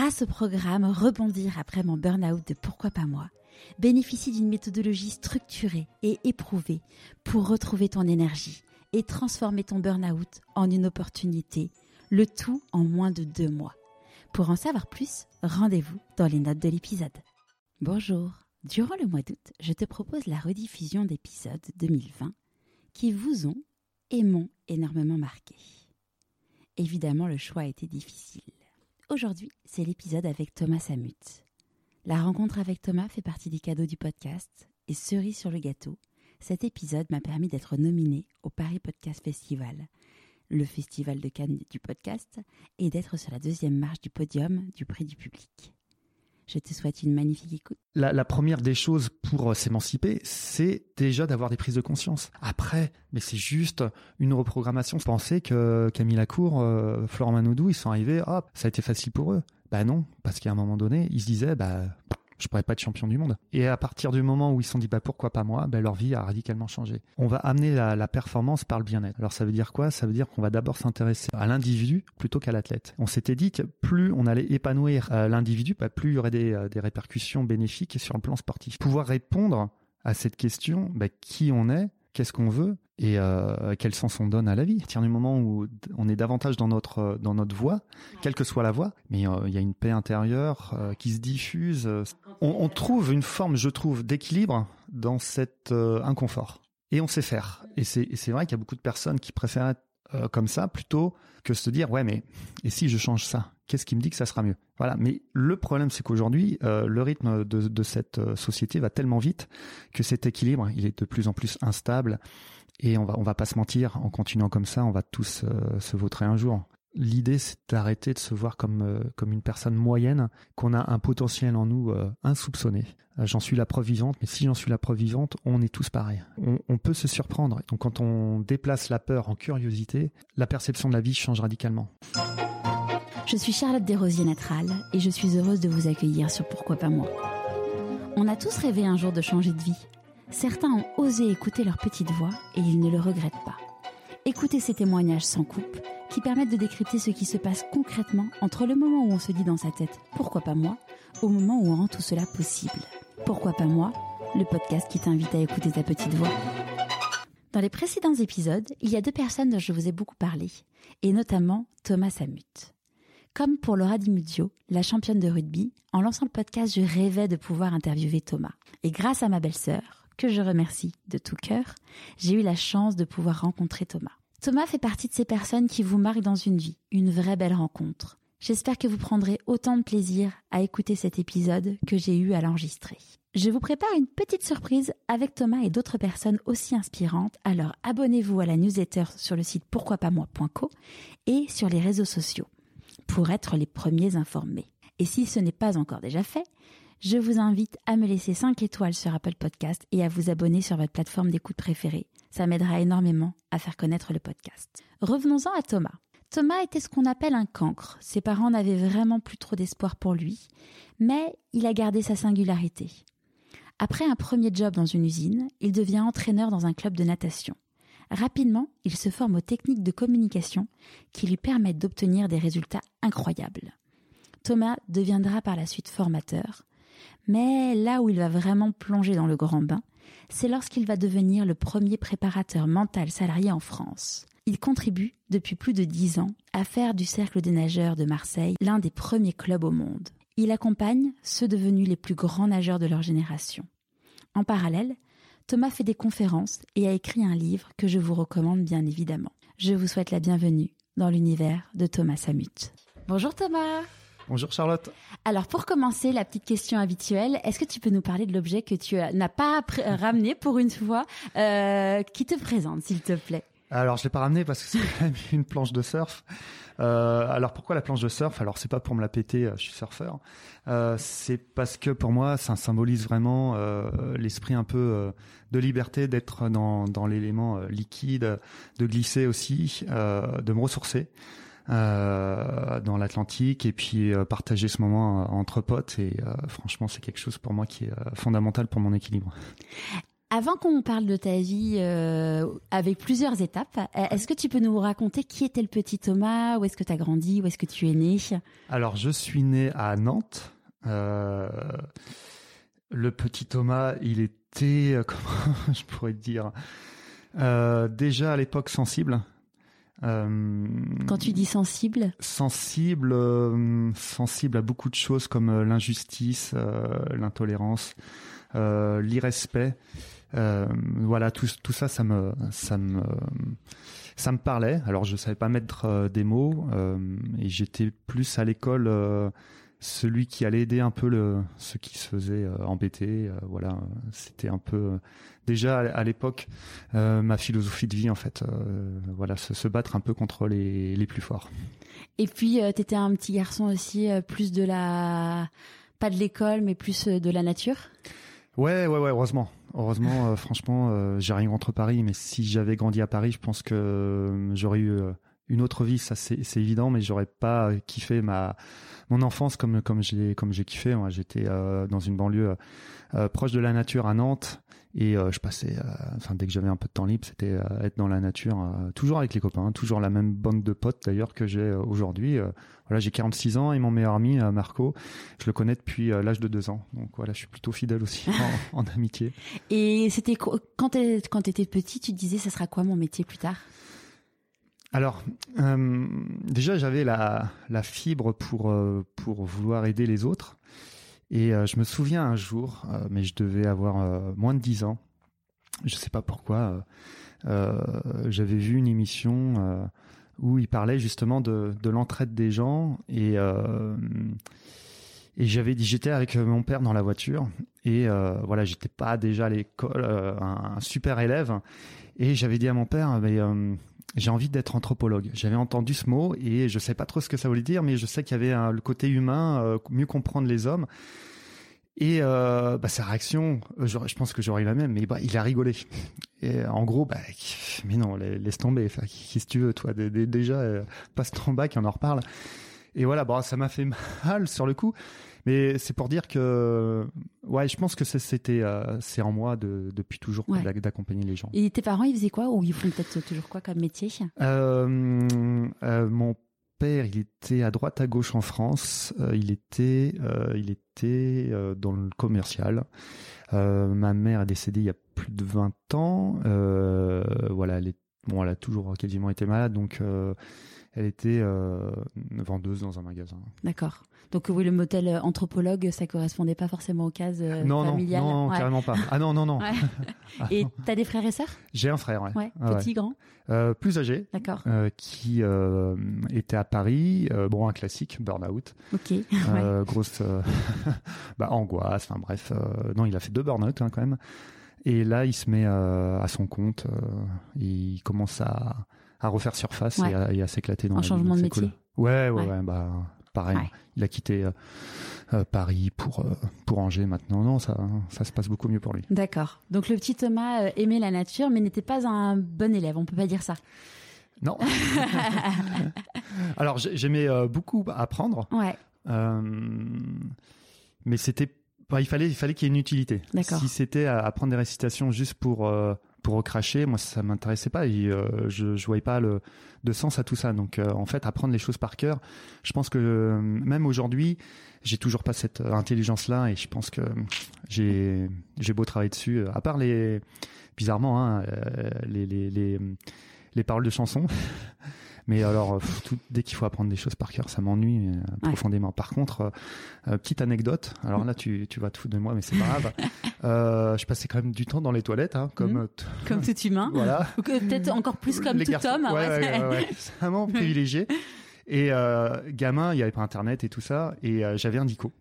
grâce au programme Rebondir après mon burn-out de Pourquoi pas moi, bénéficie d'une méthodologie structurée et éprouvée pour retrouver ton énergie et transformer ton burn-out en une opportunité, le tout en moins de deux mois. Pour en savoir plus, rendez-vous dans les notes de l'épisode. Bonjour, durant le mois d'août, je te propose la rediffusion d'épisodes 2020 qui vous ont et m'ont énormément marqué. Évidemment, le choix a été difficile. Aujourd'hui, c'est l'épisode avec Thomas Samut. La rencontre avec Thomas fait partie des cadeaux du podcast et cerise sur le gâteau, cet épisode m'a permis d'être nominé au Paris Podcast Festival, le festival de Cannes du podcast, et d'être sur la deuxième marche du podium du prix du public. Je te souhaite une magnifique écoute. La, première des choses pour euh, s'émanciper, c'est déjà d'avoir des prises de conscience. Après, mais c'est juste une reprogrammation. Penser que Camille Lacour, euh, Florent Manodou, ils sont arrivés, hop, ça a été facile pour eux. Bah non, parce qu'à un moment donné, ils se disaient, bah je pourrais pas être champion du monde. Et à partir du moment où ils se sont dit bah pourquoi pas moi, bah, leur vie a radicalement changé. On va amener la, performance par le bien-être. Alors ça veut dire quoi? Ça veut dire qu'on va d'abord s'intéresser à l'individu plutôt qu'à l'athlète. On s'était dit que plus on allait épanouir euh, l'individu, bah, plus il y aurait des, euh, des répercussions bénéfiques sur le plan sportif. Pouvoir répondre à cette question, qui on est, qu'est-ce qu'on veut et euh, quel sens on donne à la vie? À partir du moment où on est davantage dans notre dans notre voie, quelle que soit la voie, mais euh, il y a une paix intérieure euh, qui se diffuse. On, on, trouve une forme, je trouve, d'équilibre dans cet euh, inconfort. Et on sait faire. Et c'est c'est vrai qu'il y a beaucoup de personnes qui préfèrent être euh, comme ça plutôt que se dire ouais mais et si je change ça? Qu'est-ce qui me dit que ça sera mieux? Voilà mais le problème c'est qu'aujourd'hui euh, le rythme de, de, cette euh, société va tellement vite que cet équilibre il est de plus en plus instable et on va on va pas se mentir en continuant comme ça on va tous euh, se vautrer un jour L'idée, c'est d'arrêter de se voir comme euh, comme une personne moyenne, qu'on a un potentiel en nous euh, insoupçonné. J'en suis la preuve vivante, mais si j'en suis la preuve vivante, on est tous pareils. On, on, peut se surprendre. Donc, quand on déplace la peur en curiosité, la perception de la vie change radicalement. Je suis Charlotte Desrosiers-Natral et je suis heureuse de vous accueillir sur Pourquoi pas moi. On a tous rêvé un jour de changer de vie. Certains ont osé écouter leur petite voix et ils ne le regrettent pas. Écoutez ces témoignages sans coupe qui permettent de décrypter ce qui se passe concrètement entre le moment où on se dit dans sa tête pourquoi pas moi au moment où on rend tout cela possible. Pourquoi pas moi Le podcast qui t'invite à écouter ta petite voix. Dans les précédents épisodes, il y a deux personnes dont je vous ai beaucoup parlé, et notamment Thomas Samut. Comme pour Laura Di Muzio, la championne de rugby, en lançant le podcast, je rêvais de pouvoir interviewer Thomas. Et grâce à ma belle-sœur, que je remercie de tout cœur, j'ai eu la chance de pouvoir rencontrer Thomas. Thomas fait partie de ces personnes qui vous marquent dans une vie, une vraie belle rencontre. J'espère que vous prendrez autant de plaisir à écouter cet épisode que j'ai eu à l'enregistrer. Je vous prépare une petite surprise avec Thomas et d'autres personnes aussi inspirantes, alors abonnez-vous à la newsletter sur le site pourquoipasmoi.co et sur les réseaux sociaux pour être les premiers informés. Et si ce n'est pas encore déjà fait, je vous invite à me laisser 5 étoiles sur Apple Podcast et à vous abonner sur votre plateforme d'écoute préférée ça m'aidera énormément à faire connaître le podcast. Revenons-en à Thomas. Thomas était ce qu'on appelle un cancre. Ses parents n'avaient vraiment plus trop d'espoir pour lui, mais il a gardé sa singularité. Après un premier job dans une usine, il devient entraîneur dans un club de natation. Rapidement, il se forme aux techniques de communication qui lui permettent d'obtenir des résultats incroyables. Thomas deviendra par la suite formateur, mais là où il va vraiment plonger dans le grand bain, c'est lorsqu'il va devenir le premier préparateur mental salarié en France. Il contribue, depuis plus de dix ans, à faire du Cercle des nageurs de Marseille l'un des premiers clubs au monde. Il accompagne ceux devenus les plus grands nageurs de leur génération. En parallèle, Thomas fait des conférences et a écrit un livre que je vous recommande bien évidemment. Je vous souhaite la bienvenue dans l'univers de Thomas Samut. Bonjour Thomas Bonjour Charlotte. Alors pour commencer, la petite question habituelle, est-ce que tu peux nous parler de l'objet que tu n'as pas ramené pour une fois, euh, qui te présente s'il te plaît? Alors je l'ai pas ramené parce que c'est quand même une planche de surf. Euh, alors pourquoi la planche de surf? Alors c'est pas pour me la péter, euh, je suis surfeur. Euh, c'est parce que pour moi ça symbolise vraiment euh, l'esprit un peu euh, de liberté, d'être dans, dans l'élément euh, liquide, de glisser aussi, de me ressourcer euh, dans l'Atlantique et puis euh, partager ce moment euh, entre potes. Et franchement, c'est quelque chose pour moi qui est fondamental pour mon équilibre. Avant qu'on parle de ta vie euh, avec plusieurs étapes, euh, est-ce que tu peux nous raconter qui était le petit Thomas Où est-ce que tu as grandi Où est-ce que tu es né? Alors, je suis né à Nantes. Euh, le petit Thomas, il était, euh, comment je pourrais dire, euh, déjà à l'époque sensible. Euh, Quand tu dis sensible Sensible, euh, sensible à beaucoup de choses comme euh, l'injustice, l'intolérance, l'irrespect. voilà, tout, tout ça, ça me, ça me, ça me parlait. Alors, je savais pas mettre des mots et j'étais plus à l'école celui qui allait aider un peu le, ceux qui se faisaient euh, embêter. Euh, voilà, c'était un peu euh, déjà à, l'époque ma philosophie de vie en fait. voilà, se, battre un peu contre les, les plus forts. Et puis, tu étais un petit garçon aussi, plus de la, pas de l'école, mais plus de la nature? Ouais, ouais, ouais, heureusement. Heureusement, franchement, j'ai rien contre Paris, mais si j'avais grandi à Paris, je pense que j'aurais eu une autre vie, ça c'est évident, mais j'aurais pas kiffé ma mon enfance comme comme j'ai comme j'ai kiffé. Moi, j'étais euh, dans une banlieue euh, proche de la nature à Nantes et euh, je passais, enfin dès que j'avais un peu de temps libre, c'était être dans la nature, toujours avec les copains, toujours la même bande de potes d'ailleurs que j'ai aujourd'hui. voilà, j'ai 46 ans et mon meilleur ami Marco, je le connais depuis l'âge de deux ans. Donc voilà, je suis plutôt fidèle aussi en, en amitié. Et c'était quand tu étais petit, tu te disais, ça sera quoi mon métier plus tard? Alors, euh, déjà, j'avais la, fibre pour, euh, pour vouloir aider les autres. Et euh, je me souviens un jour, mais je devais avoir moins de 10 ans, je ne sais pas pourquoi, j'avais vu une émission où il parlait justement de, de l'entraide des gens. Et, j'avais dit, j'étais avec mon père dans la voiture. Et voilà, j'étais pas déjà à l'école, un, super élève. Et j'avais dit à mon père, mais j'ai envie d'être anthropologue. J'avais entendu ce mot et je sais pas trop ce que ça voulait dire, mais je sais qu'il y avait le côté humain, euh, mieux comprendre les hommes. Et euh, bah, sa réaction, euh, je, pense que j'aurais eu la même, mais bah, il a rigolé. En gros, bah, mais non, laisse tomber. Qu'est-ce que tu veux, toi Déjà, passe ton bac, on en reparle. Et voilà, ça m'a fait mal sur le coup. Mais c'est pour dire que, ouais, je pense que c'était, euh, c'est en moi de, depuis toujours d'accompagner les gens. Et tes parents, ils faisaient quoi ou ils font peut-être toujours quoi comme métier? Euh, euh, Mon père, il était à droite à gauche en France. il était, il était dans le commercial. ma mère est décédée il y a plus de 20 ans. voilà, elle est, bon, elle a toujours quasiment été malade, donc elle était vendeuse dans un magasin. D'accord. Donc oui, le motel euh, anthropologue, ça correspondait pas forcément aux cases euh, non, familiales. Non, non, carrément pas. Ah non, non, non. Ah, et t'as des frères et sœurs? J'ai un frère, ouais. ouais petit, grand? Euh, Plus âgé. D'accord. Euh, qui euh, était à Paris. bon, un classique, burn-out. Ok. grosse bah, angoisse, enfin bref. non, il a fait deux burn-out hein, quand même. Et là, il se met à son compte. il commence à, à refaire surface et à, à s'éclater dans un la changement de métier. Ouais, ouais, ouais, bah pareil. Il a quitté euh, euh, Paris pour euh, pour Angers maintenant. Non, ça ça se passe beaucoup mieux pour lui. D'accord. Donc le petit Thomas aimait la nature, mais n'était pas un bon élève. On peut pas dire ça. Non. Alors j'aimais beaucoup apprendre. Ouais. mais c'était il fallait il fallait qu'il y ait une utilité. Si c'était apprendre des récitations juste pour pour recracher, moi ça m'intéressait pas et euh, je, je voyais pas le de sens à tout ça. Donc euh, en fait, apprendre les choses par cœur, je pense que euh, même aujourd'hui, j'ai toujours pas cette intelligence là et je pense que j'ai j'ai beau travailler dessus. À part les bizarrement hein, les, les, les les paroles de chansons. Mais alors, euh, tout, dès qu'il faut apprendre des choses par cœur, ça m'ennuie euh, profondément. Par contre, euh, petite anecdote. Alors là, tu, tu vas te foutre de moi, mais c'est pas grave. je passais quand même du temps dans les toilettes, hein, comme comme tout humain. Voilà. Ou peut-être encore plus comme tout homme. Ouais, ouais, ouais, c'est vraiment privilégié. Et gamin, il n'y avait pas Internet et tout ça, et j'avais un dico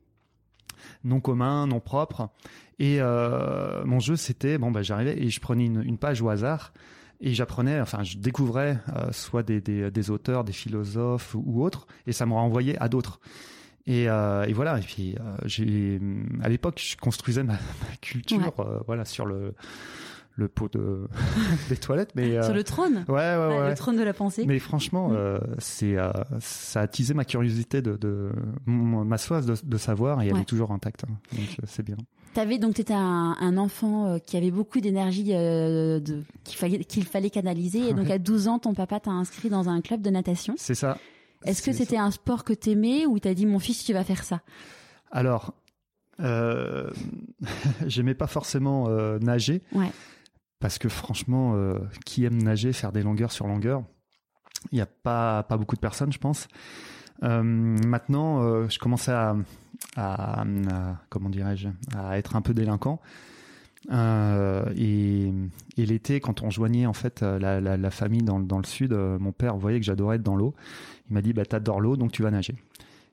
non commun, non propre. Et mon jeu, c'était bon, bah, j'arrivais et je prenais une, une, page au hasard et j'apprenais, enfin, je découvrais euh, soit des, des, des, auteurs, des philosophes ou autres, et ça me renvoyait à d'autres. Et, euh, et, voilà. Et puis, euh, j'ai, à l'époque, je construisais ma, ma culture, euh, voilà, sur le, le pot de des toilettes, mais sur le trône. Ouais, ouais, ouais, Le trône de la pensée. Mais franchement, Mm. c'est ça a attisé ma curiosité de, de ma soif de, de savoir et elle Ouais. est toujours intacte. hein. donc c'est bien. T'avais donc t'étais un, un enfant euh, qui avait beaucoup d'énergie euh, de qu'il fallait qu'il fallait canaliser et donc à 12 ans ton papa t'a inscrit dans un club de natation. C'est ça. Est-ce que c'était un sport que t'aimais ou t'as dit mon fils tu vas faire ça? Alors, euh, j'aimais pas forcément euh, nager. Ouais. Parce que franchement, euh, qui aime nager, faire des longueurs sur longueurs Il n'y a pas, beaucoup de personnes, je pense. Euh, maintenant, euh, je commençais à, comment dirais-je, à être un peu délinquant. Et l'été, quand on joignait en fait la, famille dans, dans le sud, mon père voyait que j'adorais être dans l'eau. Il m'a dit bah t'adores l'eau, donc tu vas nager.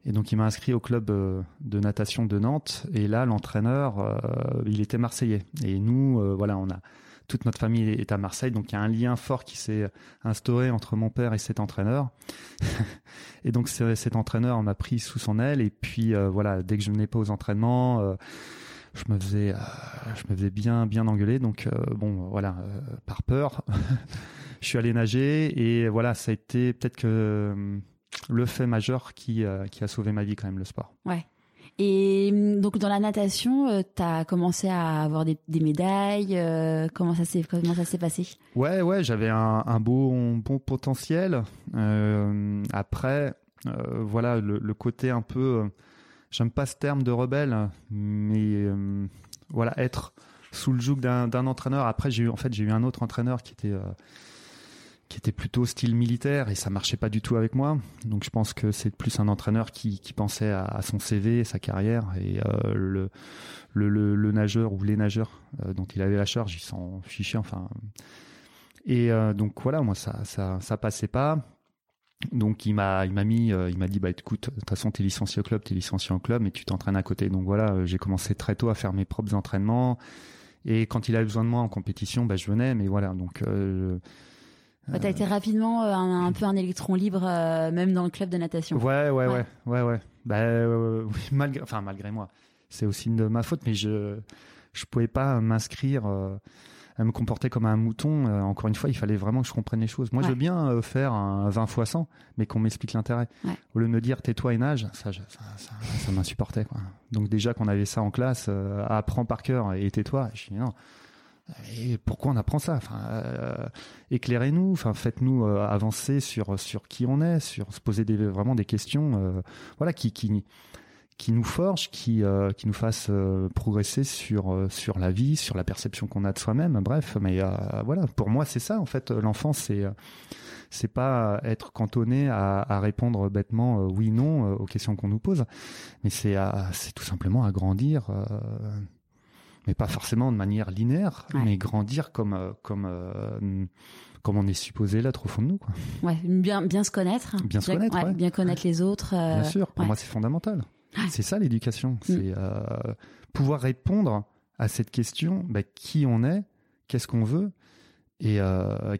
Et donc il m'a inscrit au club de natation de Nantes. Et là, l'entraîneur, il était marseillais. Et nous, voilà, on a toute notre famille est à Marseille, donc il y a un lien fort qui s'est instauré entre mon père et cet entraîneur. et donc cet entraîneur m'a pris sous son aile. Et puis euh, voilà, dès que je venais pas aux entraînements, euh, je me faisais, euh, je me faisais bien, bien engueuler. Donc bon, voilà, par peur, je suis allé nager et voilà, ça a été peut-être que le fait majeur qui, qui a sauvé ma vie quand même, le sport. Et hum, donc dans la natation, euh, t'as commencé à avoir des, médailles. euh, comment ça s'est comment ça s'est passé? Ouais, ouais, j'avais un, un beau, bon potentiel. Euh, après, euh, voilà, le, le côté un peu, euh, j'aime pas ce terme de rebelle, mais euh, voilà, être sous le joug d'un d'un entraîneur. Après, j'ai eu, en fait, j'ai eu un autre entraîneur qui était, euh, qui était plutôt style militaire et ça marchait pas du tout avec moi. Donc, je pense que c'est plus un entraîneur qui, pensait à, son CV, sa carrière et euh, le, le, nageur ou les nageurs euh, dont il avait la charge, ils s'en fichaient. Enfin, et euh, donc voilà, moi ça ça ça passait pas. Donc il m'a il m'a mis il m'a dit bah écoute de toute façon t'es licencié au club t'es licencié au club mais tu t'entraînes à côté donc voilà j'ai commencé très tôt à faire mes propres entraînements et quand il avait besoin de moi en compétition bah je venais mais voilà donc euh, Bah, T'as été rapidement euh, un, un peu un électron libre, euh, même dans le club de natation. ouais ouais Ouais. ouais ouais ouais bah euh, oui, malgré enfin malgré moi c'est aussi de ma faute mais je je pouvais pas m'inscrire euh, à me comporter comme un mouton encore une fois il fallait vraiment que je comprenne les choses moi je Ouais. veux bien faire un 20 fois 100 mais qu'on m'explique l'intérêt Ouais. au lieu de me dire tais-toi et nage ça je- ça, ça, ça m'insupportait quoi donc déjà qu'on avait ça en classe apprends par cœur et tais-toi je dis non et pourquoi on apprend ça? Enfin euh, éclairez-nous enfin faites-nous euh, avancer sur sur qui on est sur se poser des, vraiment des questions euh, voilà qui qui qui nous forge, qui euh, qui nous fasse euh, progresser sur euh, sur la vie, sur la perception qu'on a de soi-même. Bref, mais voilà, pour moi c'est ça en fait. L'enfance c'est c'est pas être cantonné à, à répondre bêtement oui non aux questions qu'on nous pose, mais c'est c'est tout simplement à grandir. Mais pas forcément de manière linéaire, Ouais. mais grandir comme euh, comme euh, comme on est supposé l'être au fond de nous. Quoi. Ouais, bien bien se connaître. Bien se connaître, ouais. bien connaître les autres. euh, Bien sûr, pour ouais. moi c'est fondamental. C'est ça l'éducation, c'est euh, pouvoir répondre à cette question bah, qui on est, qu'est-ce qu'on veut et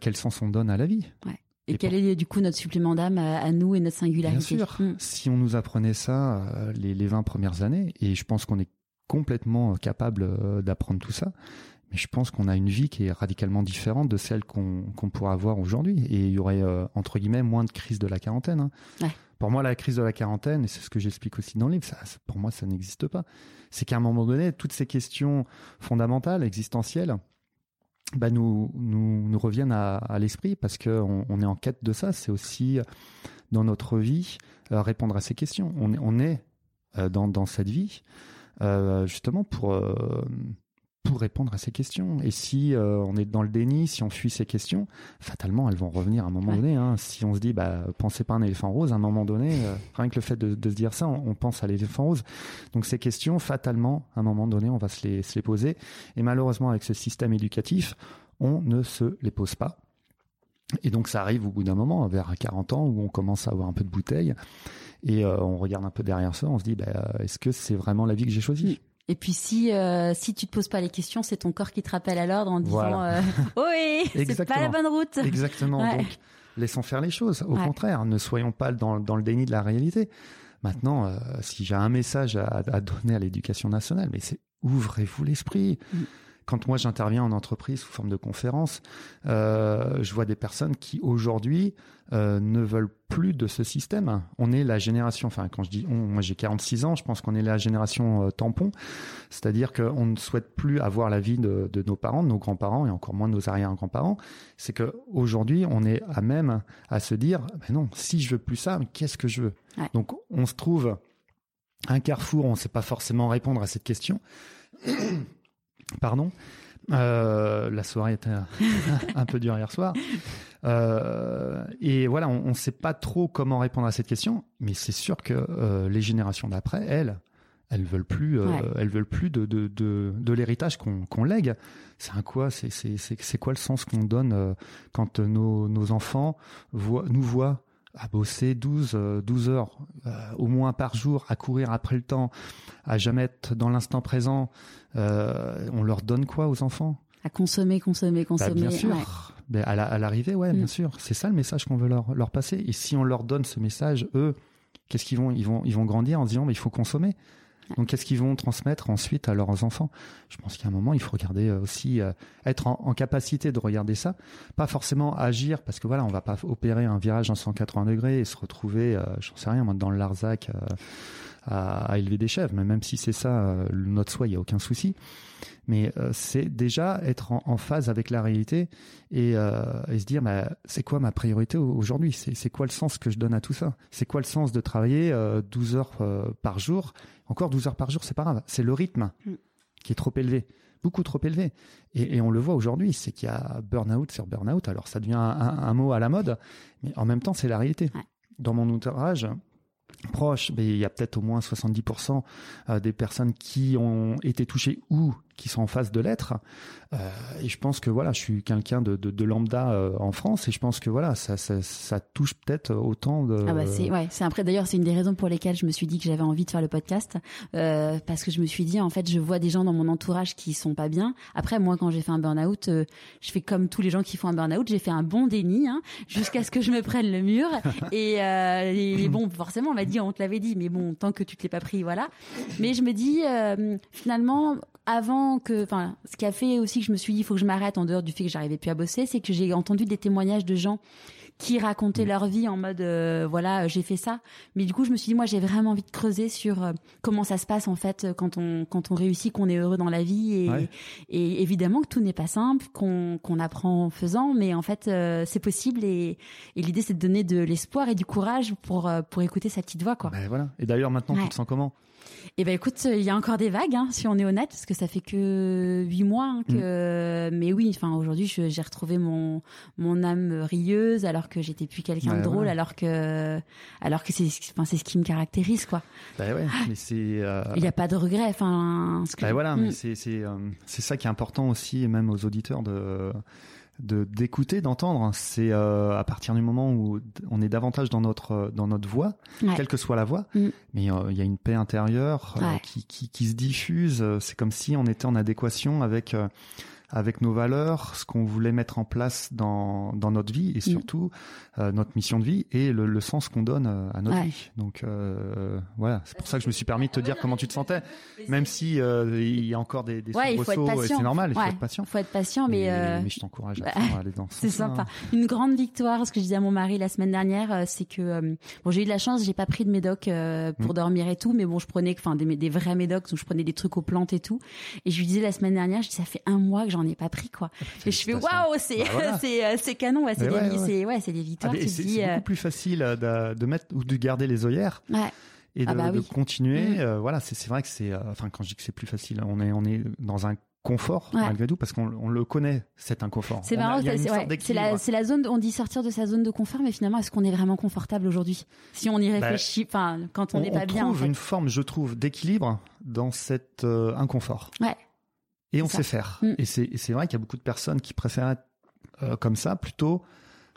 quel sens on donne à la vie. Et, Et quel est du coup notre supplément d'âme à, à nous et notre singularité Bien sûr, Mm. si on nous apprenait ça euh, les, les 20 premières années, et je pense qu'on est complètement euh, capable euh, d'apprendre tout ça, mais je pense qu'on a une vie qui est radicalement différente de celle qu'on qu'on pourra avoir aujourd'hui. Et il y aurait, euh, entre guillemets, moins de crise de la quarantaine. hein. Ouais. Pour moi, la crise de la quarantaine, et c'est ce que j'explique aussi dans le livre, ça, pour moi, ça n'existe pas. C'est qu'à un moment donné, toutes ces questions fondamentales, existentielles, bah, nous, nous, nous reviennent à, à l'esprit parce qu'on on est en quête de ça. C'est aussi, dans notre vie, euh, répondre à ces questions. On est, on est euh, dans, dans cette vie euh, justement pour, euh, pour répondre à ces questions. Et si euh, on est dans le déni, si on fuit ces questions, fatalement, elles vont revenir à un moment Ouais. donné. hein. Si on se dit, bah, pensez pas à un éléphant rose, à un moment donné, rien que le fait de, de se dire ça, on, on pense à l'éléphant rose. Donc ces questions, fatalement, à un moment donné, on va se les, se les poser. Et malheureusement, avec ce système éducatif, on ne se les pose pas. Et donc ça arrive au bout d'un moment, vers 40 ans, où on commence à avoir un peu de bouteille, et euh, on regarde un peu derrière ça, on se dit, bah, euh, est-ce que c'est vraiment la vie que j'ai choisie? Et puis si euh, si tu te poses pas les questions, c'est ton corps qui te rappelle à l'ordre en disant Voilà. euh, oui, c'est pas la bonne route. Exactement. Ouais. Donc, laissons faire les choses. Au Ouais. contraire, ne soyons pas dans, dans le déni de la réalité. Maintenant, euh, si j'ai un message à, à donner à l'éducation nationale, mais c'est ouvrez-vous l'esprit. Mm. Quand moi j'interviens en entreprise sous forme de conférence, euh, je vois des personnes qui aujourd'hui euh, ne veulent plus de ce système. On est la génération, enfin quand je dis on, moi j'ai 46 ans, je pense qu'on est la génération euh, tampon, c'est-à-dire qu'on ne souhaite plus avoir la vie de, de nos parents, de nos grands-parents et encore moins de nos arrière-grands-parents. C'est que aujourd'hui on est à même à se dire, ben non, si je veux plus ça, qu'est-ce que je veux? Ouais. Donc on se trouve un carrefour, on ne sait pas forcément répondre à cette question. Pardon. Euh, la soirée était un peu dure hier soir. Euh, et voilà, on ne sait pas trop comment répondre à cette question, mais c'est sûr que euh, les générations d'après, elles, elles veulent plus, Ouais. elles veulent plus de de, de, de l'héritage qu'on qu'on lègue. C'est un quoi C'est c'est c'est quoi le sens qu'on donne quand nos nos enfants voient, nous voient à bosser 12, euh, 12 heures euh, au moins par jour, à courir après le temps, à jamais être dans l'instant présent. Euh, on leur donne quoi aux enfants? À consommer, consommer, Bah, consommer. Bien sûr. ouais. À la- l'arrivée, ouais, Mm. bien sûr. C'est ça le message qu'on veut leur, leur passer. Et si on leur donne ce message, eux, qu'est-ce qu'ils vont, ils vont, ils vont grandir en disant, mais il faut consommer. Donc, qu'est-ce qu'ils vont transmettre ensuite à leurs enfants? Je pense qu'à un moment, il faut regarder euh, aussi, euh, être en, en capacité de regarder ça, pas forcément agir, parce que voilà, on va pas opérer un virage en 180 degrés et se retrouver, euh, j'en sais rien, moi, dans le Larzac euh, à, à élever des chèvres. Mais même si c'est ça, euh, notre soi, il y a aucun souci. Mais euh, c'est déjà être en, en phase avec la réalité et, euh, et se dire bah, c'est quoi ma priorité au- aujourd'hui? C'est, quoi le sens que je donne à tout ça? C'est quoi le sens de travailler euh, 12 heures euh, par jour? Encore 12 heures par jour, c'est pas grave. C'est le rythme Mm. qui est trop élevé, beaucoup trop élevé. Et, et on le voit aujourd'hui, c'est qu'il y a burn-out sur burn-out. Alors ça devient un, un- un mot à la mode, mais en même temps c'est la réalité. Dans mon entourage proche, mais il y a peut-être au moins 70% euh, des personnes qui ont été touchées ou qui sont en phase de l'être. Euh, et je pense que voilà, je suis quelqu'un de, de, de lambda euh, en France et je pense que voilà, ça, ça, ça touche peut-être autant de. Ah bah c'est ouais, c'est après d'ailleurs c'est une des raisons pour lesquelles je me suis dit que j'avais envie de faire le podcast euh, parce que je me suis dit en fait je vois des gens dans mon entourage qui sont pas bien. Après moi quand j'ai fait un burn-out, euh, je fais comme tous les gens qui font un burn-out, j'ai fait un bon déni hein, jusqu'à ce que je me prenne le mur et, euh, et- et bon forcément on m'a dit on te l'avait dit mais bon tant que tu te l'es pas pris voilà. Mais je me dis euh, finalement avant que, enfin, ce qui a fait aussi que je me suis dit, il faut que je m'arrête en dehors du fait que j'arrivais plus à bosser, c'est que j'ai entendu des témoignages de gens qui racontaient leur vie en mode, euh, voilà, euh, j'ai fait ça. Mais du coup, je me suis dit, moi, j'ai vraiment envie de creuser sur euh, comment ça se passe en fait euh, quand on quand on réussit, qu'on est heureux dans la vie et, Ouais. et évidemment que tout n'est pas simple, qu'on qu'on apprend en faisant, mais en fait, euh, c'est possible et, et l'idée c'est de donner de l'espoir et du courage pour pour écouter sa petite voix, quoi. Ben voilà. Et d'ailleurs maintenant, Ouais. tu te sens comment? Eh ben écoute, il y a encore des vagues, hein, si on est honnête, parce que ça fait que huit mois. hein, que... Mm. Mais oui, enfin aujourd'hui, je- j'ai retrouvé mon mon âme rieuse, alors que j'étais plus quelqu'un de drôle, alors que alors que c'est enfin c'est ce qui me caractérise, quoi. Ben ouais. Mais c'est. euh, Il n'y a pas de regret, enfin. que- Ben voilà, Mm. mais c'est c'est euh, c'est ça qui est important aussi, et même aux auditeurs de de d'écouter, d'entendre. C'est euh, à partir du moment où on est davantage dans notre dans notre voix, Ouais. quelle que soit la voix, Mm. mais euh, il y a une paix intérieure euh, Ouais. qui, qui qui se diffuse. Euh, C'est comme si on était en adéquation avec euh, avec nos valeurs, ce qu'on voulait mettre en place dans dans notre vie et surtout euh, notre mission de vie et le, le sens qu'on donne euh, à notre Ouais. vie. Donc euh, voilà, c'est pour ça que je me suis permis de te dire comment tu te sentais, même si euh, il y a encore des, des Ouais, il faut être soubresauts, et c'est normal, il faut être patient. faut être patient, mais. euh, mais je t'encourage à bah, aller dans ce C'est sympa. Une grande victoire, ce que je disais à mon mari la semaine dernière, euh, c'est que euh, bon, j'ai eu de la chance, j'ai pas pris de médoc euh, pour Mm. dormir et tout, mais bon, je prenais enfin des, des vrais médocs, donc je prenais des trucs aux plantes et tout. Et je lui disais la semaine dernière, je dis ça fait un mois que j'en ai pas pris quoi. Et je fais waouh, c'est Bah voilà. c'est euh, c'est canon, ouais, c'est des ouais, ouais. c'est ouais, c'est des victoires. c'est dis c'est euh, beaucoup plus facile euh, de, de mettre ou de garder les œillères ouais, et de, Ah bah de oui. continuer. Mm. euh, voilà, c'est vrai que c'est, enfin quand je dis que c'est plus facile, on est on est dans un confort Ouais. malgré tout parce qu'on on le connaît cet inconfort. c'est On a- marrant, c'est ouais, la c'est la zone on dit sortir de sa zone de confort, mais finalement est-ce qu'on est vraiment confortable aujourd'hui? Si on y Bah, réfléchit, enfin quand on n'est pas bien en trouve fait. une forme, je trouve, d'équilibre dans cet euh, inconfort. Ouais. Et on sait faire. Mm. Et c'est vrai qu'il y a beaucoup de personnes qui préfèrent être euh, comme ça plutôt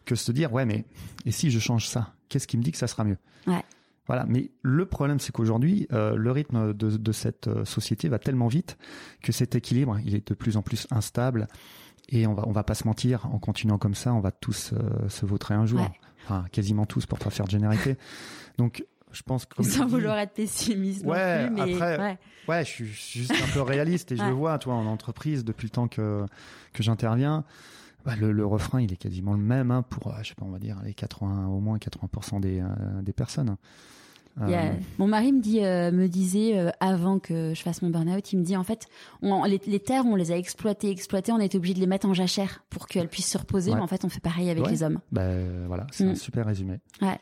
que se dire ouais mais et si je change ça, qu'est-ce qui me dit que ça sera mieux? Ouais. Voilà. Mais le problème c'est qu'aujourd'hui euh, le rythme de, de cette euh, société va tellement vite que cet équilibre il est de plus en plus instable. Et on va, on va pas se mentir, en continuant comme ça, on va tous euh, se vautrer un jour. Ouais. Enfin, quasiment tous pour pas faire de généralité. Donc, je pense que sans vouloir être pessimiste ouais, non plus, mais après, ouais. ouais, je suis juste un peu réaliste et je Ouais. le vois, toi, en entreprise depuis le temps que que j'interviens. Bah, le, le refrain, il est quasiment le même hein, pour, euh, je sais pas, on va dire les 80, au moins 80% des euh, des personnes. Euh, Mon mari me dit, euh, me disait euh, avant que je fasse mon burn-out, il me dit en fait, on, les, les terres, on les a exploitées, exploitées, on était obligé de les mettre en jachère pour qu'elles puissent se reposer. Ouais. Mais en fait, on fait pareil avec Ouais. les hommes. euh, voilà, c'est Mm. un super résumé. Bien.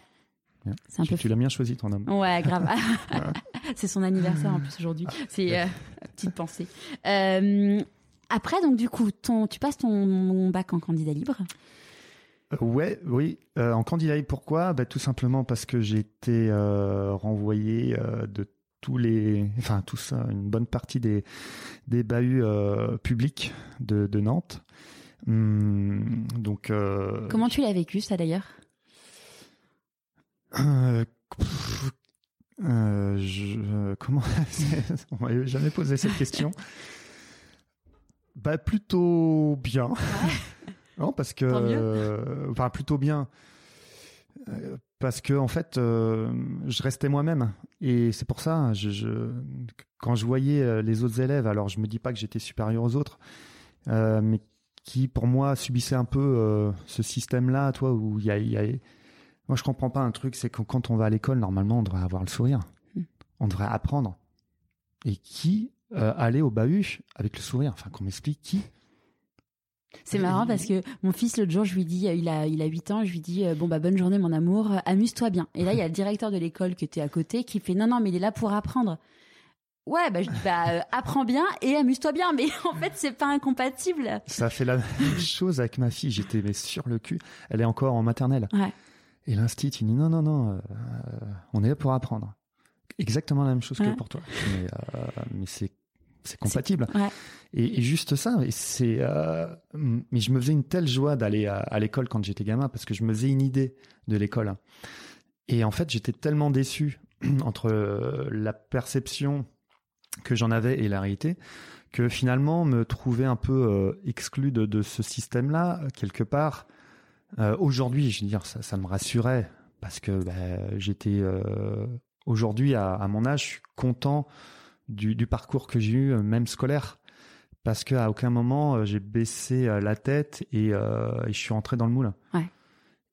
C'est un Tu, peu. tu l'as bien choisi ton homme. Ouais, grave. c'est son anniversaire en plus aujourd'hui. C'est euh, petite pensée. Euh, après, donc du coup, ton, tu passes ton bac en candidat libre. Euh, Ouais, oui. Euh, en candidat libre, pourquoi? Bah, Tout simplement parce que j'ai été renvoyé de tous les, enfin tous, euh, une bonne partie des des bahuts publics de, de Nantes. Hum, donc, Comment tu l'as vécu ça d'ailleurs? Euh, euh, je, euh, comment On m'avait jamais posé cette question. Bah plutôt bien. non parce que euh, enfin plutôt bien parce que en fait je restais moi-même et c'est pour ça je, je quand je voyais les autres élèves alors je me dis pas que j'étais supérieur aux autres mais qui pour moi subissaient un peu ce système-là toi où il y a, il y a moi je comprends pas un truc c'est que quand on va à l'école normalement on devrait avoir le sourire Mm. on devrait apprendre et qui euh, allait au bahut avec le sourire? Enfin qu'on m'explique qui? C'est marrant parce que mon fils l'autre jour, je lui dis, il a il a 8 ans, je lui dis euh, bon bah bonne journée mon amour, euh, amuse-toi bien. Et là il y a le directeur de l'école qui était à côté qui fait non non mais il est là pour apprendre. Ouais bah je dis bah euh, apprends bien et amuse-toi bien mais en fait c'est pas incompatible. Ça fait la même chose avec ma fille. J'étais mais sur le cul. Elle est encore en maternelle. Ouais. Et l'instit, il dit non, non, non, euh, on est là pour apprendre. Exactement la même chose Ouais. que pour toi. Mais, euh, mais c'est c'est compatible. Ouais. Et, et juste ça. Et c'est. euh, mais je me faisais une telle joie d'aller à, à l'école quand j'étais gamin parce que je me faisais une idée de l'école. Et en fait, j'étais tellement déçu entre la perception que j'en avais et la réalité que finalement me trouver un peu euh, exclu de, de ce système-là quelque part. Euh, aujourd'hui, je veux dire, ça, ça me rassurait parce que bah, j'étais euh, aujourd'hui à, à mon âge, je suis content du, du parcours que j'ai eu, euh, même scolaire, parce qu'à aucun moment j'ai baissé la tête et, euh, et je suis entré dans le moule. Ouais.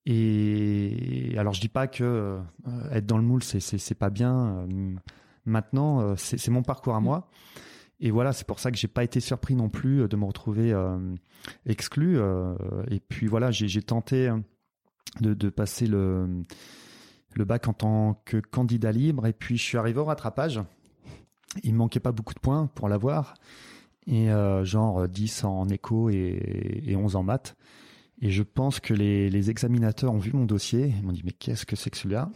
Et alors je dis pas que euh, être dans le moule c'est c'est pas bien. Maintenant, c'est mon parcours à Mm. moi. Et voilà, c'est pour ça que j'ai pas été surpris non plus euh, de me retrouver euh, exclu. euh, et puis voilà, j'ai tenté euh, de, passer le, bac en tant que candidat libre. Et puis je suis arrivé au rattrapage. Il me manquait pas beaucoup de points pour l'avoir. Et genre 10 en éco et, et 11 en maths. Et je pense que les, les examinateurs ont vu mon dossier. Ils m'ont dit mais qu'est-ce que c'est que celui-là?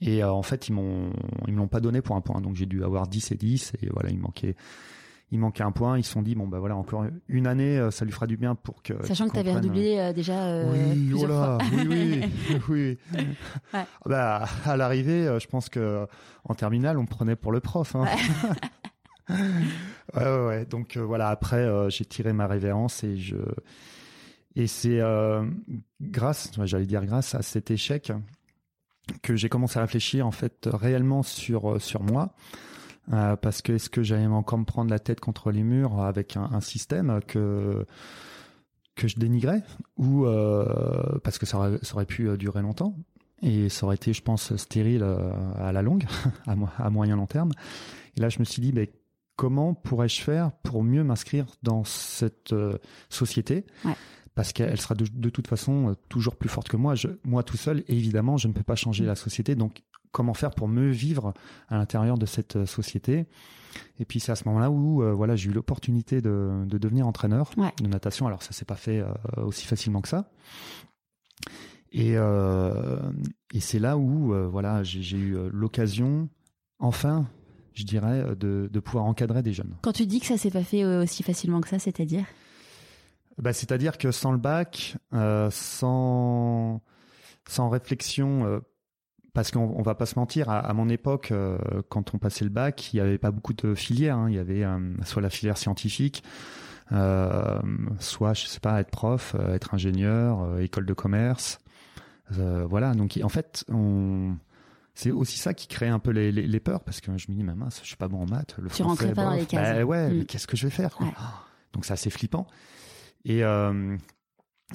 Et euh, en fait ils m'ont ils me l'ont pas donné pour un point. Donc j'ai dû avoir 10 et 10 et voilà il manquait il manquait un point. Ils se sont dit bon bah voilà encore une année euh, ça lui fera du bien pour que Sachant que tu avais comprenne. redoublé euh, déjà euh, Oui, plusieurs voilà, fois. oui, oui, oui. Ouais. Bah, à l'arrivée, je pense que en terminale, on me prenait pour le prof. Hein. ouais, ouais, ouais. Donc euh, voilà, après, euh, j'ai tiré ma révérence et je et c'est euh, grâce, j'allais dire grâce à cet échec que j'ai commencé à réfléchir en fait réellement sur euh, sur moi. Euh, parce que est-ce que j'allais encore me prendre la tête contre les murs avec un, système que que je dénigrais ou parce que ça aurait, pu durer longtemps et ça aurait été, je pense, stérile à la longue, à, à moyen long terme. Et là, je me suis dit, mais comment pourrais-je faire pour mieux m'inscrire dans cette société? Parce qu'elle sera de, de toute façon euh, toujours plus forte que moi. Je, moi tout seul, évidemment, je ne peux pas changer la société. Donc, comment faire pour mieux vivre à l'intérieur de cette euh, société? Et puis, c'est à ce moment-là où, euh, voilà, j'ai eu l'opportunité de, de devenir entraîneur Ouais. de natation. Alors, ça s'est pas fait euh, aussi facilement que ça. Et, euh, et c'est là où voilà j'ai eu l'occasion, enfin, je dirais, de, de pouvoir encadrer des jeunes. Quand tu dis que ça s'est pas fait aussi facilement que ça, c'est-à-dire? Bah, C'est-à-dire que sans le bac, euh, sans, sans réflexion, euh, parce qu'on on va pas se mentir, à, à mon époque, euh, quand on passait le bac, il y avait pas beaucoup de filières. hein. Il y avait euh, soit la filière scientifique, euh, soit, je sais pas, être prof, euh, être ingénieur, euh, école de commerce. Euh, voilà, donc en fait, on... c'est aussi ça qui crée un peu les, les, les, peurs parce que je me dis mais mince je suis pas bon en maths le tu français pas dans les cases bah, ouais Mm. mais qu'est-ce que je vais faire quoi? Ouais. donc c'est assez flippant et euh,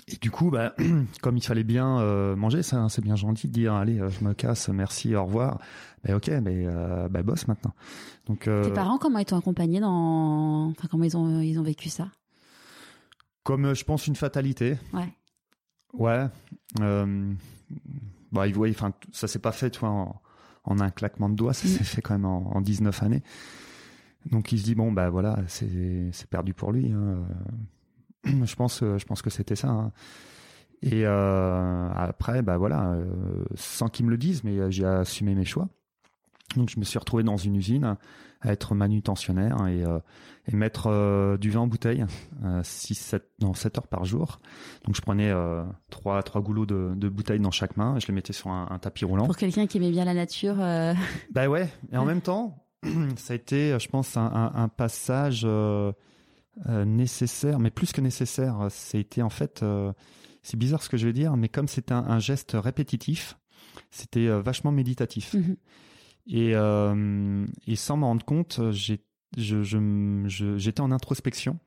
et du coup bah comme il fallait bien euh, manger ça c'est bien gentil de dire allez euh, je me casse merci au revoir bah ok mais euh, bah bosse maintenant donc Tes parents, comment ils t'ont accompagné dans. Enfin, comment ils ont, ils ont vécu ça? Comme je pense une fatalité Ouais. Ouais. Bah, ils voient, enfin, ça s'est pas fait, tu vois, en, en un claquement de doigts, ça Mm. s'est fait quand même en, en 19 années. Donc il se dit bon bah voilà, c'est c'est perdu pour lui. hein. Je pense, euh, je pense que c'était ça. hein. Et euh, après, bah voilà, euh, sans qu'ils me le disent, mais j'ai assumé mes choix. Donc je me suis retrouvé dans une usine à être manutentionnaire et, euh, et mettre euh, du vin en bouteille, euh, 6, 7, non, 7 heures par jour. Donc je prenais trois, trois goulots de, de bouteilles dans chaque main, je les mettais sur un, un tapis roulant. Pour quelqu'un qui aimait bien la nature, Bah ouais, et en même temps, ça a été, je pense, un, un, un passage euh, euh, nécessaire, mais plus que nécessaire. C'était en fait, euh, c'est bizarre ce que je vais dire, mais comme c'était un, un geste répétitif, c'était euh, vachement méditatif. mhm. Et, euh, et sans m'en rendre compte, j'ai- je- je- je- j'étais en introspection.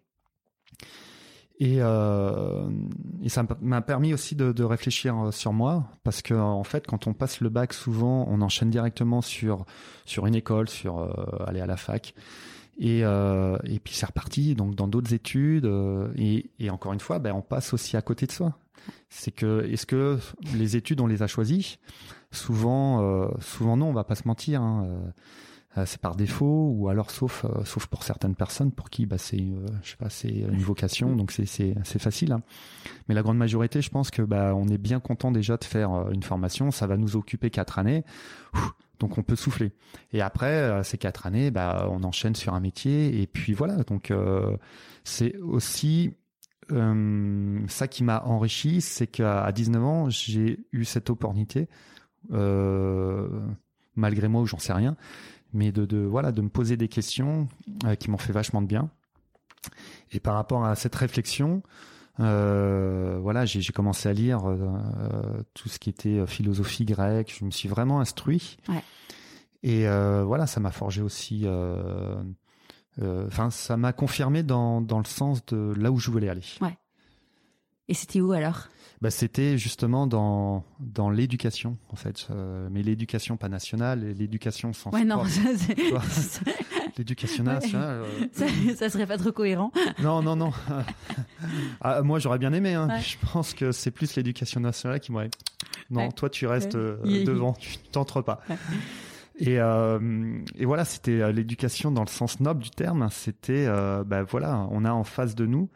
Et, euh, et ça m'a permis aussi de, de réfléchir euh, sur moi, parce que en fait, quand on passe le bac, souvent, on enchaîne directement sur sur une école, sur euh, aller à la fac, et euh, et puis c'est reparti, donc dans d'autres études, euh, et, et encore une fois, ben, on passe aussi à côté de soi. C'est que est-ce que les études on les a choisies? Souvent, euh, souvent non, on va pas se mentir. hein, c'est par défaut ou alors sauf sauf pour certaines personnes pour qui bah c'est je sais pas c'est une vocation donc c'est c'est c'est facile hein. mais la grande majorité je pense que bah on est bien content déjà de faire une formation ça va nous occuper quatre années donc on peut souffler et après euh, ces quatre années bah on enchaîne sur un métier et puis voilà donc euh, c'est aussi euh, ça qui m'a enrichi c'est qu'à à 19 ans j'ai eu cette opportunité malgré moi ou j'en sais rien mais de, de voilà de me poser des questions qui m'ont fait vachement de bien. Et par rapport à cette réflexion, euh, voilà, j'ai commencé à lire euh, euh, tout ce qui était philosophie grecque. Je me suis vraiment instruit. Ouais. Et euh, voilà, ça m'a forgé aussi. Enfin, ça m'a confirmé dans dans le sens de là où je voulais aller. Et c'était où alors? Bah, c'était justement dans dans l'éducation en fait, mais l'éducation pas nationale, l'éducation sans Ouais, non, ça, ça, L'éducation nationale. euh, ça, ça serait pas trop cohérent. Non, non, non. Ah, moi, j'aurais bien aimé. Hein. Ouais. Je pense que c'est plus l'éducation nationale qui m'aurait. Non, Ouais. toi, tu restes Ouais. euh, devant, tu t'entres pas. Ouais. Et, euh, et voilà, c'était l'éducation dans le sens noble du terme. C'était, euh, bah voilà, on a en face de nous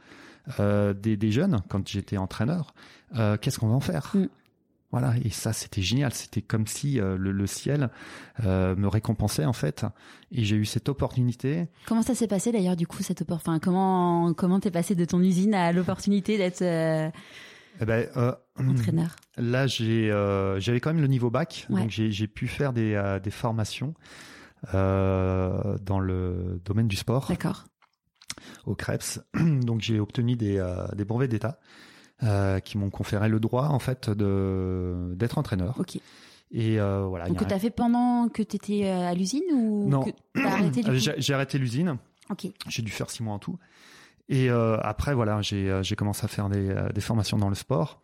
euh, des, des jeunes. Quand j'étais entraîneur, qu'est-ce qu'on va en faire? Mm. Voilà, et ça, c'était génial. C'était comme si euh, le, le ciel euh, me récompensait en fait. Et j'ai eu cette opportunité. Comment ça s'est passé d'ailleurs du coup cette opportunité enfin, Comment comment t'es passé de ton usine à l'opportunité d'être euh, Eh ben, euh, entraîneur? Là, j'ai, euh, j'avais quand même le niveau bac, Ouais. donc j'ai, j'ai pu faire des, euh, des formations euh, dans le domaine du sport D'accord. au CREPS. Donc j'ai obtenu des, euh, des brevets d'État euh, qui m'ont conféré le droit en fait de d'être entraîneur. Ok. Et euh, voilà. il Donc que t'as fait pendant que t'étais euh, à l'usine ou Non. arrêté j'ai, arrêté l'usine. Ok. J'ai dû faire six mois en tout. Et euh, après, voilà, j'ai j'ai commencé à faire des, des formations dans le sport.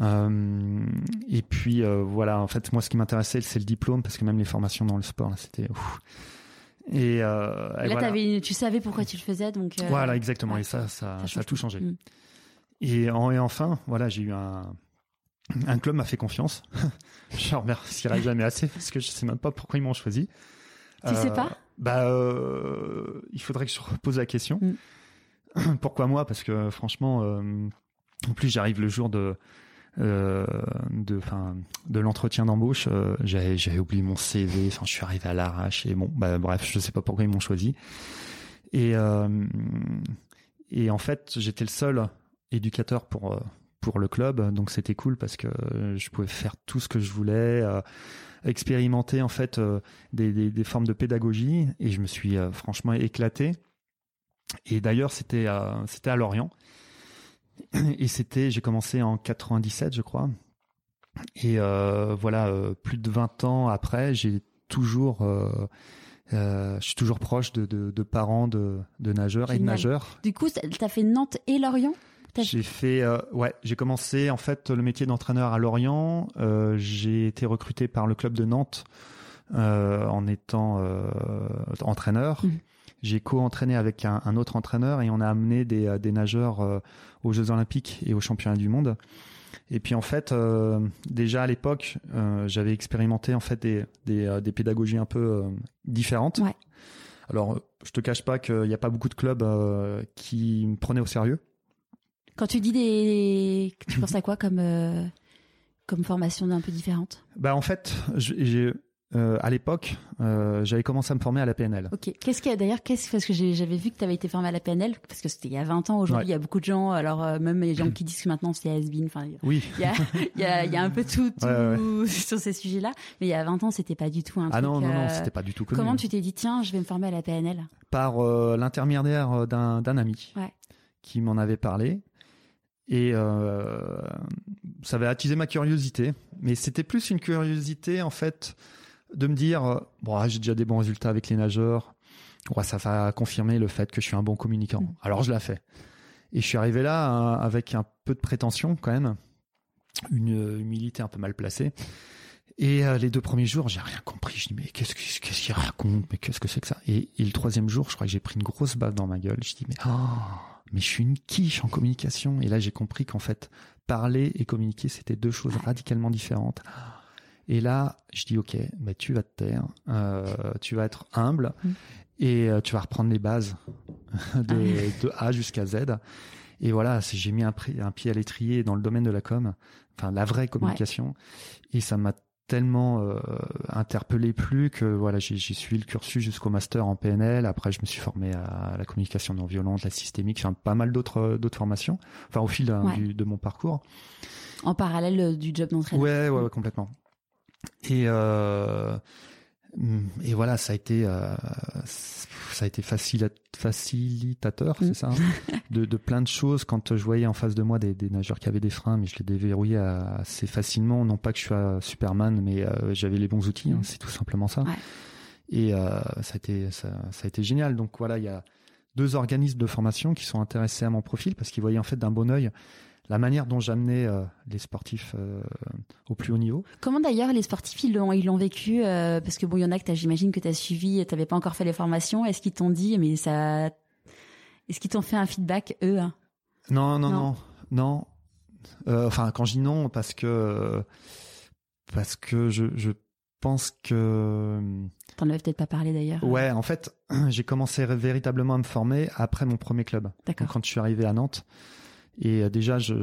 Euh, et puis voilà, en fait, moi, ce qui m'intéressait, c'est le diplôme, parce que même les formations dans le sport, c'était. Et, euh, et Là, voilà. tu savais pourquoi tu le faisais, donc. euh, Voilà, exactement. Et ça, ça, a tout changé. Mm. Et, en, et enfin, voilà, j'ai eu un. Un club m'a fait confiance. je remercierai jamais assez parce que je sais même pas pourquoi ils m'ont choisi. Tu sais pas Bah, euh, il faudrait que je repose la question. Mm. Pourquoi moi? Parce que franchement, euh, en plus j'arrive le jour de euh, de enfin de l'entretien d'embauche. euh, j'avais j'avais oublié mon CV. Enfin, je suis arrivé à l'arrache et bon, bah bref, je sais pas pourquoi ils m'ont choisi. Et euh, et en fait, j'étais le seul éducateur pour euh, pour le club, donc c'était cool parce que euh, je pouvais faire tout ce que je voulais, euh, expérimenter en fait euh, des, des, des formes de pédagogie et je me suis euh, franchement éclaté. Et d'ailleurs, c'était c'était à Lorient et c'était j'ai commencé en 97, je crois. Et voilà, plus de 20 ans après, j'ai toujours, je suis toujours proche de, de, de parents de, de nageurs et de nageurs. Du coup, t'as fait Nantes et Lorient? J'ai fait, euh, ouais, j'ai commencé en fait le métier d'entraîneur à Lorient. Euh, j'ai été recruté par le club de Nantes euh, en étant euh, entraîneur. Mhm. J'ai co-entraîné avec un, un autre entraîneur et on a amené des, euh, des nageurs euh, aux Jeux Olympiques et aux Championnats du monde. Et puis en fait, euh, déjà à l'époque, euh, j'avais expérimenté en fait des, des, des pédagogies un peu différentes. Ouais. Alors, je te cache pas qu'il n'y a pas beaucoup de clubs qui me prenaient au sérieux. Quand tu dis des. Tu penses à quoi comme, euh, comme formation un peu différente? Bah en fait, j'ai euh, à l'époque, euh, j'avais commencé à me former à la PNL. Ok. Qu'est-ce qu'il y a d'ailleurs qu'est-ce, Parce que j'avais vu que tu avais été formé à la PNL, parce que c'était il y a 20 ans. Aujourd'hui, Ouais. il y a beaucoup de gens. Alors, euh, même les gens qui disent que maintenant c'est has-been. Enfin, Oui. il y a, il y, a, il y a un peu tout, tout Ouais, ouais. sur ces sujets-là. Mais il y a 20 ans, c'était pas du tout un Ah truc. non non non, c'était pas du tout connu. Comment tu t'es dit, tiens, je vais me former à la PNL Par l'intermédiaire d'un d'un ami qui m'en avait parlé et euh, ça avait attisé ma curiosité. Mais c'était plus une curiosité en fait de me dire euh, bon ah, j'ai déjà des bons résultats avec les nageurs. Ouais, ça va confirmer le fait que je suis un bon communicant. Mm. Alors je l'ai fait. Et je suis arrivé là hein, avec un peu de prétention quand même, une euh, humilité un peu mal placée. Et euh, les deux premiers jours, j'ai rien compris. Je dis mais qu'est-ce que- qu'est-ce qu'il raconte? Mais qu'est-ce que c'est que ça? Et, et le troisième jour, je crois que j'ai pris une grosse baffe dans ma gueule. Je dis mais oh, mais je suis une quiche en communication. Et là, j'ai compris qu'en fait, parler et communiquer, c'était deux choses radicalement différentes. Et là, je dis ok, bah, tu vas te taire, euh, tu vas être humble Mm. et euh, tu vas reprendre les bases de, de A jusqu'à Z. Et voilà, j'ai mis un pied à l'étrier dans le domaine de la com, enfin la vraie communication, et ça m'a tellement euh, interpellé plus que voilà j'ai suivi le cursus jusqu'au master en PNL après je me suis formé à la communication non violente la systémique enfin pas mal d'autres euh, d'autres formations enfin au fil Ouais. du- de mon parcours En parallèle euh, du job d'entraîneur. Ouais, ouais, ouais, complètement. Et euh, et voilà, ça a été euh, ça a été facilitateur, Mm. c'est ça, hein, de, de plein de choses. Quand je voyais en face de moi des, des nageurs qui avaient des freins, mais je les déverrouillais assez facilement. Non pas que je sois Superman, mais euh, j'avais les bons outils. hein, Mm. c'est tout simplement ça. Ouais. Et euh, ça a été ça, ça a été génial. Donc voilà, il y a deux organismes de formation qui sont intéressés à mon profil parce qu'ils voyaient en fait d'un bon œil la manière dont j'amenais euh, les sportifs euh, au plus haut niveau. Comment d'ailleurs les sportifs ils l'ont ils l'ont vécu euh, parce que bon il y en a que j'imagine que tu as suivi, tu n'avais pas encore fait les formations. Est-ce qu'ils t'ont dit mais ça est-ce qu'ils t'ont fait un feedback eux hein? Non, non, Non. non, non. Enfin, quand je dis non, parce que parce que je, je pense que T'en avais peut-être pas parlé d'ailleurs. ouais, en fait, j'ai commencé véritablement à me former après mon premier club. D'accord. Quand je suis arrivé à Nantes, et euh, déjà, je,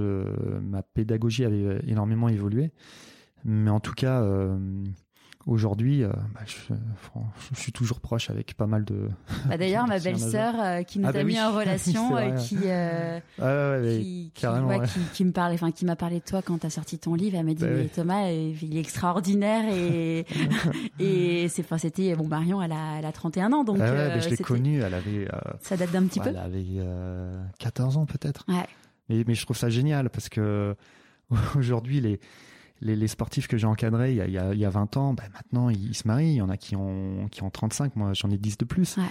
ma pédagogie avait énormément évolué. Mais en tout cas, euh, aujourd'hui, euh, bah, je, suis toujours proche avec pas mal de. Bah, d'ailleurs ma belle-sœur euh, qui nous Ah bah a mis oui. en relation vrai, euh, qui euh, Ouais, ouais, ouais, qui, qui- carrément, ouais, ouais. qui, qui me parlait, enfin qui m'a parlé de toi quand t'as sorti ton livre. Elle m'a dit Bah mais. Thomas, euh, il est extraordinaire et et c'est, enfin c'était bon Marion, elle a elle a 31 ans donc Ah euh, je l'ai connue, elle avait. euh, ça date d'un petit peu. Elle avait euh, 14 ans peut-être. Ouais. Mais, mais je trouve ça génial parce que aujourd'hui, les, les, les sportifs que j'ai encadrés il y a, il y a, il y a 20 ans, ben maintenant ils, ils se marient. Il y en a qui ont, qui ont 35, moi j'en ai 10 de plus. Ouais.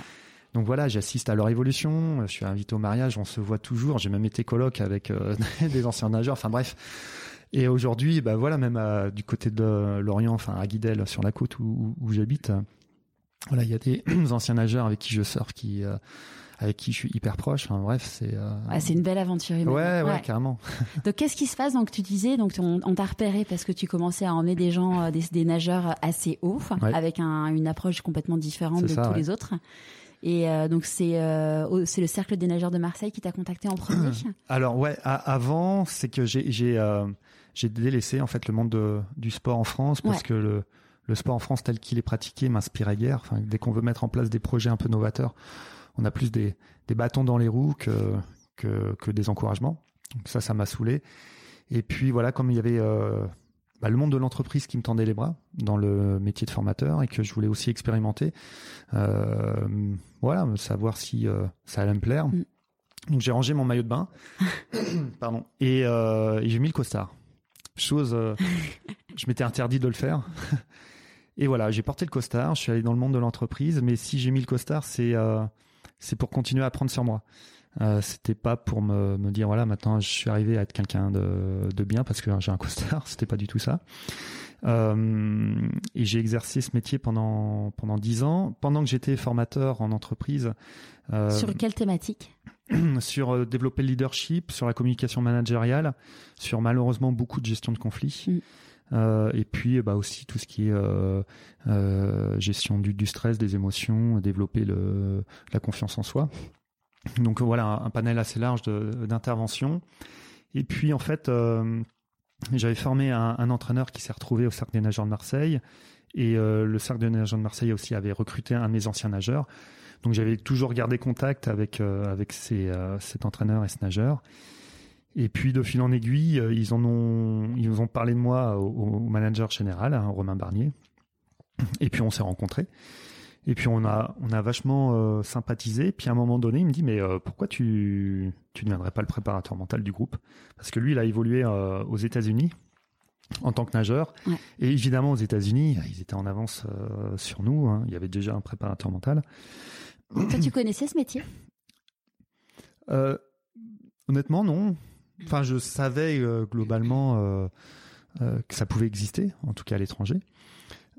Donc voilà, j'assiste à leur évolution. Je suis invité au mariage, on se voit toujours. J'ai même été coloc avec euh, des anciens nageurs. Enfin bref. Et aujourd'hui, bah voilà, même à- du côté de Lorient, enfin à Guidel, sur la côte où, j'habite, euh, voilà, il y a des anciens nageurs avec qui je surfe, qui, euh, avec qui je suis hyper proche. Enfin bref, c'est. euh, Ouais, c'est une belle aventure humaine. Ouais, ouais, carrément. Donc, qu'est-ce qui se passe? Donc, tu disais, donc on, on t'a repéré parce que tu commençais à emmener des gens, euh, des, des nageurs assez hauts, Ouais. avec un- une approche complètement différente de ça, tous les autres. Et euh, donc, c'est euh, c'est le cercle des nageurs de Marseille qui t'a contacté en premier? Alors ouais, avant, c'est que j'ai j'ai euh, j'ai délaissé en fait le monde de- du sport en France parce Ouais. que le le sport en France tel qu'il est pratiqué m'inspirait guère. Enfin, dès qu'on veut mettre en place des projets un peu novateurs, on a plus des des bâtons dans les roues que que, que des encouragements. Donc ça, ça m'a saoulé. Et puis voilà, comme il y avait euh, bah, le monde de l'entreprise qui me tendait les bras dans le métier de formateur et que je voulais aussi expérimenter, euh, voilà, savoir si euh, ça allait me plaire. Mm. Donc j'ai rangé mon maillot de bain, pardon, et, et j'ai mis le costard. chose, je m'étais interdit de le faire. Et voilà, j'ai porté le costard, je suis allé dans le monde de l'entreprise, mais si j'ai mis le costard, c'est c'est pour continuer à apprendre sur moi. Euh, c'était pas pour me, me dire voilà maintenant je suis arrivé à être quelqu'un de, de bien parce que j'ai un costard, c'était pas du tout ça. Euh, et j'ai exercé ce métier pendant pendant dix ans. Pendant que j'étais formateur en entreprise. Euh, sur quelle thématique Sur euh, développer le leadership, sur la communication managériale, sur malheureusement beaucoup de gestion de conflits. Mm. Euh, et puis bah aussi tout ce qui est euh, euh, gestion du, stress, des émotions, développer la confiance en soi. Donc voilà un, panel assez large d'interventions. Et puis en fait, j'avais formé un, entraîneur qui s'est retrouvé au Cercle des nageurs de Marseille. Et le Cercle des nageurs de Marseille aussi avait recruté un de mes anciens nageurs. Donc j'avais toujours gardé contact avec, avec cet entraîneur et ce nageur. Et puis de fil en aiguille, ils en ont, ils ont parlé de moi au, au manager général, hein, Romain Barnier. Et puis on s'est rencontrés. Et puis on a, on a vachement euh, sympathisé. Puis à un moment donné, il me dit mais euh, pourquoi tu, tu ne viendrais pas le préparateur mental du groupe? Parce que lui, il a évolué euh, aux États-Unis en tant que nageur. Ouais. Et évidemment, aux États-Unis, ils étaient en avance sur nous. Hein. Il y avait déjà un préparateur mental. Toi, tu connaissais ce métier? Honnêtement, non. Enfin, je savais globalement que ça pouvait exister, en tout cas à l'étranger.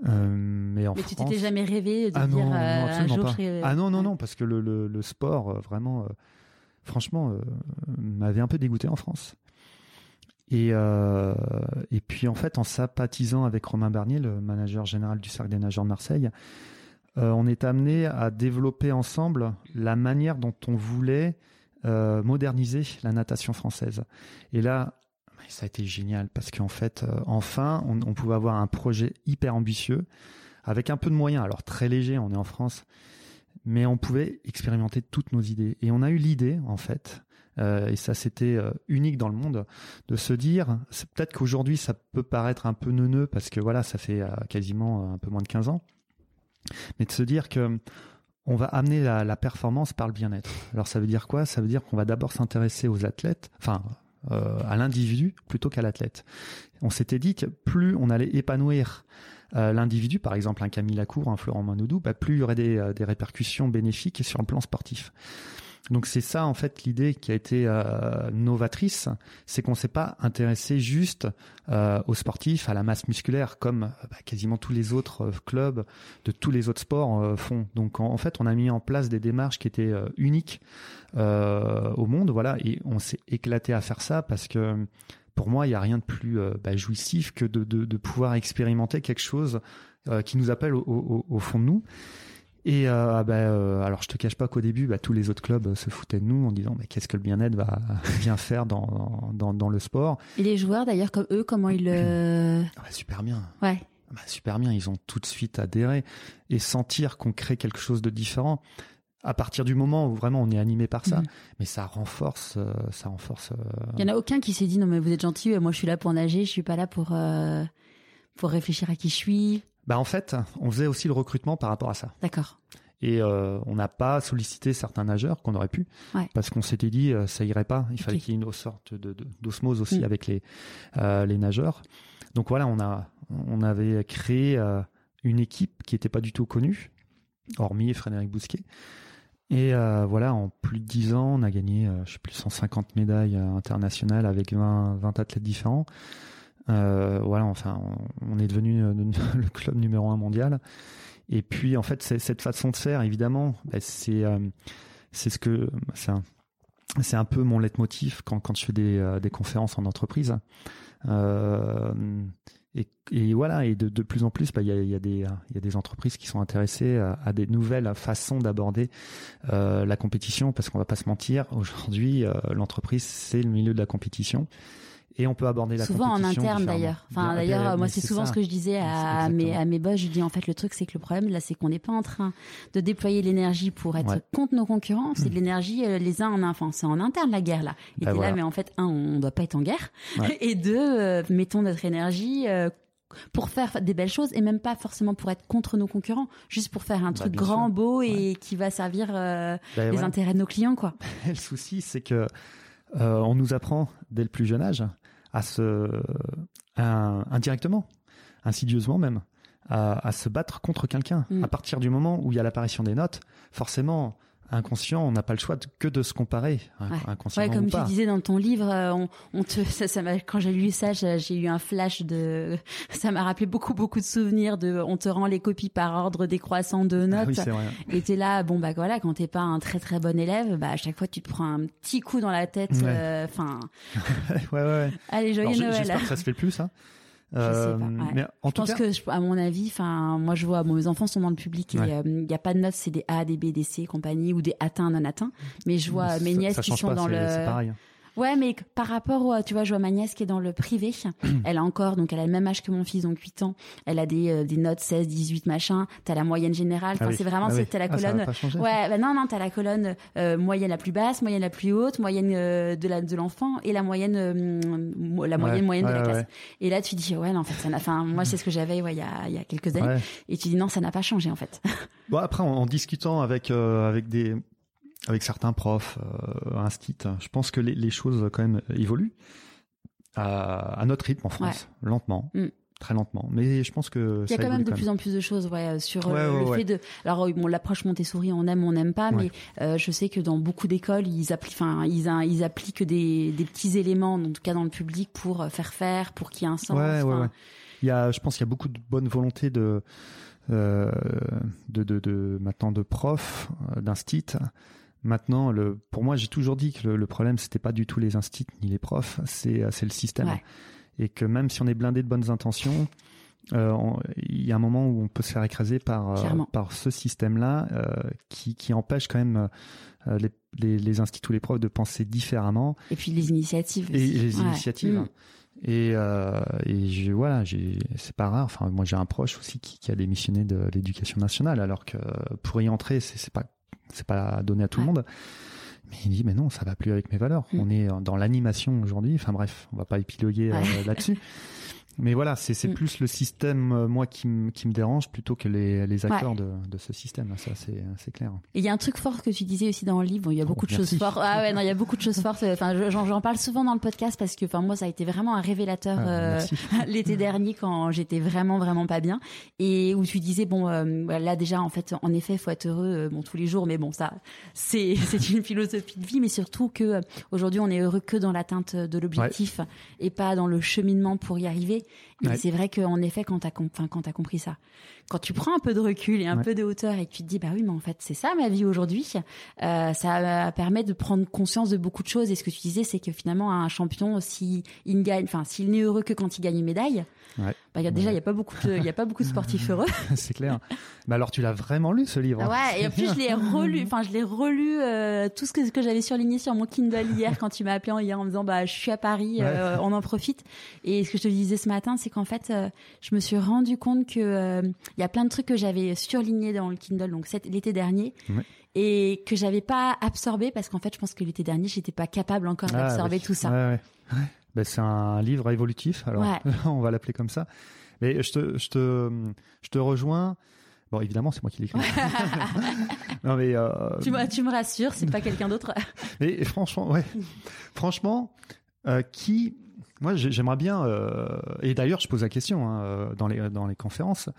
Euh, mais en mais France... tu t'étais jamais rêvé de ah dire non, euh, un jour pas. je serai... Ah non, non, non, parce que le, le, le sport, euh, vraiment, euh, franchement, m'avait un peu dégoûté en France. Et, et puis, en fait, en sympathisant avec Romain Barnier, le manager général du Cercle des Nageurs de Marseille, on est amené à développer ensemble la manière dont on voulait moderniser la natation française. Et là, ça a été génial parce qu'en fait, euh, enfin, on, pouvait avoir un projet hyper ambitieux avec un peu de moyens. Alors très léger, on est en France, mais on pouvait expérimenter toutes nos idées. Et on a eu l'idée, en fait, euh, et ça c'était euh, unique dans le monde, de se dire, peut-être qu'aujourd'hui ça peut paraître un peu neuneux parce que voilà, ça fait euh, quasiment un peu moins de 15 ans, mais de se dire que on va amener la, la performance par le bien-être. Alors ça veut dire quoi? Ça veut dire qu'on va d'abord s'intéresser aux athlètes, enfin euh, à l'individu plutôt qu'à l'athlète. On s'était dit que plus on allait épanouir euh, l'individu, par exemple un Camille Lacour, un Florent Manoudou, bah, plus il y aurait des, euh, des répercussions bénéfiques sur le plan sportif. Donc c'est ça en fait l'idée qui a été euh, novatrice, c'est qu'on s'est pas intéressé juste euh, aux sportifs, à la masse musculaire comme bah, quasiment tous les autres euh, clubs de tous les autres sports euh, font. Donc en, fait on a mis en place des démarches qui étaient euh, uniques au monde, voilà, et on s'est éclaté à faire ça parce que pour moi il n'y a rien de plus bah, jouissif que de, de, de, pouvoir expérimenter quelque chose qui nous appelle au, au, au fond de nous. Et euh, bah, euh, alors je te cache pas qu'au début, bah, tous les autres clubs se foutaient de nous en disant mais qu'est-ce que le bien-être va bien faire dans, dans, dans le sport? Et les joueurs d'ailleurs comme eux, comment ils le ah bah, super bien. Ouais. Bah, super bien, ils ont tout de suite adhéré et sentir qu'on crée quelque chose de différent. À partir du moment où vraiment on est animé par ça, mmh. mais ça renforce, euh, ça renforce. Il y en a aucun qui s'est dit non mais vous êtes gentil, moi je suis là pour nager, je suis pas là pour euh, pour réfléchir à qui je suis. Bah en fait, on faisait aussi le recrutement par rapport à ça. D'accord. Et euh, on n'a pas sollicité certains nageurs qu'on aurait pu, ouais. parce qu'on s'était dit euh, ça irait pas. Il fallait qu'il y ait une sorte de, d'osmose aussi mmh. avec les euh, les nageurs. Donc voilà, on a on avait créé euh, une équipe qui n'était pas du tout connue, hormis Frédéric Bousquet. Et voilà, en plus de 10 ans, on a gagné, je sais plus, 150 médailles internationales avec 20, 20 athlètes différents. Euh, voilà, enfin, on, est devenu le club numéro un mondial. Et puis, en fait, cette façon de faire, évidemment, bah, c'est euh, c'est ce que c'est un, peu mon leitmotiv quand je fais des euh, des conférences en entreprise. Euh, et, voilà, et de, de plus en plus, il bah, y, a, y, a des, y a des entreprises qui sont intéressées à, des nouvelles façons d'aborder euh, la compétition, parce qu'on va pas se mentir, aujourd'hui, euh, l'entreprise, c'est le milieu de la compétition et on peut aborder la souvent en interne d'ailleurs enfin d'ailleurs moi c'est souvent ça. ce que je disais à, mes à mes boss je dis en fait le truc c'est que le problème là c'est qu'on n'est pas en train de déployer l'énergie pour être ouais. contre nos concurrents c'est de l'énergie euh, les uns en enfin c'est en interne la guerre là et ben voilà. là mais en fait un on doit pas être en guerre ouais. et deux euh, mettons notre énergie euh, pour faire des belles choses et même pas forcément pour être contre nos concurrents, juste pour faire un truc bah, grand, sûr. beau et ouais. qui va servir euh, bah, les ouais. intérêts de nos clients quoi. le souci c'est que euh, on nous apprend dès le plus jeune âge à se indirectement, insidieusement même, à, à se battre contre quelqu'un. Mm. À partir du moment où il y a l'apparition des notes, forcément, inconscient, on n'a pas le choix de- que de se comparer, hein, Ouais. inconsciemment Ouais, comme ou tu pas. disais dans ton livre, euh, on, on te, ça, ça m'a, quand j'ai lu ça, j'ai eu un flash de, ça m'a rappelé beaucoup, beaucoup de souvenirs de, on te rend les copies par ordre décroissant de Ah notes. oui, c'est vrai. et t'es là, bon bah voilà, quand t'es pas un très très bon élève, bah à chaque fois tu te prends un petit coup dans la tête. Ouais. euh, Enfin, ouais, ouais, ouais. allez joyeux Noël. J'espère que ça se fait plus, ça. Je sais pas, ouais. Mais en Je tout pense cas, que, je- à mon avis, enfin, moi je vois, bon, mes enfants sont dans le public et il Ouais. n'y a pas de notes, c'est des A, des B, des C, compagnie, ou des atteints, non atteints. Mais je vois ça- mes nièces qui sont pas, dans le. Pareil. Ouais, mais par rapport au, tu vois, je vois ma nièce qui est dans le privé. elle a encore, donc elle a le même âge que mon fils, donc 8 ans. Elle a des, euh, des notes 16, 18, machin. T'as la moyenne générale. Enfin, Ah oui. c'est vraiment, Ah c'est oui. t'as la Ah, colonne. changer. Ouais, bah non, non, t'as la colonne euh, moyenne la plus basse, moyenne la plus haute, moyenne euh, de la de l'enfant et la moyenne euh, la moyenne Ouais, moyenne de ouais, la classe. Et là, tu dis ouais, non, en fait, ça n'a. Enfin, moi, c'est ce que j'avais, ouais, il y a il y a quelques années. Et tu dis non, ça n'a pas changé en fait. Bon, après, en, en discutant avec euh, avec des avec certains profs, euh, instit, je pense que les, les choses quand même évoluent à, à notre rythme en France, lentement, Mm. très lentement. Mais je pense que Il y a quand même de quand plus en plus de choses ouais, euh, sur euh, Ouais, ouais, le ouais. fait de. Alors euh, bon, l'approche Montessori, on aime, on n'aime pas, mais euh, je sais que dans beaucoup d'écoles, ils appliquent, enfin, ils, appliquent des, des petits éléments, en tout cas dans le public, pour euh, faire faire, pour qu'il y ait un sens. Il y a, je pense qu'il y a beaucoup de bonne volonté de, euh, de, de, de, maintenant de profs, euh, d'instit. Maintenant, le, pour moi, j'ai toujours dit que le, le problème, c'était pas du tout les instits ni les profs, c'est, c'est le système. Ouais. Et que même si on est blindé de bonnes intentions, euh, il y a un moment où on peut se faire écraser par, euh, par ce système-là euh, qui, qui empêche quand même euh, les, les, les instits ou les profs de penser différemment Et puis les initiatives. et aussi. les Ouais. initiatives. Mm. Et, euh, et je, voilà, c'est pas rare. Enfin, moi, j'ai un proche aussi qui, qui a démissionné de l'éducation nationale, alors que pour y entrer, c'est pas, c'est pas donné à tout le monde. Mais il dit, mais non, ça va plus avec mes valeurs. Mm. On est dans l'animation aujourd'hui. Enfin bref, on va pas épiloguer euh, là-dessus. Mais voilà, c'est, Mm. plus le système, euh, moi, qui, me- qui me dérange plutôt que les, les acteurs Ouais. de, de ce système. Ça, c'est, clair. Il y a un truc fort que tu disais aussi dans le livre. Bon, il y a Oh, beaucoup de merci. choses fortes. Ah ouais, non, il y a beaucoup de choses fortes. Enfin, je- j'en, parle souvent dans le podcast parce que, enfin, moi, ça a été vraiment un révélateur Ah, euh, l'été dernier quand j'étais vraiment, vraiment pas bien. Et où tu disais, bon, euh, là déjà, en fait, en effet, faut être heureux, bon, tous les jours. Mais bon, ça, c'est, une philosophie de vie. Mais surtout que aujourd'hui, on est heureux que dans l'atteinte de l'objectif et pas dans le cheminement pour y arriver. Et Ouais. c'est vrai qu'en effet, quand t'as, enfin, quand compris ça, quand tu prends un peu de recul et un Ouais. peu de hauteur et que tu te dis bah oui mais en fait c'est ça ma vie aujourd'hui euh, ça euh, permet de prendre conscience de beaucoup de choses et ce que tu disais c'est que finalement un champion si il ne gagne enfin s'il n'est heureux que quand il gagne une médaille Ouais. Bah, y a, déjà il y a pas beaucoup de, il y a pas beaucoup de sportifs heureux c'est clair. Mais alors, tu l'as vraiment lu ce livre hein ouais et en plus je l'ai relu enfin je l'ai relu euh, tout ce que, que j'avais surligné sur mon Kindle hier quand tu m'as appelé en- hier en me disant bah je suis à Paris euh, on en profite et ce que je te disais ce matin c'est qu'en fait euh, je me suis rendu compte que il y a plein de trucs que j'avais surlignés dans le Kindle donc cet- l'été dernier Ouais. et que j'avais pas absorbé parce qu'en fait je pense que l'été dernier j'étais pas capable encore Ah, d'absorber oui. tout ça Ouais, ouais. Ouais. Ben, c'est un livre évolutif, alors Ouais. on va l'appeler comme ça. Mais je te, je te, je te rejoins. Bon, évidemment, c'est moi qui l'écris. non, mais, euh, tu, me- tu me rassures c'est pas quelqu'un d'autre mais franchement, ouais. franchement, euh, qui, moi, j'ai- j'aimerais bien. euh, et d'ailleurs, je pose la question hein, dans les dans les conférences.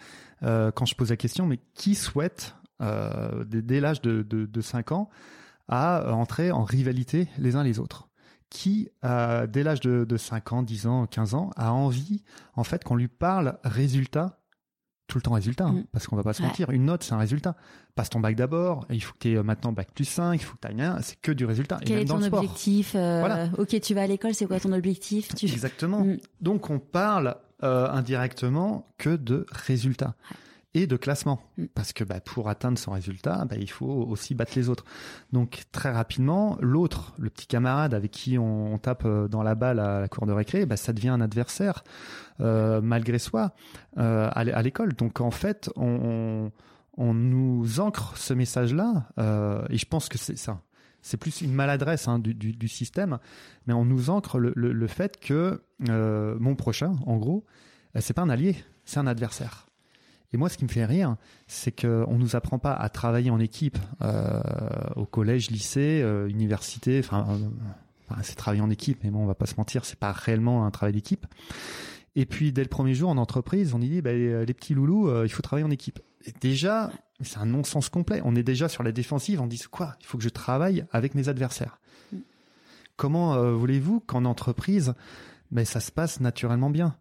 quand je pose la question, mais qui souhaite dès, dès l'âge de, de, de 5 ans à entrer en rivalité les uns les autres? Qui, euh, dès l'âge de, de 5 ans, 10 ans, 15 ans, a envie, en fait, qu'on lui parle résultat, tout le temps résultat, hein, Mm. parce qu'on va pas se Ouais. mentir, une note, c'est un résultat. Passe ton bac d'abord, il faut que tu aies maintenant bac plus 5, il faut que tu ailles rien, c'est que du résultat. Et quel même est dans ton le sport. objectif euh, Voilà. ok tu vas à l'école c'est quoi ton objectif tu... Exactement. Mm. Donc, on parle euh, indirectement que de résultats et de classement. Mm. Parce que bah, pour atteindre son résultat, bah, il faut aussi battre les autres. Donc très rapidement, l'autre, le petit camarade avec qui on, on tape euh, dans la balle à la cour de récré, bah, ça devient un adversaire euh, malgré soi euh, à l'é- à l'école. Donc en fait, on, on, on nous ancre ce message-là, euh, et je pense que c'est ça. C'est plus une maladresse hein, du, du, du système, mais on nous ancre le, le, le fait que euh, mon prochain, en gros, euh, c'est pas un allié, c'est un adversaire. Et moi, ce qui me fait rire, c'est qu'on nous apprend pas à travailler en équipe euh, au collège, lycée, euh, université. Enfin, euh, enfin, c'est travailler en équipe, mais bon, on va pas se mentir, c'est pas réellement un travail d'équipe. Et puis dès le premier jour en entreprise, on dit bah, les petits loulous, il faut travailler en équipe. Et déjà, c'est un non-sens complet. On est déjà sur la défensive. On dit quoi Il faut que je travaille avec mes adversaires. Mm. Comment voulez-vous qu'en entreprise, ben, ça se passe naturellement bien?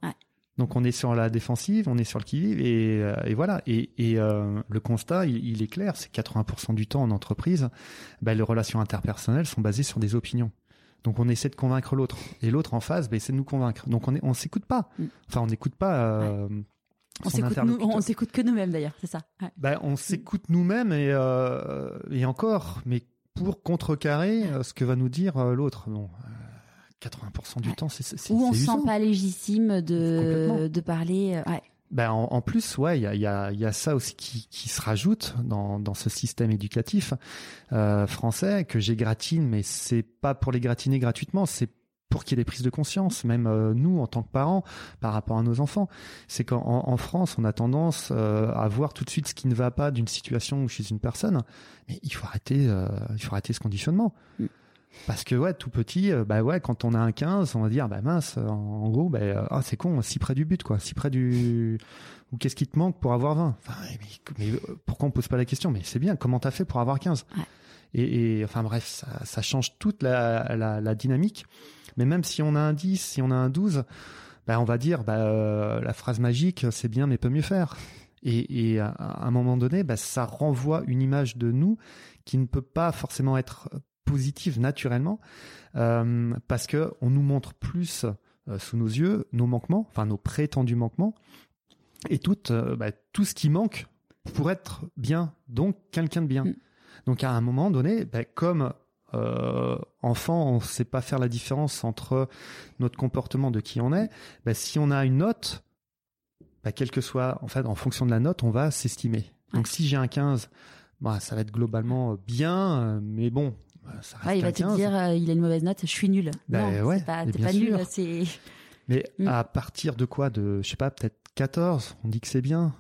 Donc on est sur la défensive, on est sur le qui-vive et, euh, voilà. Et, euh, le constat, il, est clair, c'est 80% du temps en entreprise, ben, les relations interpersonnelles sont basées sur des opinions. Donc on essaie de convaincre l'autre et l'autre en face, ben, essaie de nous convaincre. Donc on est, on s'écoute pas. Mm. Enfin on n'écoute pas. Euh, on s'écoute que nous-mêmes d'ailleurs, c'est ça. Ben, on s'écoute nous-mêmes et, et encore, mais pour contrecarrer ce que va nous dire l'autre. Bon, 80% du temps, c'est Ou on se sent pas légitime de, de parler. Euh, ouais. Ben en, plus, ouais, il y a, y, a, y a ça aussi qui, qui se rajoute dans, dans ce système éducatif euh, français que j'égratine, mais c'est pas pour les gratiner gratuitement, c'est pour qu'il y ait des prises de conscience, même euh, nous en tant que parents, par rapport à nos enfants. C'est qu'en en France, on a tendance euh, à voir tout de suite ce qui ne va pas d'une situation ou chez une personne, mais il faut arrêter, il faut arrêter ce conditionnement. Parce que ouais, tout petit, euh, bah ouais, quand on a un 15, on va dire bah mince, en, gros, bah, euh, ah, c'est con, si près du but quoi, si près du ou qu'est-ce qui te manque pour avoir 20 enfin, mais, euh, pourquoi on pose pas la question? Mais c'est bien, comment t'as fait pour avoir 15 et, et, enfin bref, ça, ça change toute la, la, la, dynamique. Mais même si on a un 10, si on a un 12, bah on va dire bah la phrase magique, c'est bien mais peut mieux faire. Et, et à, à, un moment donné, bah, ça renvoie une image de nous qui ne peut pas forcément être positive naturellement euh, parce que on nous montre plus euh, sous nos yeux nos manquements, enfin nos prétendus manquements et tout euh, bah, tout ce qui manque pour être bien, donc quelqu'un de bien. Mm. Donc à un moment donné, bah, comme enfant, on ne sait pas faire la différence entre notre comportement de qui on est. Bah, si on a une note, quel que soit, en fait, en fonction de la note, on va s'estimer. Donc si j'ai un 15, bah, ça va être globalement bien, mais bon, bah, il va te dire, euh, il a une mauvaise note, je suis nul. Ben non, ouais, pas, pas nul, c'est. Mais mm. à partir de quoi De, je sais pas, peut-être 14, on dit que c'est bien.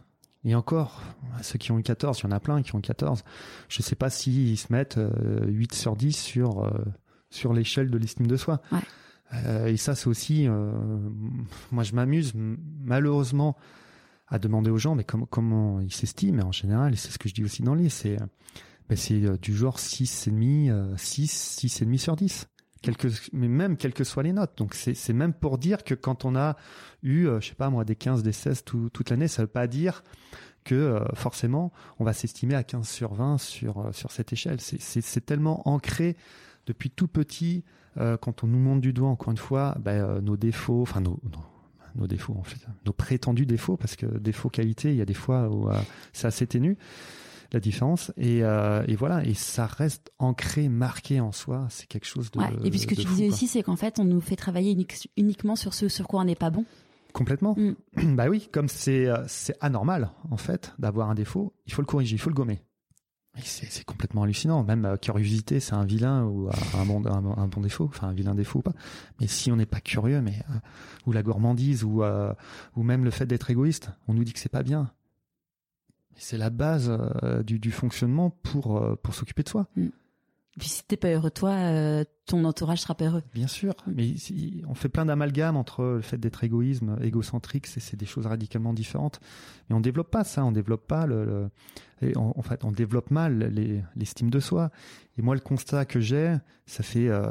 Et encore, ceux qui ont eu 14, il y en a plein qui ont 14. Je sais pas s'ils se mettent 8 euh, sur 10 sur, euh, sur l'échelle de l'estime de soi. Ouais. et ça, c'est aussi, moi, je m'amuse malheureusement à demander aux gens, mais comment, comment ils s'estiment. Et en général, c'est ce que je dis aussi dans le livre, c'est c'est euh, du genre 6,5, 6, 6,5 sur 10. mais même quelles que soient les notes. Donc c'est même pour dire que quand on a eu, euh, je sais pas moi, des 15, des 16 toute l'année, ça veut pas dire que euh, forcément on va s'estimer à 15 sur 20 sur, sur cette échelle. C'est tellement ancré depuis tout petit, quand on nous montre du doigt, encore une fois, ben, nos défauts, enfin nos, nos, défauts en fait, nos prétendus défauts, parce que défauts qualité, il y a des fois où c'est assez ténu la différence. Et, euh, et, voilà, et ça reste ancré, marqué en soi. C'est quelque chose de. Ouais, et puis ce que tu disais aussi, c'est qu'en fait, on nous fait travailler uniquement sur ce sur quoi on n'est pas bon. Complètement. Mm. Bah oui, comme c'est euh, c'est anormal en fait d'avoir un défaut, il faut le corriger, il faut le gommer. C'est complètement hallucinant. Même euh, curiosité, c'est un vilain ou un bon, un, bon défaut, enfin un vilain défaut ou pas. Mais si on n'est pas curieux, mais euh, ou la gourmandise ou ou même le fait d'être égoïste, on nous dit que c'est pas bien c'est la base euh, du, fonctionnement pour, euh, pour s'occuper de soi. Mm. Puis si t'es pas heureux toi, euh, ton entourage sera pas heureux. Bien sûr, mais on fait plein d'amalgames entre le fait d'être égoïsme, égocentrique, c'est des choses radicalement différentes. Mais on développe pas ça, on développe pas le, en fait, on développe mal l'estime de soi. Et moi, le constat que j'ai, ça fait euh,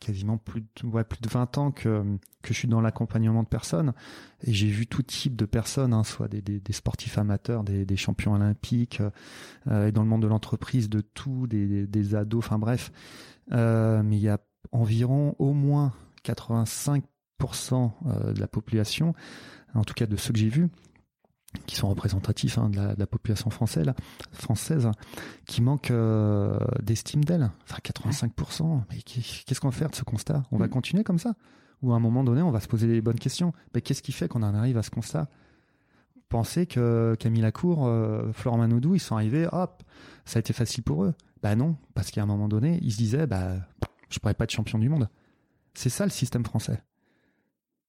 quasiment plus de, ouais, plus de 20 ans que, que je suis dans l'accompagnement de personnes. Et j'ai vu tout type de personnes, hein, soit des, des, sportifs amateurs, des, des champions olympiques, euh, et dans le monde de l'entreprise, de tout, des, des, ados, enfin bref. Euh, mais il y a environ au moins 85% euh, de la population, en tout cas de ceux que j'ai vus, qui sont représentatifs hein, de, la, population française, là, française qui manque euh, d'estime d'elle. Enfin, 85%. Mais qu'est-ce qu'on va faire de ce constat? On va mm. continuer comme ça? Ou à un moment donné, on va se poser les bonnes questions Mais qu'est-ce qui fait qu'on en arrive à ce constat? Penser que Camille Lacour, euh, Florent Manoudou, ils sont arrivés, hop, ça a été facile pour eux. Bah non, parce qu'à un moment donné, ils se disaient, bah, je pourrais pas être champion du monde. C'est ça le système français.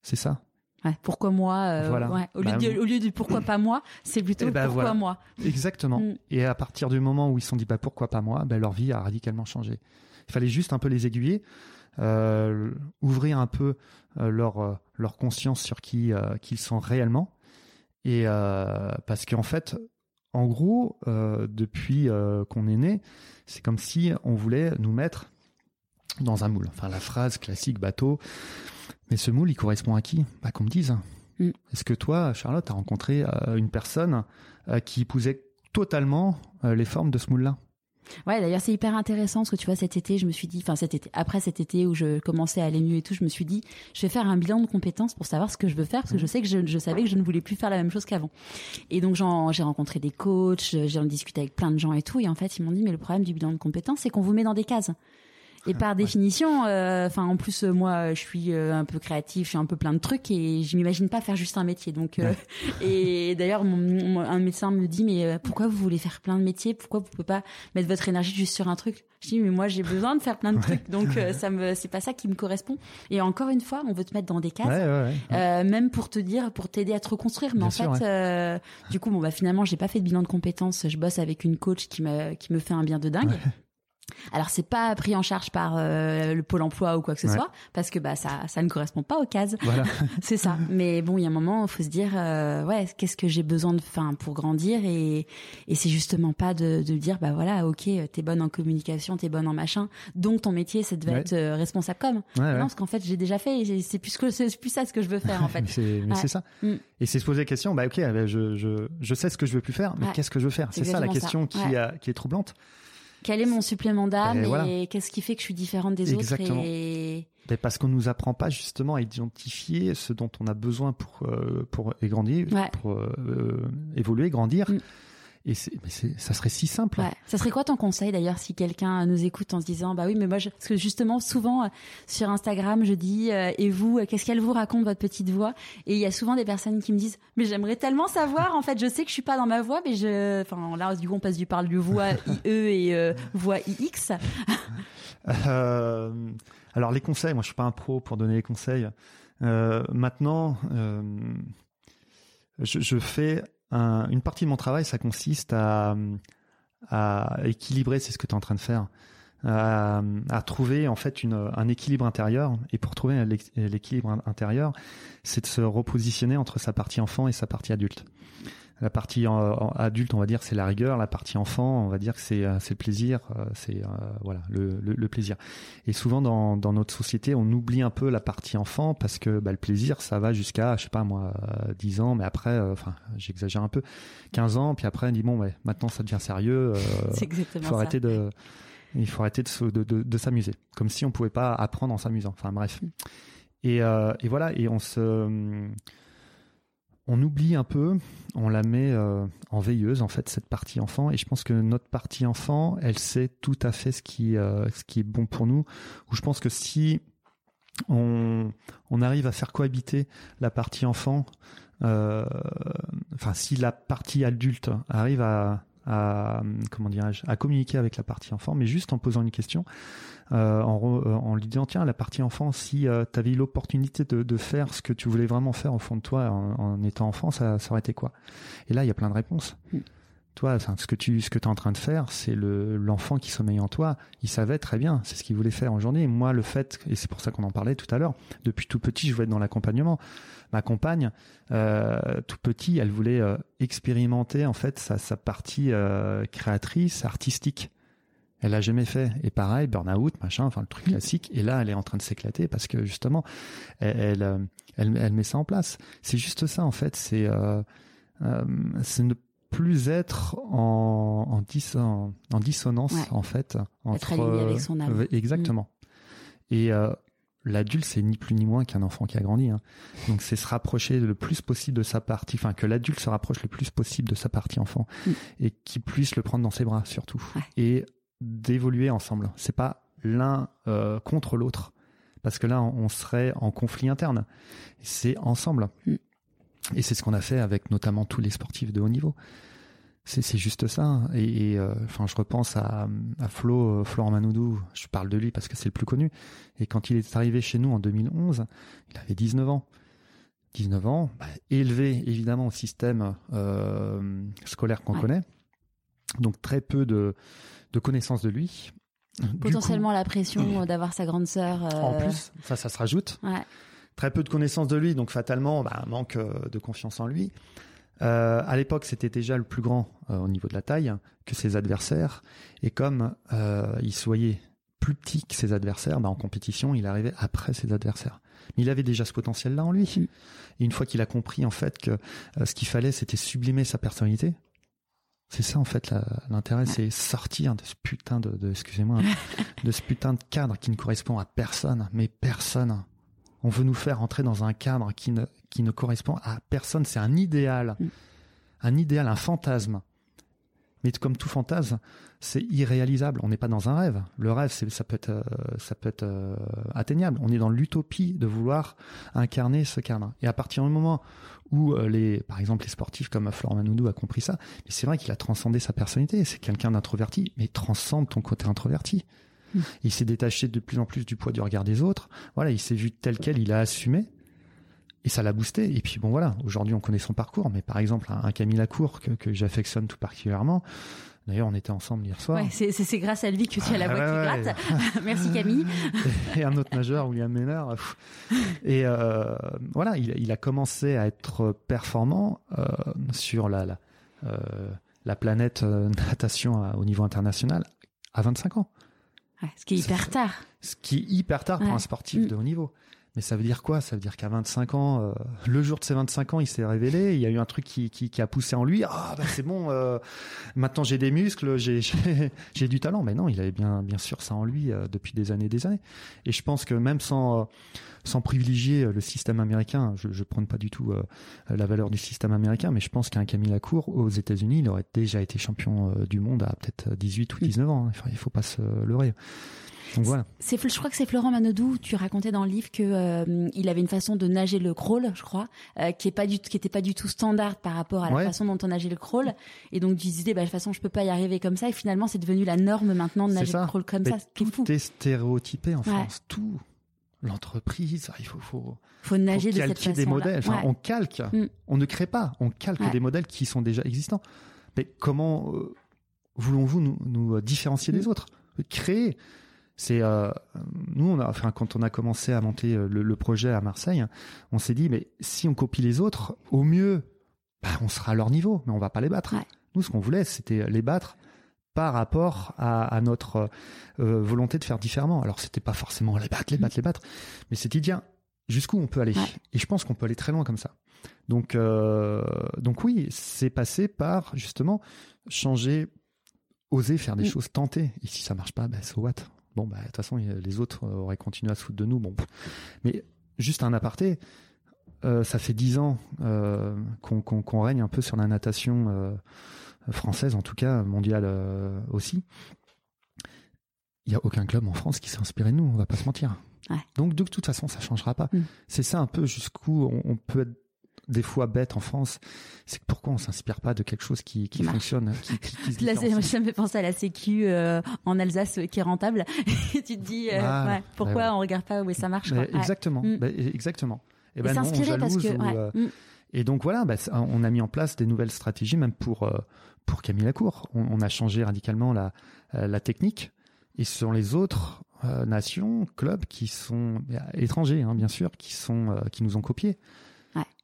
C'est ça. Ouais, pourquoi moi euh, ouais, au, lieu bah, de, au lieu de pourquoi pas moi, c'est plutôt ben, pourquoi moi. Exactement. Mm. Et à partir du moment où ils se sont dit bah pourquoi pas moi, bah, leur vie a radicalement changé. Il fallait juste un peu les aiguiller. ouvrir un peu leur leur conscience sur qui qu'ils sont réellement et parce qu'en fait en gros, euh, depuis euh, qu'on est né, c'est comme si on voulait nous mettre dans un moule. Enfin, la phrase classique bateau. Mais ce moule, il correspond à qui? Bah, qu'on me dise. Mm. Est-ce que toi, Charlotte, as rencontré euh, une personne qui épousait totalement les formes de ce moule-là? Ouais, d'ailleurs, c'est hyper intéressant parce que tu vois, cet été, je me suis dit, enfin, cet été, après cet été où je commençais à aller mieux et tout, je me suis dit, je vais faire un bilan de compétences pour savoir ce que je veux faire parce que je mmh. sais que je, je savais que je ne voulais plus faire la même chose qu'avant. Et donc, j'ai rencontré des coachs, j'ai discuté avec plein de gens et tout. Et en fait, ils m'ont dit, mais le problème du bilan de compétences, c'est qu'on vous met dans des cases. Et par définition, euh, enfin en plus euh, moi je suis euh, un peu créatif, je suis un peu plein de trucs et je m'imagine pas faire juste un métier. Donc et d'ailleurs un médecin me dit mais pourquoi vous voulez faire plein de métiers? Pourquoi vous pouvez pas mettre votre énergie juste sur un truc? Je dis mais moi j'ai besoin de faire plein de trucs donc ça me c'est pas ça qui me correspond. Et encore une fois, on veut te mettre dans des cases, même pour te dire pour t'aider à te reconstruire. Mais en fait, du coup bon bah finalement j'ai pas fait de bilan de compétences. Je bosse avec une coach qui me qui me fait un bien de dingue. Alors c'est pas pris en charge par euh, le pôle emploi ou quoi que ce soit parce que bah ça ça ne correspond pas aux cases. Voilà. c'est ça. Mais bon, il y a un moment, faut se dire euh, ouais, qu'est-ce que j'ai besoin de fin pour grandir? Et et c'est justement pas de de dire bah voilà, OK, t'es bonne en communication, t'es bonne en machin, donc ton métier c'est de être euh, responsable comme. non, parce qu'en fait, j'ai déjà fait et c'est plus que c'est plus ça ce que je veux faire en fait. mais c'est ça. Mm. Et c'est se poser la question bah OK, je je je sais ce que je veux plus faire, mais qu'est-ce que je veux faire? C'est ça la question qui qui est troublante. Quel est mon supplément d'âme et, qu'est-ce qui fait que je suis différente des Exactement. autres et... parce qu'on nous apprend pas justement à identifier ce dont on a besoin pour euh, pour grandir, pour euh, évoluer, grandir. Mm. Et c'est, ça serait si simple. Ouais. Ça serait quoi ton conseil d'ailleurs si quelqu'un nous écoute en se disant bah oui mais moi je... parce que justement souvent euh, sur Instagram je dis euh, et vous euh, qu'est-ce qu'elle vous raconte votre petite voix? Et il y a souvent des personnes qui me disent mais j'aimerais tellement savoir en fait je sais que je suis pas dans ma voix mais je enfin là du coup on passe du parle du voix IE et voix IX. alors les conseils moi je suis pas un pro pour donner les conseils. maintenant je, je fais une partie de mon travail, ça consiste à, équilibrer, c'est ce que tu es en train de faire, à, trouver en fait un équilibre intérieur. Et pour trouver l'équilibre intérieur, c'est de se repositionner entre sa partie enfant et sa partie adulte. La partie adulte, on va dire, c'est la rigueur. La partie enfant, on va dire que c'est euh, le plaisir, euh, c'est euh, voilà le, le, plaisir. Et souvent dans, dans notre société, on oublie un peu la partie enfant parce que bah, le plaisir, ça va jusqu'à, je sais pas moi, 10 ans, mais après, enfin, j'exagère un peu, 15 ans, puis après, on dit bon, ouais, maintenant ça devient sérieux. c'est exactement faut arrêter de il faut arrêter de, de, de, de s'amuser, comme si on pouvait pas apprendre en s'amusant. Enfin bref. Mm. Et voilà, et on se on oublie un peu, on la met euh, en veilleuse en fait cette partie enfant et je pense que notre partie enfant, elle sait tout à fait ce qui euh, est bon pour nous. Ou je pense que si on, on arrive à faire cohabiter la partie enfant, euh, enfin si la partie adulte arrive à, à comment dirais-je à communiquer avec la partie enfant, mais juste en posant une question, euh, en, euh, en, lui disant tiens la partie enfant si euh, tu avais eu l'opportunité de, de, faire ce que tu voulais vraiment faire au fond de toi en, étant enfant ça, ça, aurait été quoi? Et là il y a plein de réponses. Mm. toi ce que tu ce que es en train de faire c'est le l'enfant qui sommeille en toi. Il savait très bien c'est ce qu'il voulait faire aujourd'hui moi le fait et c'est pour ça qu'on en parlait tout à l'heure depuis tout petit je voulais être dans l'accompagnement ma compagne euh, tout petit elle voulait expérimenter en fait sa, sa partie créatrice artistique elle a jamais fait. Et pareil, burn-out, machin, enfin le truc mm. classique. Et là, elle est en train de s'éclater parce que justement, elle, elle, elle, met ça en place. C'est juste ça en fait. C'est euh, euh, c'est ne plus être en en, dis, en, dissonance en fait entre être avec son âme. Euh, exactement. Mm. Et euh, l'adulte, c'est ni plus ni moins qu'un enfant qui a grandi. Hein. Donc c'est se rapprocher le plus possible de sa partie, enfin que l'adulte se rapproche le plus possible de sa partie enfant mm. et qu'il puisse le prendre dans ses bras surtout. Et d'évoluer ensemble. C'est pas l'un euh, contre l'autre, parce que là, on serait en conflit interne. C'est ensemble. Mm. Et c'est ce qu'on a fait avec notamment tous les sportifs de haut niveau. C'est juste ça. Et, euh, enfin, je repense à, à Flo, euh, Florent Manoudou. Je parle de lui parce que c'est le plus connu. Et quand il est arrivé chez nous en 2011, il avait 19 ans. 19 ans, bah, élevé évidemment au système scolaire qu'on connaît. Donc très peu de, de connaissance de lui. Potentiellement la pression d'avoir sa grande sœur. En plus, ça, ça se rajoute. Ouais. Très peu de connaissances de lui, donc fatalement, bah, manque de confiance en lui. Euh, à l'époque, c'était déjà le plus grand euh, au niveau de la taille que ses adversaires. Et comme euh, il se voyait plus petit que ses adversaires, bah, en compétition, il arrivait après ses adversaires. Mais il avait déjà ce potentiel-là en lui. Et une fois qu'il a compris en fait que ce qu'il fallait, c'était sublimer sa personnalité. C'est ça en fait l'intérêt, c'est sortir de ce putain de, de excusez-moi, de ce putain de cadre qui ne correspond à personne, mais personne. On veut nous faire entrer dans un cadre qui ne, qui ne correspond à personne. C'est un idéal. Mm. Un idéal, un fantasme. Mais comme tout fantasme, c'est irréalisable. On n'est pas dans un rêve. Le rêve, ça peut être, euh, ça peut être euh, atteignable. On est dans l'utopie de vouloir incarner ce cadre. Et à partir du moment où euh, les, par exemple, les sportifs comme Florent Manoudou a compris ça, mais c'est vrai qu'il a transcendé sa personnalité. C'est quelqu'un d'introverti, mais transcende ton côté introverti. Il s'est détaché de plus en plus du poids du regard des autres. Voilà, il s'est vu tel quel, il a assumé. Et ça l'a boosté. Et puis bon voilà, aujourd'hui on connaît son parcours, mais par exemple un, Camille Lacour que, que j'affectionne tout particulièrement. D'ailleurs, on était ensemble hier soir. Ouais, c'est grâce à lui que tu as la voix qui gratte. Merci Camille. Et un autre majeur, William Ménard. Et euh, voilà, il, il, a commencé à être performant euh, sur la, la, euh, la planète natation au niveau international à 25 ans ce qui est hyper tard. Ce qui est hyper tard pour un sportif de mm. haut niveau. Mais ça veut dire quoi? Ça veut dire qu'à 25 ans, euh, le jour de ses 25 ans, il s'est révélé. Il y a eu un truc qui, qui, qui a poussé en lui. Ah, bah c'est bon. Euh, maintenant, j'ai des muscles, j'ai j'ai du talent. Mais non, il avait bien bien sûr ça en lui euh, depuis des années, et des années. Et je pense que même sans sans privilégier le système américain, je, je prône pas du tout la valeur du système américain, mais je pense qu'un Camille Lacour aux États-Unis, il aurait déjà été champion du monde à peut-être 18 ou 19 ans. Enfin, il faut pas se leurrer. Donc voilà. C'est, je crois que c'est Florent Manodou. Tu racontais dans le livre que euh, il avait une façon de nager le crawl, je crois, euh, qui est pas du, qui était pas du tout standard par rapport à la façon dont on nageait le crawl. Et donc tu disais, bah, de toute façon, je peux pas y arriver comme ça. Et finalement, c'est devenu la norme maintenant de nager le crawl comme ça. tout est stéréotypé en France. Tout. L'entreprise, il faut, faut, faut nager de cette des modèles. Enfin, on calque. Mm. On ne crée pas. On calque des modèles qui sont déjà existants. Mais comment euh, voulons-vous nous, nous différencier des mm. autres? Créer c'est euh, nous, on a, enfin, quand on a commencé à monter euh, le, projet à Marseille, on s'est dit, mais si on copie les autres, au mieux, bah, on sera à leur niveau, mais on va pas les battre. Nous, ce qu'on voulait, c'était les battre par rapport à, notre euh, volonté de faire différemment. Alors, c'était pas forcément les battre, les battre, les battre, mais c'était dire jusqu'où on peut aller? Et je pense qu'on peut aller très loin comme ça. Donc, donc oui, c'est passé par justement changer, oser faire des choses, tenter. Et si ça marche pas, ben so what? Bon, bah, de toute façon, les autres auraient continué à se foutre de nous. Bon, mais juste un aparté. Euh, ça fait dix ans euh, qu'on règne un peu sur la natation euh, française, en tout cas mondiale aussi. Il n'y a aucun club en France qui s'est inspiré de nous, on va pas se mentir. Donc de toute façon, ça changera pas. Mm. C'est ça un peu jusqu'où on, on, peut être des fois bête en France, c'est pourquoi on s'inspire pas de quelque chose qui, qui fonctionne. Qui, qui, Là, ça me fait penser à la Sécu euh, en Alsace euh, qui est rentable. Et tu te dis euh, ah, ouais, pourquoi on on regarde pas où ça marche. Exactement, mm. bah, exactement. Et, ben s'inspirer parce que. Mm. Et donc voilà, bah, on a mis en place des nouvelles stratégies, même pour pour Camille Lacour. On, on, a changé radicalement la la technique. Et ce sont les autres nations, clubs qui sont étrangers, hein, bien sûr, qui sont qui nous ont copiés.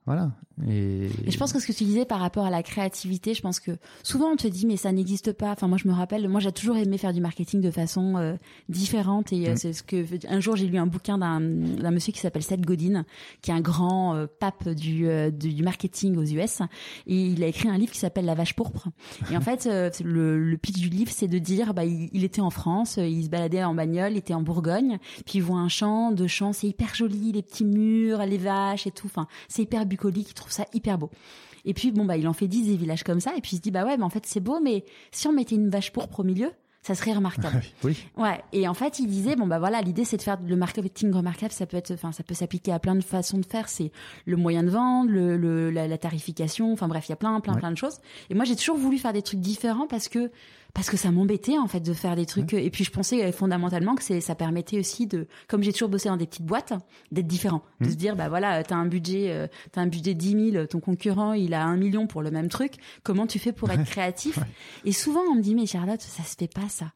Voilà. Et... je pense que ce que tu disais par rapport à la créativité, je pense que souvent on te dit mais ça n'existe pas. Enfin moi je me rappelle, moi j'ai toujours aimé faire du marketing de façon euh, différente et euh, mm. c'est ce que un jour j'ai lu un bouquin d'un d'un monsieur qui s'appelle Seth Godin, qui est un grand euh, pape du, du marketing aux US et il a écrit un livre qui s'appelle La vache pourpre. Et en fait le, le pitch du livre c'est de dire bah il, il, était en France, il se baladait en bagnole, il était en Bourgogne, puis il voit un champ, de champs, c'est hyper joli, les petits murs, les vaches et tout. Enfin c'est hyper bucolique, il trouve ça hyper beau. Et puis bon bah il en fait 10 des villages comme ça et puis il se dit bah ouais mais en fait c'est beau mais si on mettait une vache pourpre au milieu ça serait remarquable. oui. Ouais. Et en fait, il disait bon bah voilà, l'idée c'est de faire le marketing remarquable. Ça peut être, enfin, ça peut s'appliquer à plein de façons de faire. C'est le moyen de vendre, le, la, tarification. Enfin bref, il y a plein, plein, plein de choses. Et moi, j'ai toujours voulu faire des trucs différents parce que parce que ça m'embêtait en fait de faire des trucs. Et puis je pensais euh, fondamentalement que c'est ça permettait aussi de, comme j'ai toujours bossé dans des petites boîtes, d'être différent, de mmh. se dire bah voilà, t'as un budget, euh, t'as un budget de 10 000, ton concurrent il a un million pour le même truc. Comment tu fais pour être créatif Et souvent on me dit mais Charlotte, ça se fait pas ça.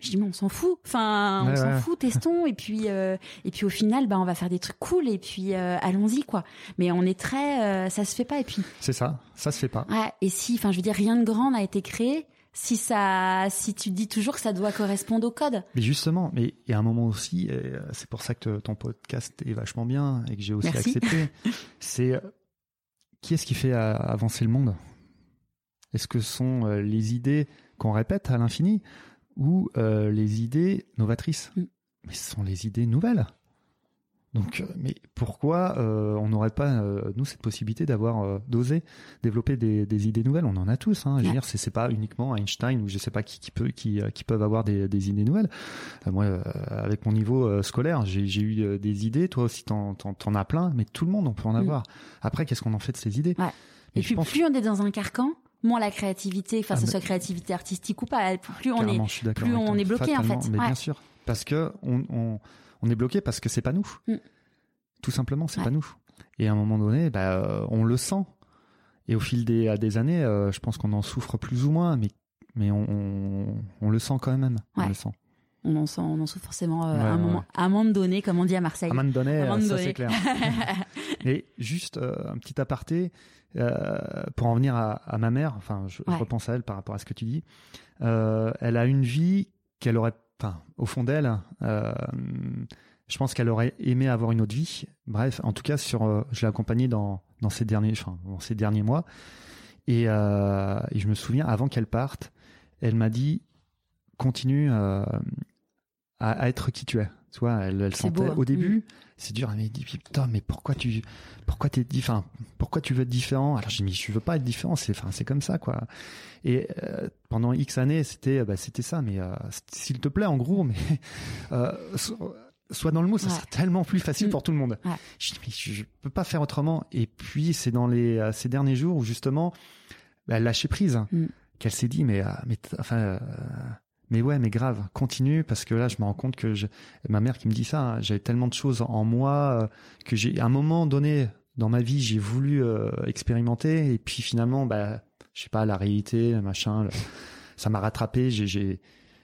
Je dis mais on s'en fout. Enfin, on Ouais, s'en ouais. fout, testons et puis euh, et puis au final bah on va faire des trucs cool et puis euh, allons-y quoi. Mais on est très euh, ça se fait pas et puis C'est ça, ça se fait pas. ouais, et si enfin je veux dire rien de grand n'a été créé si ça si tu dis toujours que ça doit correspondre au code. Mais justement, mais il y a un moment aussi, et euh, c'est pour ça que ton podcast est vachement bien et que j'ai aussi Merci. accepté, c'est euh, qui est-ce qui fait euh, avancer le monde? Est-ce que ce sont les idées qu'on répète à l'infini ou euh, les idées novatrices? Mm. Mais ce sont les idées nouvelles. Donc, euh, mais pourquoi euh, on n'aurait pas euh, nous cette possibilité d'avoir euh, d'oser développer des, des idées nouvelles? On en a tous. Hein, je veux dire, c'est pas uniquement Einstein ou je sais pas qui, qui peut qui, euh, qui peuvent avoir des, des idées nouvelles. Euh, moi, euh, avec mon niveau scolaire, j'ai eu des idées. Toi aussi, t'en t'en- as plein. Mais tout le monde, on peut en Mm. avoir. Après, qu'est-ce qu'on en fait de ces idées? Ouais. Et puis pense plus on est dans un carcan, moins la créativité, enfin Ah, que ce soit créativité artistique ou pas, plus on est plus on est bloqué, en fait. Mais Ouais. bien sûr, parce que on, on, on est bloqué parce que c'est pas nous. Mm. Tout simplement, c'est Ouais. pas nous. Et à un moment donné, bah, on le sent. Et au fil des, à des années, euh, je pense qu'on en souffre plus ou moins, mais mais on, on, on le sent quand même. On le sent. on en sent on en souffre forcément euh, Ouais, à un moment à un moment donné comme on dit à Marseille. À un moment donné, À un moment ça c'est clair. Et juste euh, un petit aparté euh, pour en venir à, à ma mère. Enfin, je, repense à elle par rapport à ce que tu dis. Euh, elle a une vie qu'elle aurait, au fond d'elle, euh, je pense qu'elle aurait aimé avoir une autre vie. Bref, en tout cas, euh, je l'ai accompagnée dans ces derniers, mois. Et, euh, et je me souviens, avant qu'elle parte, elle m'a dit continue à être qui tu es. Tu vois, elle, elle sentait beau, hein. au début, c'est dur. Elle m'a dit putain, mais pourquoi tu, pourquoi t'es, enfin, pourquoi tu veux être différent? Alors j'ai dit mais je veux pas être différent. C'est, enfin, c'est comme ça quoi. Et euh, pendant X années, c'était, bah, c'était ça. Mais euh, s'il te plaît, en gros, mais euh, so- sois dans le mot, ça Ouais. sera tellement plus facile Mm. pour tout le monde. Ouais. Je mais je, je peux pas faire autrement. Et puis c'est dans les ces derniers jours où justement, bah, elle lâchait prise, Mm. qu'elle s'est dit mais, mais enfin. euh, mais ouais, mais grave, continue parce que là, je me rends compte que ma mère qui me dit ça, hein, j'avais tellement de choses en moi euh, que j'ai, à un moment donné dans ma vie, j'ai voulu euh, expérimenter et puis finalement, bah, je sais pas, la réalité, machin, ça m'a rattrapé. J'ai,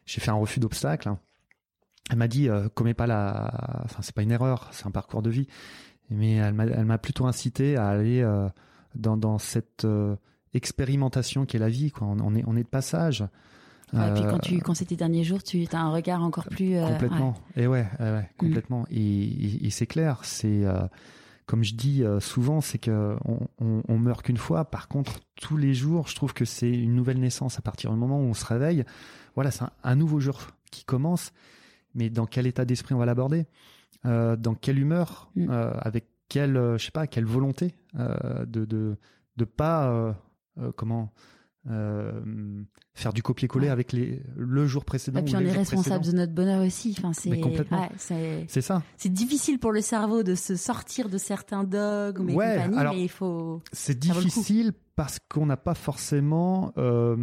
fait un refus d'obstacle. Elle m'a dit, euh, commets pas la, enfin, c'est pas une erreur, c'est un parcours de vie, mais elle m'a, plutôt incité à aller euh, dans, cette expérimentation qu'est la vie. Quoi. On est, on est de passage. Ouais, et puis Euh, quand tu quand c'est tes derniers jours, tu as un regard encore plus euh, complètement. Et ouais, Mm. complètement. Et, et- et c'est clair, c'est euh, comme je dis euh, souvent, c'est que on, on, on meurt qu'une fois. Par contre, tous les jours, je trouve que c'est une nouvelle naissance. À partir du moment où on se réveille, voilà, c'est un, un nouveau jour qui commence. Mais dans quel état d'esprit on va l'aborder? Euh, Dans quelle humeur? Mm. Euh, Avec quelle, euh, je sais pas, quelle volonté euh, de de de pas euh, euh, comment euh, faire du copier-coller Ouais. avec les le jour précédent. Et puis on est responsable de notre bonheur aussi. Enfin, c'est Mais complètement. ouais, c'est ça. c'est difficile pour le cerveau de se sortir de certains dogmes et Ouais, compagnie, alors- mais il faut. C'est difficile parce qu'on n'a pas forcément euh,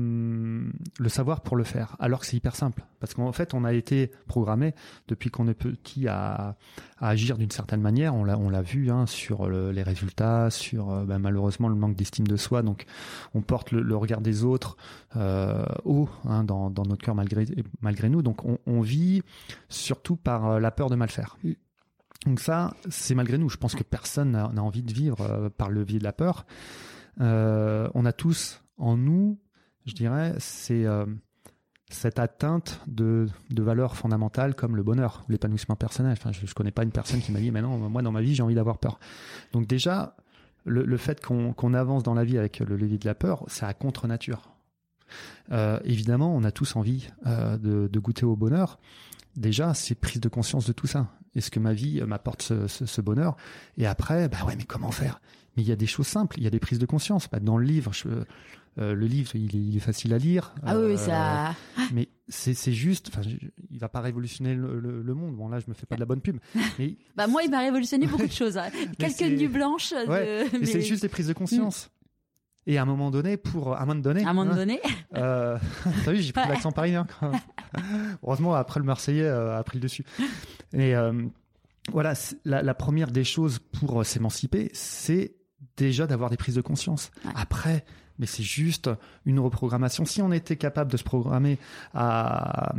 le savoir pour le faire, alors que c'est hyper simple. Parce qu'en fait, on a été programmé depuis qu'on est petit à, à agir d'une certaine manière. On l'a, on l'a vu hein, sur le- les résultats, sur euh, bah, malheureusement le manque d'estime de soi. Donc, on porte le, le regard des autres euh, haut hein, dans, dans notre cœur malgré, malgré nous. Donc, on, on vit surtout par la peur de mal faire. Mm. Donc ça, c'est malgré nous. Je pense que personne n'a envie de vivre par le biais de la peur. Euh, on a tous en nous, je dirais, c'est euh, cette atteinte de, valeurs fondamentales comme le bonheur, ou l'épanouissement personnel. Enfin, je, je connais pas une personne qui m'a dit, mais non, moi dans ma vie j'ai envie d'avoir peur. Donc déjà, le, fait qu'on avance dans la vie avec le levier de la peur, c'est à contre nature. Euh, évidemment, on a tous envie de, goûter au bonheur. Déjà, c'est prise de conscience de tout ça. Est-ce que ma vie m'apporte ce, ce- ce bonheur? Et après, bah ouais, mais comment faire? Mais il y a des choses simples, il y a des prises de conscience. Bah, dans le livre, je- euh, le livre, il est, il est facile à lire. Ah oui, oui, Euh, ça. Mais c'est c'est juste, enfin, il va pas révolutionner le, le- le monde. Bon, là, je me fais pas de la bonne pub. Mais, Bah moi, il m'a révolutionné beaucoup de choses. hein. Quelques nuits blanches. de- Ouais, mais mais- c'est juste des prises de conscience. Et à un moment donné, pour à un moment donné, À un moment hein, donné. euh, T'as vu, j'ai pris Ouais. l'accent parisien. quand même. Heureusement, après le Marseillais euh, a pris le dessus. Et euh, voilà, la, la première des choses pour euh, s'émanciper, c'est déjà d'avoir des prises de conscience. Ouais. Après, mais c'est juste une reprogrammation. Si on était capable de se programmer à,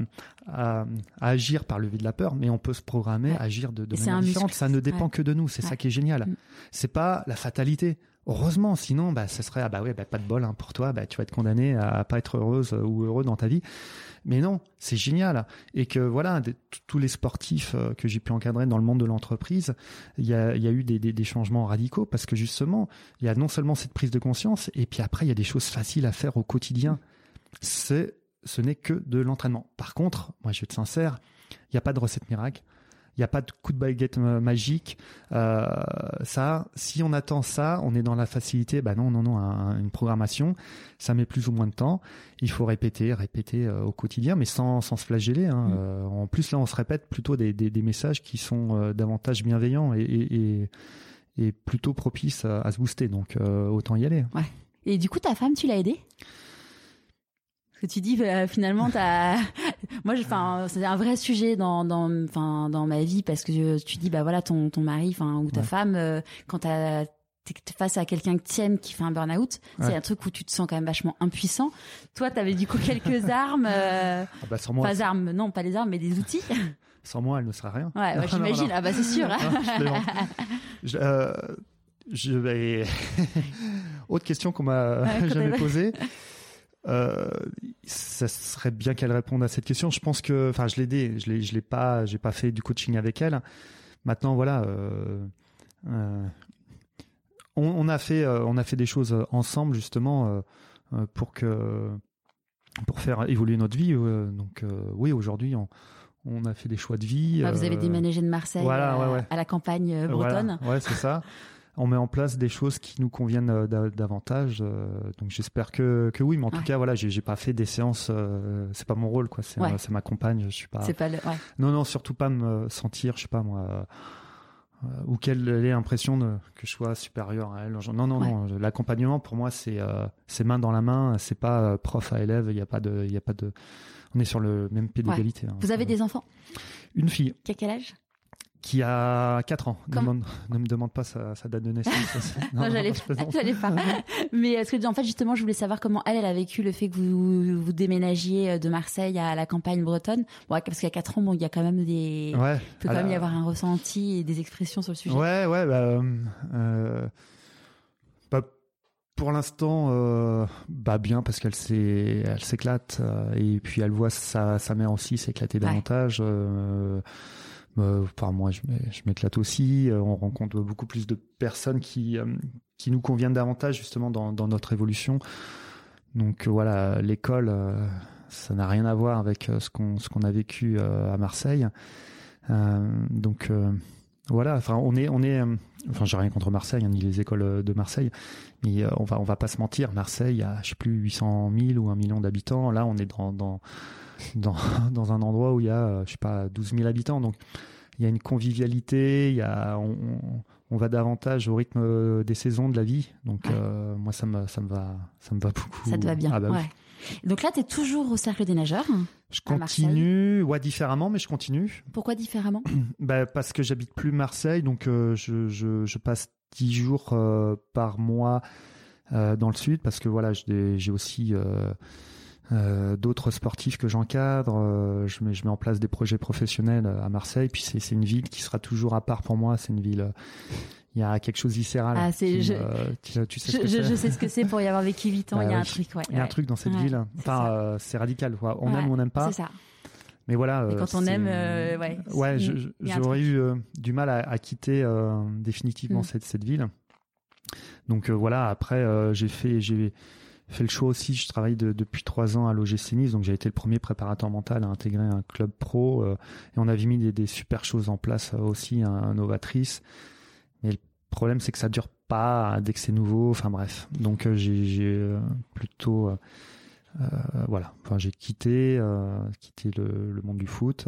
à, agir par le vide de la peur, mais on peut se programmer à agir de, de manière différente. Ça ne dépend que de nous. C'est ça qui est génial. Mm. C'est pas la fatalité. Heureusement, sinon, bah, ça serait ah bah ouais, bah, pas de bol hein, pour toi. Bah, tu vas être condamné à pas être heureuse ou heureux dans ta vie. Mais non, c'est génial. Et que voilà, tous les sportifs euh, que j'ai pu encadrer dans le monde de l'entreprise, il y a, eu des, changements radicaux parce que justement, il y a non seulement cette prise de conscience, et puis après, il y a des choses faciles à faire au quotidien. Ce n'est que de l'entraînement. Par contre, moi, je vais être sincère, il n'y a pas de recette miracle. Il n'y a pas de coup de baguette magique. Euh, ça, si on attend ça, on est dans la facilité. Bah non, non, non. une programmation, ça met plus ou moins de temps. Il faut répéter, répéter euh, au quotidien, mais sans, sans se flageller. Hein. Mm. Euh, en plus, là, on se répète plutôt des, des, messages qui sont davantage bienveillants et, et, et, plutôt propices à, se booster. Donc, autant y aller. Ouais. Et du coup, ta femme, tu l'as aidée? Que tu dis euh, finalement t'as moi enfin c'est un vrai sujet dans dans enfin dans ma vie parce que tu dis bah voilà ton ton mari enfin ou ta femme euh, quand t'as face à quelqu'un que t'aimes qui fait un burn-out, c'est un truc où tu te sens quand même vachement impuissant. Toi, t'avais du coup quelques armes, euh, ah bah sans moi, pas armes, non, pas les armes, mais des outils. Sans moi, elle ne sera rien. Ouais, ouais j'imagine. Ah bah c'est sûr. je, euh, je. Autre question qu'on m'a jamais posée. Euh, ça serait bien qu'elle réponde à cette question. Je pense que, enfin, je l'ai aidé, je l'ai, je l'ai pas, j'ai pas fait du coaching avec elle. Maintenant, voilà, euh, euh, on, a fait, on a fait des choses ensemble justement pour que, pour faire évoluer notre vie. donc, oui, aujourd'hui, on, on a fait des choix de vie. Ah, vous avez déménagé de Marseille à, la campagne bretonne. Ouais, c'est ça. on met en place des choses qui nous conviennent euh, davantage. Euh, donc j'espère que, que oui, mais en tout cas voilà, j'ai pas fait des séances. Euh, c'est pas mon rôle quoi. C'est ma compagne. Je suis pas. C'est pas le. Non non, surtout pas me sentir, je sais pas moi. ou qu'elle ait l'impression que je sois supérieur à elle. Non, non, non. L'accompagnement, pour moi, c'est c'est main dans la main. C'est pas prof à élève. Il n'y a pas de, il y a pas de. On est sur le même pied d'égalité. Hein. Vous avez des enfants? Une fille. Qui a quel âge? Qui a 4 ans. ne me demande pas sa, date de naissance. non, j'allais pas. Mais est-ce que en fait justement, je voulais savoir comment elle, elle a vécu le fait que vous vous déménagiez euh, de Marseille à la campagne bretonne. Bon, parce qu'il y a 4 ans, bon, il y a quand même des. Ouais. Il peut quand même y avoir un ressenti et des expressions sur le sujet. Ouais, ouais. Bah, euh, euh bah pour l'instant, euh, bah bien parce qu'elle s'est, elle s'éclate et puis elle voit sa, sa mère aussi s'éclater davantage. Euh, Enfin, moi, je m'éclate aussi. Euh, on rencontre beaucoup plus de personnes qui, euh, qui nous conviennent davantage justement dans, notre évolution. Donc euh, voilà, l'école, ça n'a rien à voir avec ce qu'on ce qu'on a vécu à Marseille. donc voilà, enfin on est on est, enfin j'ai rien contre Marseille hein, ni les écoles de Marseille, mais on va on va pas se mentir, Marseille, a je sais plus 800 000 ou un million d'habitants. Là, on est dans dans, dans un endroit où il y a, je sais pas, 12 000 habitants. Donc, il y a une convivialité, il y a, on, on, va davantage au rythme des saisons de la vie. Donc, euh, moi, ça me, ça me va, ça me va beaucoup. Ça te va bien. Ah bah ouais. Donc là, tu es toujours au cercle des nageurs. Je continue, ouais, différemment, mais je continue. Pourquoi différemment bah, Parce que j'habite plus Marseille, donc euh, je, je, je, passe 10 jours euh, par mois dans le sud, parce que voilà, j'ai aussi euh, d'autres sportifs que j'encadre. Euh, je, mets, je mets en place des projets professionnels euh, à Marseille. Puis c'est une ville qui sera toujours à part pour moi. C'est une ville. Il y a quelque chose viscéral. Ah, c'est, je, tu, sais ce que je, sais ce que c'est pour y avoir vécu 8 ans. il y a un truc. Ouais, il y a un truc dans cette ville. Enfin, c'est radical. Quoi. On aime ou on n'aime pas. C'est ça. Mais voilà. Et quand on aime, ouais. Ouais, j'aurais eu du mal à, à quitter définitivement mm. cette, cette ville. Donc voilà. Après, j'ai fait, j'ai fait le choix aussi, je travaille depuis trois ans à l'OGC Nice, donc j'ai été le premier préparateur mental à intégrer un club pro, euh, et on avait mis des, super choses en place euh, aussi, novatrice. Mais le problème, c'est que ça dure pas dès que c'est nouveau, enfin bref. Donc euh, j'ai plutôt... voilà, enfin j'ai quitté, quitté le, le, monde du foot.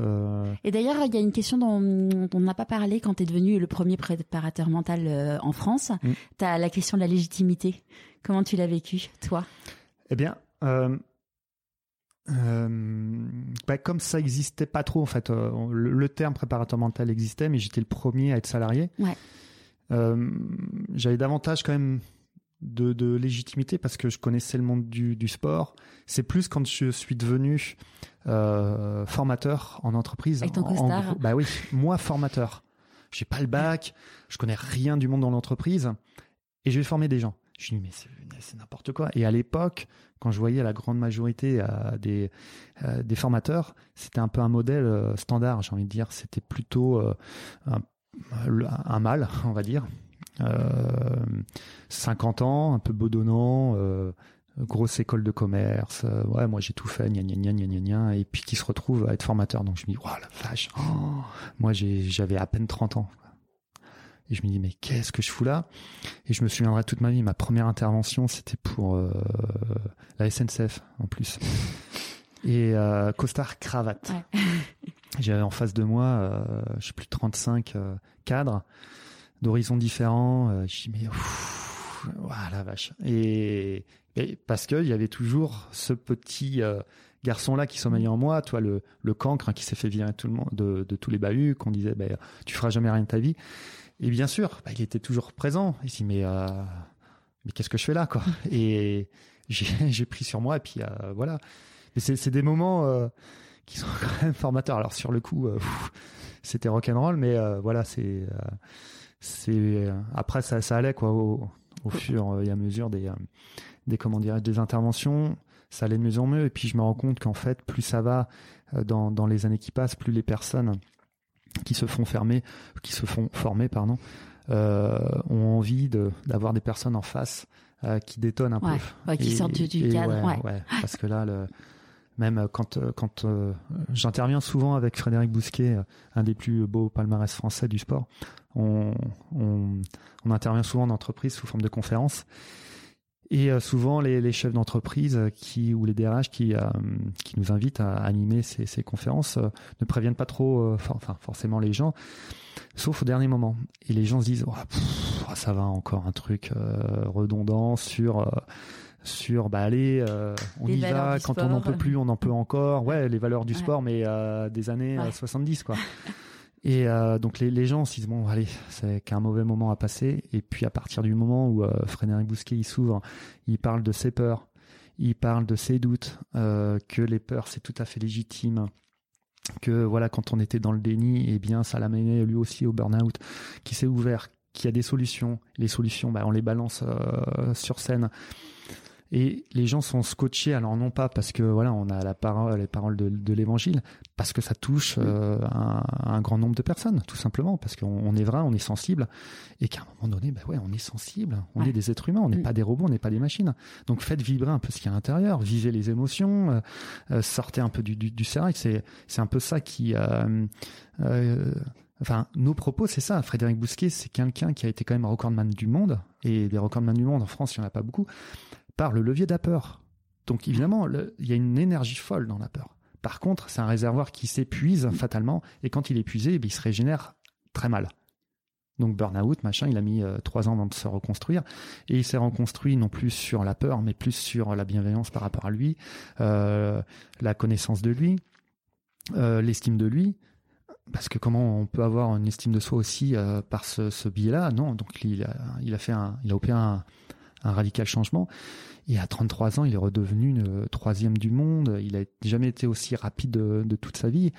Et d'ailleurs, il y a une question dont, on n'a pas parlé quand tu es devenu le premier préparateur mental en France. Mm. Tu as la question de la légitimité. Comment tu l'as vécu, toi? Eh bien, euh, euh, bah, comme ça existait pas trop, en fait, euh, le, terme préparateur mental existait, mais j'étais le premier à être salarié. Ouais. J'avais davantage quand même de, de légitimité parce que je connaissais le monde du, du sport. C'est plus quand je suis devenu euh, formateur en entreprise. Avec ton En- en bah oui, moi formateur. J'ai pas le bac, je connais rien du monde dans l'entreprise et je vais former des gens. Je me dis mais c'est n'importe quoi. Et à l'époque, quand je voyais la grande majorité euh, des euh, des formateurs, c'était un peu un modèle standard, j'ai envie de dire. C'était plutôt un, mâle, on va dire. Euh, 50 ans, un peu bedonnant, euh, grosse école de commerce. euh, ouais, moi j'ai tout fait, gna gna gna gna gna gna, et puis qui se retrouve à être formateur. Donc je me dis, oh la vache, oh. moi j'avais à peine 30 ans. Et je me dis, mais qu'est-ce que je fous là? Et je me souviendrai toute ma vie, ma première intervention, c'était pour euh, la SNCF en plus. Et euh, costard cravate. Ouais. J'avais en face de moi, euh, je sais plus, 35 euh, cadres d'horizons différents. Euh, je dis, mais ouf, ouah, la vache. Et, et parce qu'il y avait toujours ce petit euh, garçon-là qui sommeillait en moi, toi, le, le cancre hein, qui s'est fait virer tout le monde, de, de tous les bahuts, qu'on disait, ben, tu feras jamais rien de ta vie. Et bien sûr, bah, il était toujours présent. Il dit, mais, euh, mais qu'est-ce que je fais là, quoi? Et j'ai pris sur moi, et puis euh, voilà. Mais c'est des moments qui sont quand même formateurs. Alors sur le coup, c'était rock'n'roll, mais euh, voilà, c'est euh, c'est euh, après ça, ça allait quoi au, au fur et à mesure des euh, des comment dirais des interventions, ça allait de mieux en mieux. Et puis je me rends compte qu'en fait, plus ça va euh, dans dans les années qui passent, plus les personnes qui se font fermer, qui se font former, pardon, euh, ont envie de d'avoir des personnes en face euh, qui détonnent un Ouais, peu. ouais, qui Et- sortent du, cadre. ouais, parce que là, le, même euh, quand euh, quand euh, j'interviens souvent avec Frédéric Bousquet, un des plus beaux palmarès français du sport, on, on, intervient souvent en entreprise sous forme de conférence. Et souvent, les, les chefs d'entreprise qui ou les DRH qui, qui nous invitent à animer ces, ces conférences ne préviennent pas trop, for- enfin forcément les gens, sauf au dernier moment. Et les gens se disent, oh, oh, ça va encore un truc redondant sur sur bah allez, euh, on Les y va quand on n'en peut plus, on en peut encore. Ouais, les valeurs du Ouais. sport, mais euh, des années euh, Ouais. 70 quoi. Et euh, donc les, les gens se disent bon allez c'est qu'un mauvais moment à passer et puis à partir du moment où euh, Frédéric Bousquet il s'ouvre, il parle de ses peurs, il parle de ses doutes, euh, que les peurs c'est tout à fait légitime, que voilà quand on était dans le déni eh bien ça l'amenait lui aussi au burn-out, qui s'est ouvert, qui a des solutions, les solutions bah, on les balance euh, sur scène. Et les gens sont scotchés, alors non pas parce que voilà, on a la parole, les paroles de, de l'évangile, parce que ça touche euh, un, un grand nombre de personnes, tout simplement, parce qu'on on est vrai, on est sensible, et qu'à un moment donné, bah ouais, on est sensible, on Ouais. est des êtres humains, on n'est Mm. pas des robots, on n'est pas des machines. Donc faites vibrer un peu ce qu'il y a à l'intérieur, vivez les émotions, euh, euh, sortez un peu du, du, du. C'est c'est un peu ça qui euh, euh, Enfin, nos propos, c'est ça. Frédéric Bousquet, c'est quelqu'un qui a été quand même recordman du monde, et des recordman du monde en France, il n'y en a pas beaucoup, par le levier de la peur. Donc évidemment, il y a une énergie folle dans la peur. Par contre, c'est un réservoir qui s'épuise fatalement, et quand il est épuisé, eh il se régénère très mal. Donc burn-out, machin, il a mis euh, trois ans avant de se reconstruire, et il s'est reconstruit non plus sur la peur, mais plus sur la bienveillance par rapport à lui, euh, la connaissance de lui, euh, l'estime de lui, parce que comment on peut avoir une estime de soi aussi euh, par ce, ce biais-là? Non, donc il a, il a fait un, il a opéré un, un radical changement. Et à 33 ans, il est redevenu le troisième du monde. Il a jamais été aussi rapide de, de toute sa vie.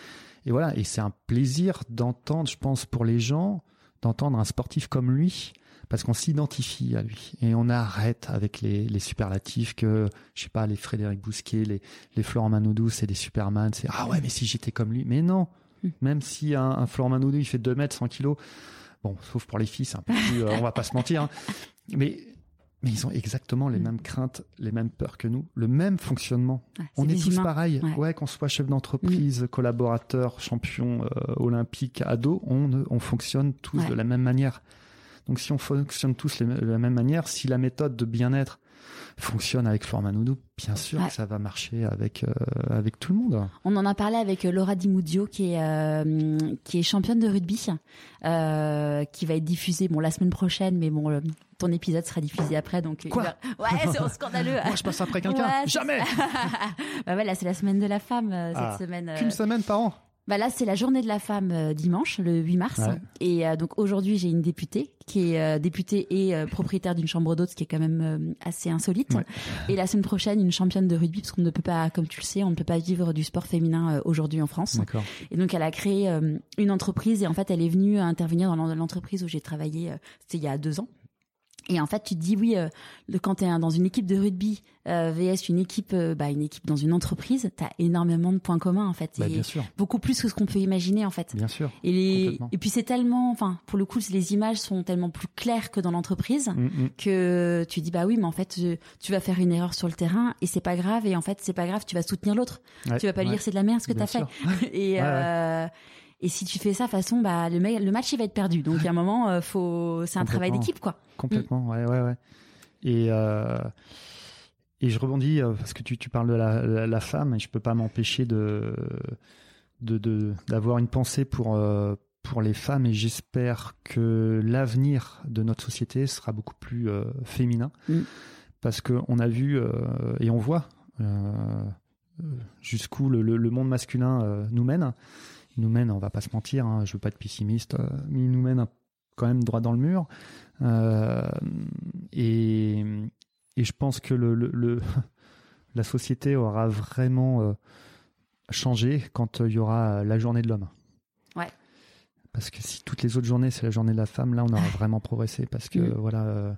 Et voilà. Et c'est un plaisir d'entendre, je pense, pour les gens, d'entendre un sportif comme lui, parce qu'on s'identifie à lui. Et on arrête avec les, les superlatifs que, je sais pas, les Frédéric Bousquet, les, les Florent Manodou, c'est des Superman. C'est, ah ouais, mais si j'étais comme lui. Mais non. Mm. Même si un, un Florent Manodou, il fait 2 mètres, 100 kilos. Bon, sauf pour les filles, c'est un peu plus, euh, on va pas se mentir. hein. Mais, mais ils ont exactement les Mm. mêmes craintes, les mêmes peurs que nous, le même fonctionnement. On est tous humains. pareils. Ouais. Ouais, qu'on soit chef d'entreprise, collaborateur, champion euh, olympique, ado, on, on fonctionne tous Ouais. de la même manière. Donc si on fonctionne tous de la même manière, si la méthode de bien-être fonctionne avec Florent Manodou, bien sûr Ouais. que ça va marcher avec euh, avec tout le monde. On en a parlé avec euh, Laura Di Muzio, qui est euh, qui est championne de rugby, euh, qui va être diffusée bon la semaine prochaine, mais bon le- ton épisode sera diffusé après, donc Quoi va- ouais c'est scandaleux. Moi, je passe après quelqu'un. Ouais, Jamais. bah ouais là c'est la semaine de la femme euh, Ah, cette semaine. Qu'une semaine par an. Bah là, c'est la journée de la femme euh, dimanche, le 8 mars. Ouais. Et euh, donc aujourd'hui, j'ai une députée qui est euh, députée et propriétaire d'une chambre d'hôtes, ce qui est quand même assez insolite. Ouais. Et la semaine prochaine, une championne de rugby, parce qu'on ne peut pas, comme tu le sais, on ne peut pas vivre du sport féminin aujourd'hui en France. Et donc, elle a créé une entreprise et en fait, elle est venue intervenir dans l'en- l'entreprise où j'ai travaillé, c'était il y a deux ans. Et en fait, tu te dis oui, euh, le- quand tu es dans une équipe de rugby euh, vs une équipe, euh, bah, une équipe dans une entreprise, tu as énormément de points communs en fait. Bah, Et bien sûr, beaucoup plus que ce qu'on peut imaginer en fait. bien sûr. Et, les... Complètement. et puis c'est tellement, enfin, pour le coup, les images sont tellement plus claires que dans l'entreprise Mm, mm. que tu dis bah oui, mais en fait, tu vas faire une erreur sur le terrain et c'est pas grave. Et en fait, c'est pas grave, tu vas soutenir l'autre. Ouais, Tu vas pas lui dire c'est de la merde ce que t'as fait. sûr. et Ouais, euh, et si tu fais ça, façon, bah le, ma- le match il va être perdu. Donc à un moment, euh, faut, c'est un travail d'équipe quoi. Complètement, ouais, ouais, ouais. Et, euh, et je rebondis euh, parce que tu, tu parles de la, la, la femme et je peux pas m'empêcher de de- de- d'avoir une pensée pour pour les femmes et j'espère que l'avenir de notre société sera beaucoup plus féminin Mm. parce que on a vu et on voit jusqu'où le, le, le monde masculin nous mène. Il nous mène, on va pas se mentir, hein, je veux pas être pessimiste, euh, mais il nous mène quand même droit dans le mur. Euh, et, et je pense que le, le, le- la société aura vraiment euh, changé quand euh, il y aura la journée de l'homme. Ouais. Parce que si toutes les autres journées c'est la journée de la femme, là on aura vraiment progressé. Parce que Mm. voilà, euh,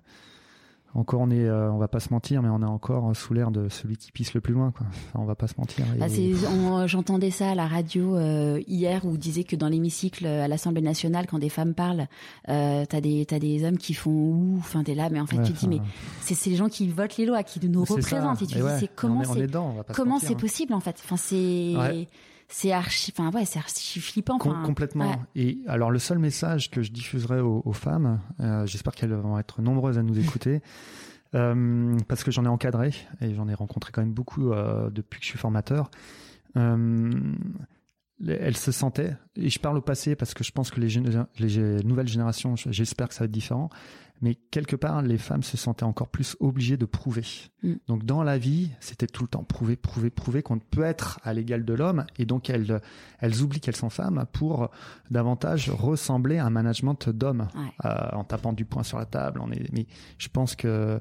encore on est, euh, on va pas se mentir, mais on est encore sous l'air de celui qui pisse le plus loin. Quoi. Enfin, on va pas se mentir. Ah, Et- c'est- on- J'entendais ça à la radio euh, hier où disait que dans l'hémicycle euh, à l'Assemblée nationale, quand des femmes parlent, euh, t'as des t'as des hommes qui font ouh, enfin t'es là, mais en fait Ouais, tu te dis mais c'est c'est les gens qui votent les lois, qui nous ça. représentent et tu Et dis ouais, c'est comment on est, on est c'est on comment c'est hein. possible en fait? Enfin c'est Ouais. C'est archi, enfin ouais c'est archi flippant. Com- complètement. ouais. Et alors le seul message que je diffuserai aux, aux femmes, euh, j'espère qu'elles vont être nombreuses à nous écouter, euh, parce que j'en ai encadré et j'en ai rencontré quand même beaucoup euh, depuis que je suis formateur. Les- elles se sentaient, et je parle au passé parce que je pense que les, nouvelles générations, j'espère que ça va être différent, mais quelque part, les femmes se sentaient encore plus obligées de prouver. Mm. Donc dans la vie, c'était tout le temps prouver, prouver, prouver qu'on peut être à l'égal de l'homme, et donc elles, elles oublient qu'elles sont femmes pour davantage ressembler à un management d'hommes, Ouais. euh, en tapant du poing sur la table. On est, mais je pense que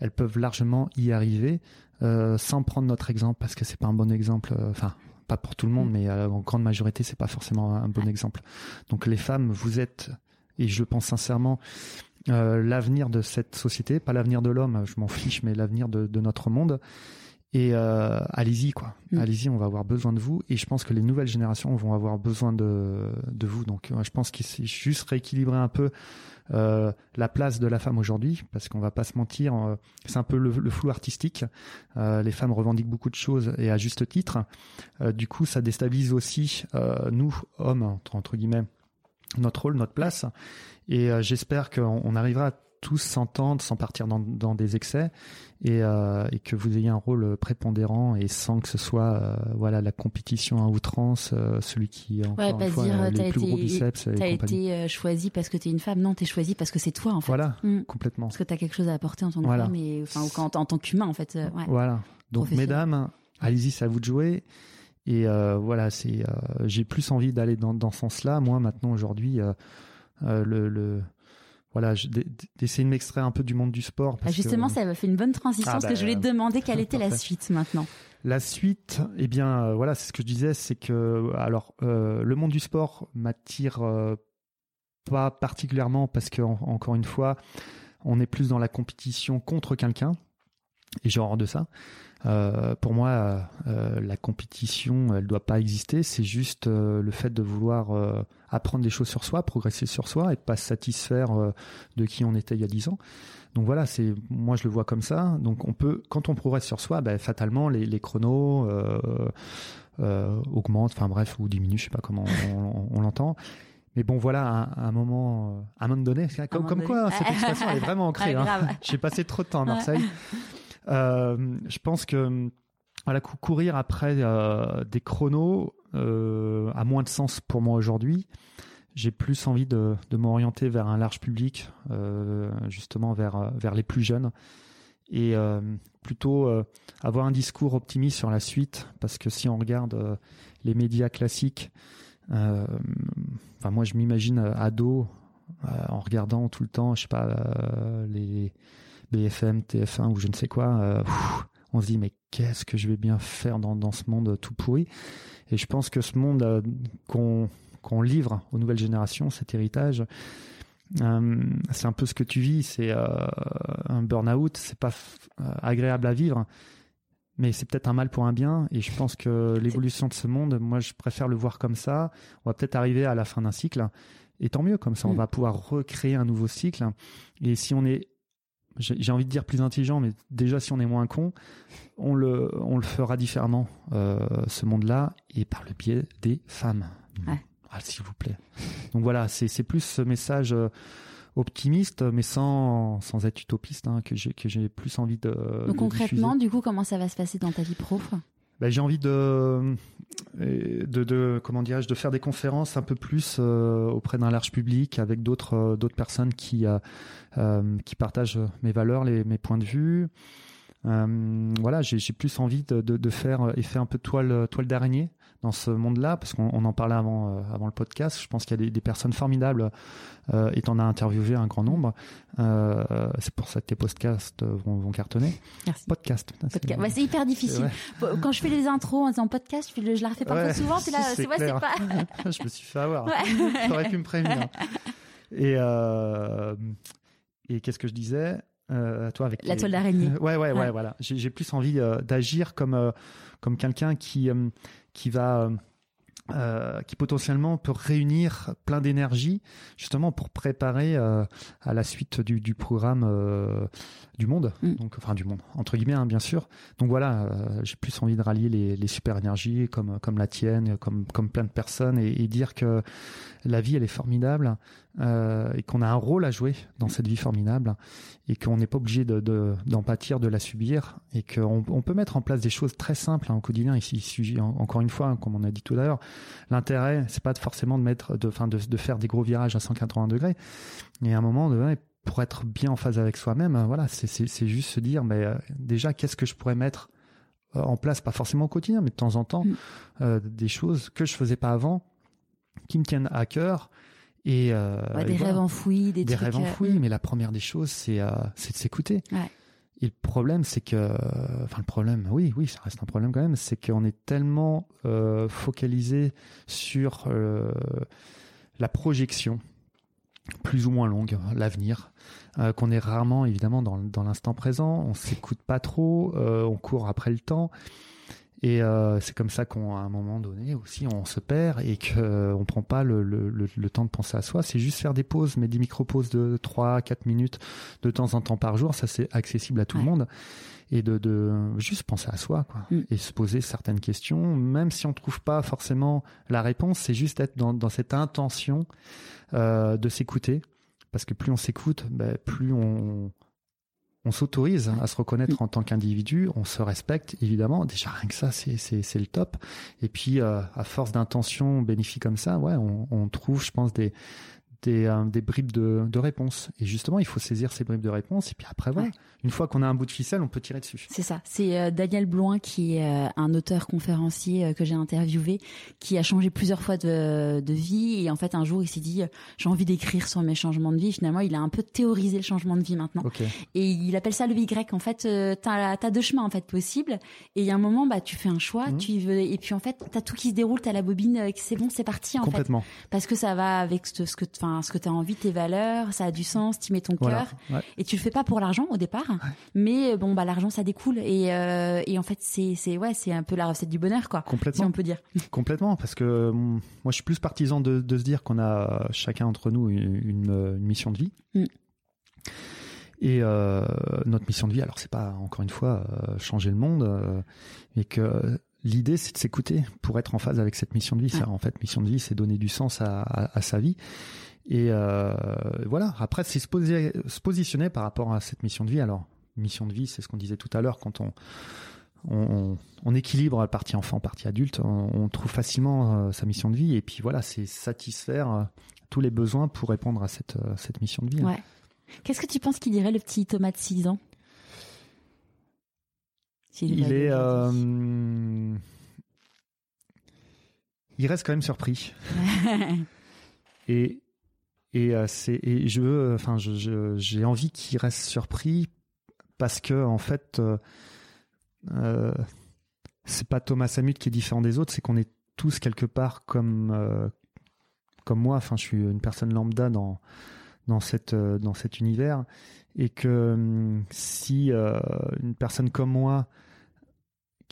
elles peuvent largement y arriver euh, sans prendre notre exemple parce que c'est pas un bon exemple. euh, Enfin, pas pour tout le monde, Mm. mais euh, en grande majorité, c'est pas forcément un bon exemple. Donc les femmes, vous êtes, et je le pense sincèrement, euh, l'avenir de cette société, pas l'avenir de l'homme, je m'en fiche, mais l'avenir de, de notre monde. Et euh, allez-y, quoi. Mm. Allez-y, on va avoir besoin de vous. Et je pense que les nouvelles générations vont avoir besoin de, de vous. Donc, je pense qu'il c'est juste rééquilibrer un peu euh, la place de la femme aujourd'hui, parce qu'on va pas se mentir, euh, c'est un peu le, le flou artistique. Euh, les femmes revendiquent beaucoup de choses et à juste titre. Euh, du coup, ça déstabilise aussi euh, nous, hommes, entre, entre guillemets, notre rôle, notre place. Et euh, j'espère qu'on on arrivera à tous s'entendre sans partir dans, dans des excès et, euh, et que vous ayez un rôle prépondérant et sans que ce soit euh, voilà la compétition à outrance, euh, celui qui encore Ouais, une pas fois, dire, a t'as les plus gros biceps T'as été choisi parce que t'es une femme, non, t'es choisi parce que c'est toi en fait. Voilà, Mm. complètement. Parce que t'as quelque chose à apporter en tant que Voilà. femme et enfin en, en tant qu'humain en fait. ouais. Voilà. Donc mesdames, allez-y, c'est à vous de jouer. Et euh, voilà, c'est euh, j'ai plus envie d'aller dans, dans ce sens-là. Moi maintenant aujourd'hui, euh, le, le voilà, d'essayer de m'extraire un peu du monde du sport. Ah, justement, que, ça m'a fait une bonne transition Ah, parce bah, que je voulais te demander quelle était la suite maintenant. La suite, eh bien, euh, voilà, c'est ce que je disais, c'est que, alors, euh, le monde du sport m'attire euh, pas particulièrement parce que, en- encore une fois, on est plus dans la compétition contre quelqu'un, et j'ai horreur de ça. Euh, pour moi, euh, la compétition, elle doit pas exister. C'est juste euh, le fait de vouloir euh, apprendre des choses sur soi, progresser sur soi, et de pas se satisfaire euh, de qui on était il y a dix ans. Donc voilà, c'est moi je le vois comme ça. Donc on peut, quand on progresse sur soi, ben, fatalement les, les chronos euh, euh, augmentent, enfin bref, ou diminuent, je sais pas comment on, on- on l'entend. Mais bon, voilà, à, un moment, à un moment donné, comme, moment comme donné. quoi cette expression elle est vraiment ancrée. Ah, hein. J'ai passé trop de temps à Marseille. je pense que voilà, cou- courir après euh, des chronos euh, a moins de sens pour moi aujourd'hui. J'ai plus envie de, m'orienter vers un large public, euh, justement vers, vers les plus jeunes. et plutôt avoir un discours optimiste sur la suite, parce que si on regarde les médias classiques, enfin moi je m'imagine ado en regardant tout le temps, je sais pas les BFM, TF1 ou je ne sais quoi, on se dit mais qu'est-ce que je vais bien faire dans, dans ce monde tout pourri Et je pense que ce monde qu'on qu'on livre aux nouvelles générations, cet héritage, euh, c'est un peu ce que tu vis, c'est euh, un burn-out, c'est pas euh, agréable à vivre, mais c'est peut-être un mal pour un bien. Et je pense que l'évolution de ce monde, moi, je préfère le voir comme ça. On va peut-être arriver à la fin d'un cycle, et tant mieux, comme ça, on mm. va pouvoir recréer un nouveau cycle. Et si on est j'ai envie de dire plus intelligent, mais déjà si on est moins con, on le, on le fera différemment, ce monde-là, et par le biais des femmes. Ouais. Ah, s'il vous plaît. Donc voilà, c'est plus ce message euh, optimiste, mais sans, sans être utopiste, hein, que j'ai plus envie de. Donc concrètement, du coup, comment ça va se passer dans ta vie pro ben, j'ai envie de, de, de comment dirais-je, de faire des conférences un peu plus euh, auprès d'un large public avec d'autres euh, d'autres personnes qui qui partagent mes valeurs, mes points de vue. voilà, j'ai plus envie de, de, de faire un peu toile toile d'araignée dans ce monde-là, parce qu'on en parlait avant, euh, avant le podcast. Je pense qu'il y a des, personnes formidables euh, et en as interviewé un grand nombre. Euh, c'est pour ça que tes podcasts vont, vont cartonner. Merci. Podcast. C'est hyper difficile. Quand je fais les intros en disant podcast, je, je la refais pas trop souvent. C'est là, c'est pas. je me suis fait avoir. tu aurais pu me prévenir. Et, euh, et qu'est-ce que je disais euh, toi avec la toile d'araignée. ouais, ouais, ouais, voilà. J'ai plus envie d'agir comme comme quelqu'un qui qui va euh, qui potentiellement peut réunir plein d'énergie justement pour préparer euh, à la suite du, du programme euh, du monde, mm. donc enfin du monde entre guillemets hein, bien sûr. Donc voilà, euh, j'ai plus envie de rallier les, les, super énergies comme comme la tienne, comme comme plein de personnes et, et dire que la vie elle est formidable euh, et qu'on a un rôle à jouer dans cette vie formidable et qu'on n'est pas obligé de, de, d'en pâtir, de la subir et qu'on on peut mettre en place des choses très simples hein, au quotidien. Ici, encore une fois, comme on a dit tout à l'heure, l'intérêt c'est pas forcément de mettre, de, fin, de, de faire des gros virages à 180 degrés, mais à un moment de pour être bien en phase avec soi-même, voilà, c'est, c'est, c'est juste se dire, mais euh, déjà, qu'est-ce que je pourrais mettre euh, en place, pas forcément au quotidien, mais de temps en temps, mm. euh, des choses que je faisais pas avant, qui me tiennent à cœur. Et, euh, des rêves enfouis, des, des rêves enfouis. Mais la première des choses, c'est euh, c'est de s'écouter. Ouais. Et le problème, c'est que, enfin le problème, oui, oui, ça reste un problème quand même, c'est qu'on est tellement euh, focalisé sur euh, la projection plus ou moins longue, l'avenir, euh, qu'on est rarement évidemment dans, dans l'instant présent, on s'écoute pas trop, euh, on court après le temps. Et euh, c'est comme ça qu'à un moment donné aussi on se perd et qu'on euh, on prend pas le, le, le, temps de penser à soi. C'est juste faire des pauses, mais des micro-pauses de 3 4 minutes de temps en temps par jour, ça c'est accessible à tout le monde. Et de, de juste penser à soi quoi, mm. et se poser certaines questions, même si on trouve pas forcément la réponse, c'est juste être dans, dans cette intention euh, de s'écouter, parce que plus on s'écoute, ben, plus on on s'autorise à se reconnaître en tant qu'individu, on se respecte évidemment. Déjà rien que ça, c'est c'est le top. Et puis euh, à force d'intentions bénéfiques comme ça, ouais, on, on trouve, je pense, des des, euh, des bribes de, de réponses. Et justement, il faut saisir ces bribes de réponses. Et puis après, voilà, une fois qu'on a un bout de ficelle, on peut tirer dessus. C'est ça. C'est euh, Daniel Bloin, qui est euh, un auteur conférencier que j'ai interviewé, qui a changé plusieurs fois de, de vie. Et en fait, un jour, il s'est dit, j'ai envie d'écrire sur mes changements de vie. Finalement, il a un peu théorisé le changement de vie maintenant. Et il appelle ça le Y. En fait, tu as, deux chemins en fait possibles. Et il y a un moment, bah, tu fais un choix, mmh. tu veux, et puis en fait, tu as tout qui se déroule, tu as la bobine, c'est bon, c'est parti en Complètement. fait. Parce que ça va avec ce, ce que, enfin, ce que tu as envie, tes valeurs, ça a du sens, tu mets ton cœur. Et tu le fais pas pour l'argent au départ, mais bon bah l'argent ça découle et, euh, et en fait c'est c'est ouais c'est un peu la recette du bonheur quoi. Complètement. Si on peut dire. Complètement parce que moi je suis plus partisan de, de se dire qu'on a chacun entre nous une, une, mission de vie. Mm. Et euh, notre mission de vie, alors c'est pas encore une fois euh, changer le monde, euh, mais que l'idée c'est de s'écouter pour être en phase avec cette mission de vie. Ça, en fait, mission de vie, c'est donner du sens à, à, sa vie. Et euh, voilà. Après, c'est se, poser, se positionner par rapport à cette mission de vie. Alors, mission de vie, c'est ce qu'on disait tout à l'heure quand on on, on, équilibre la partie enfant, partie adulte, on, trouve facilement euh, sa mission de vie. Et puis voilà, c'est satisfaire euh, tous les besoins pour répondre à cette, cette mission de vie. Ouais. Qu'est-ce que tu penses qu'il dirait le petit Thomas de 6 ans? Il est, euh, il reste quand même surpris. et et euh, c'est et je veux, enfin, je, j'ai envie qu'il reste surpris parce que en fait, euh, c'est pas Thomas Samut qui est différent des autres, c'est qu'on est tous quelque part comme comme moi. Enfin, je suis une personne lambda dans dans cette dans cet univers et que hum, si une personne comme moi